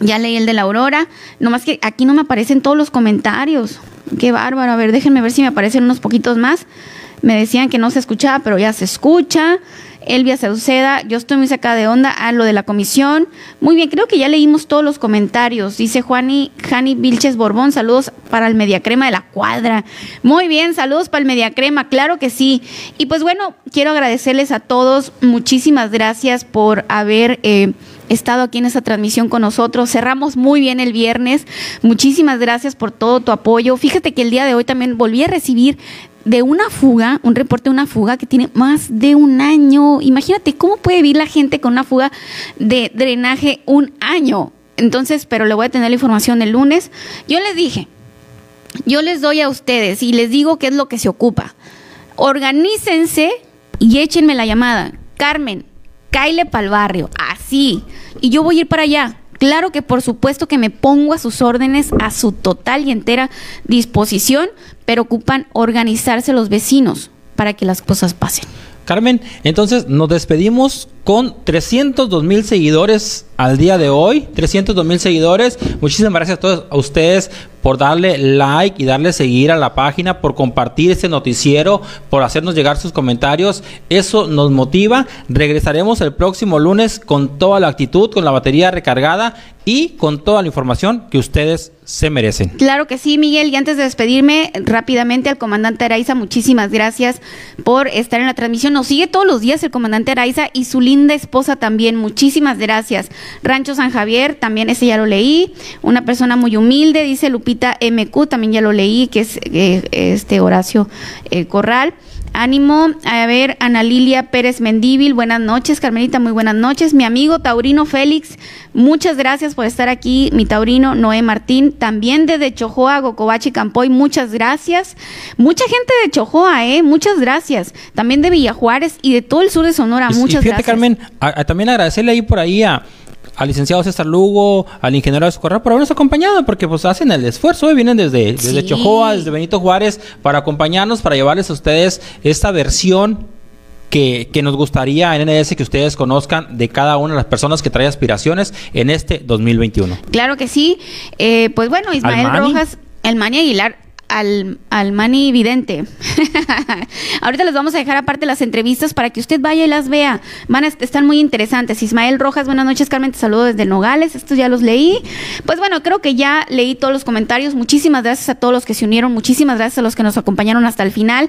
ya leí el de la Aurora. Nomás que aquí no me aparecen todos los comentarios. Qué bárbaro. A ver, déjenme ver si me aparecen unos poquitos más. Me decían que no se escuchaba, pero ya se escucha. Elvia Sauceda, yo estoy muy sacada de onda a lo de la comisión. Muy bien, creo que ya leímos todos los comentarios. Dice Juani, Jani Vilches Borbón, saludos para el Mediacrema de la Cuadra. Muy bien, saludos para el Mediacrema, claro que sí. Y pues bueno, quiero agradecerles a todos, muchísimas gracias por haber... Eh, estado aquí en esta transmisión con nosotros. Cerramos muy bien el viernes. Muchísimas gracias por todo tu apoyo. Fíjate que el día de hoy también volví a recibir de una fuga, un reporte de una fuga que tiene más de un año. Imagínate cómo puede vivir la gente con una fuga de drenaje un año. Entonces, pero le voy a tener la información el lunes. Yo les dije, yo les doy a ustedes y les digo qué es lo que se ocupa. Organícense y échenme la llamada. Carmen, caile para el barrio, así. Y yo voy a ir para allá. Claro que por supuesto que me pongo a sus órdenes, a su total y entera disposición, pero ocupan organizarse los vecinos para que las cosas pasen. Carmen, entonces nos despedimos con 302 mil seguidores al día de hoy. 302 mil seguidores. Muchísimas gracias a todos a ustedes por darle like y darle seguir a la página, por compartir este noticiero, por hacernos llegar sus comentarios. Eso nos motiva. Regresaremos el próximo lunes con toda la actitud, con la batería recargada y con toda la información que ustedes se merecen. Claro que sí, Miguel. Y antes de despedirme rápidamente al comandante Araiza, muchísimas gracias por estar en la transmisión. Nos sigue todos los días el comandante Araiza y su linda esposa también. Muchísimas gracias. Rancho San Javier, también ese ya lo leí. Una persona muy humilde, dice Lupita MQ, también ya lo leí, que es eh, este Horacio eh, Corral. Ánimo, a ver, Ana Lilia Pérez Mendíbil, buenas noches, Carmelita, muy buenas noches. Mi amigo Taurino Félix, muchas gracias por estar aquí. Mi Taurino Noé Martín, también desde Chojoa, Gocobachi, Campoy, muchas gracias. Mucha gente de Chojoa, ¿eh? Muchas gracias. También de Villajuárez y de todo el sur de Sonora, Y- y muchas fíjate, gracias. Carmen, a- a- también agradecerle ahí por ahí a al licenciado César Lugo, al ingeniero de Socorro por habernos acompañado, porque pues hacen el esfuerzo, ¿eh? vienen desde, desde Sí. Chojoa, desde Benito Juárez, para acompañarnos, para llevarles a ustedes esta versión que, que nos gustaría en NS que ustedes conozcan de cada una de las personas que trae aspiraciones en este 2021. Claro que sí. Eh, pues bueno, Ismael? Rojas, el Mani Aguilar, al, al Mani Vidente. Ahorita les vamos a dejar aparte las entrevistas para que usted vaya y las vea. Van a est- están muy interesantes. Ismael Rojas, buenas noches, Carmen, te saludo desde Nogales. Estos ya los leí. Pues bueno, creo que ya leí todos los comentarios. Muchísimas gracias a todos los que se unieron. Muchísimas gracias a los que nos acompañaron hasta el final.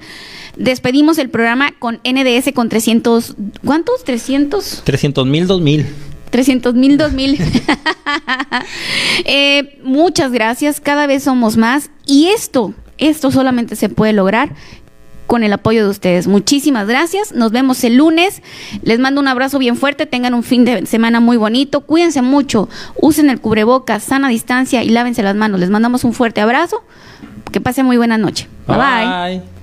Despedimos el programa con NDS con 300. ¿Cuántos? 300. 300 mil, 2 mil. 300 mil, 2 mil. Eh, muchas gracias, cada vez somos más y esto, esto solamente se puede lograr con el apoyo de ustedes. Muchísimas gracias, nos vemos el lunes, les mando un abrazo bien fuerte, tengan un fin de semana muy bonito, cuídense mucho, usen el cubrebocas, sana distancia y lávense las manos. Les mandamos un fuerte abrazo, que pasen muy buena noche. bye. bye. bye.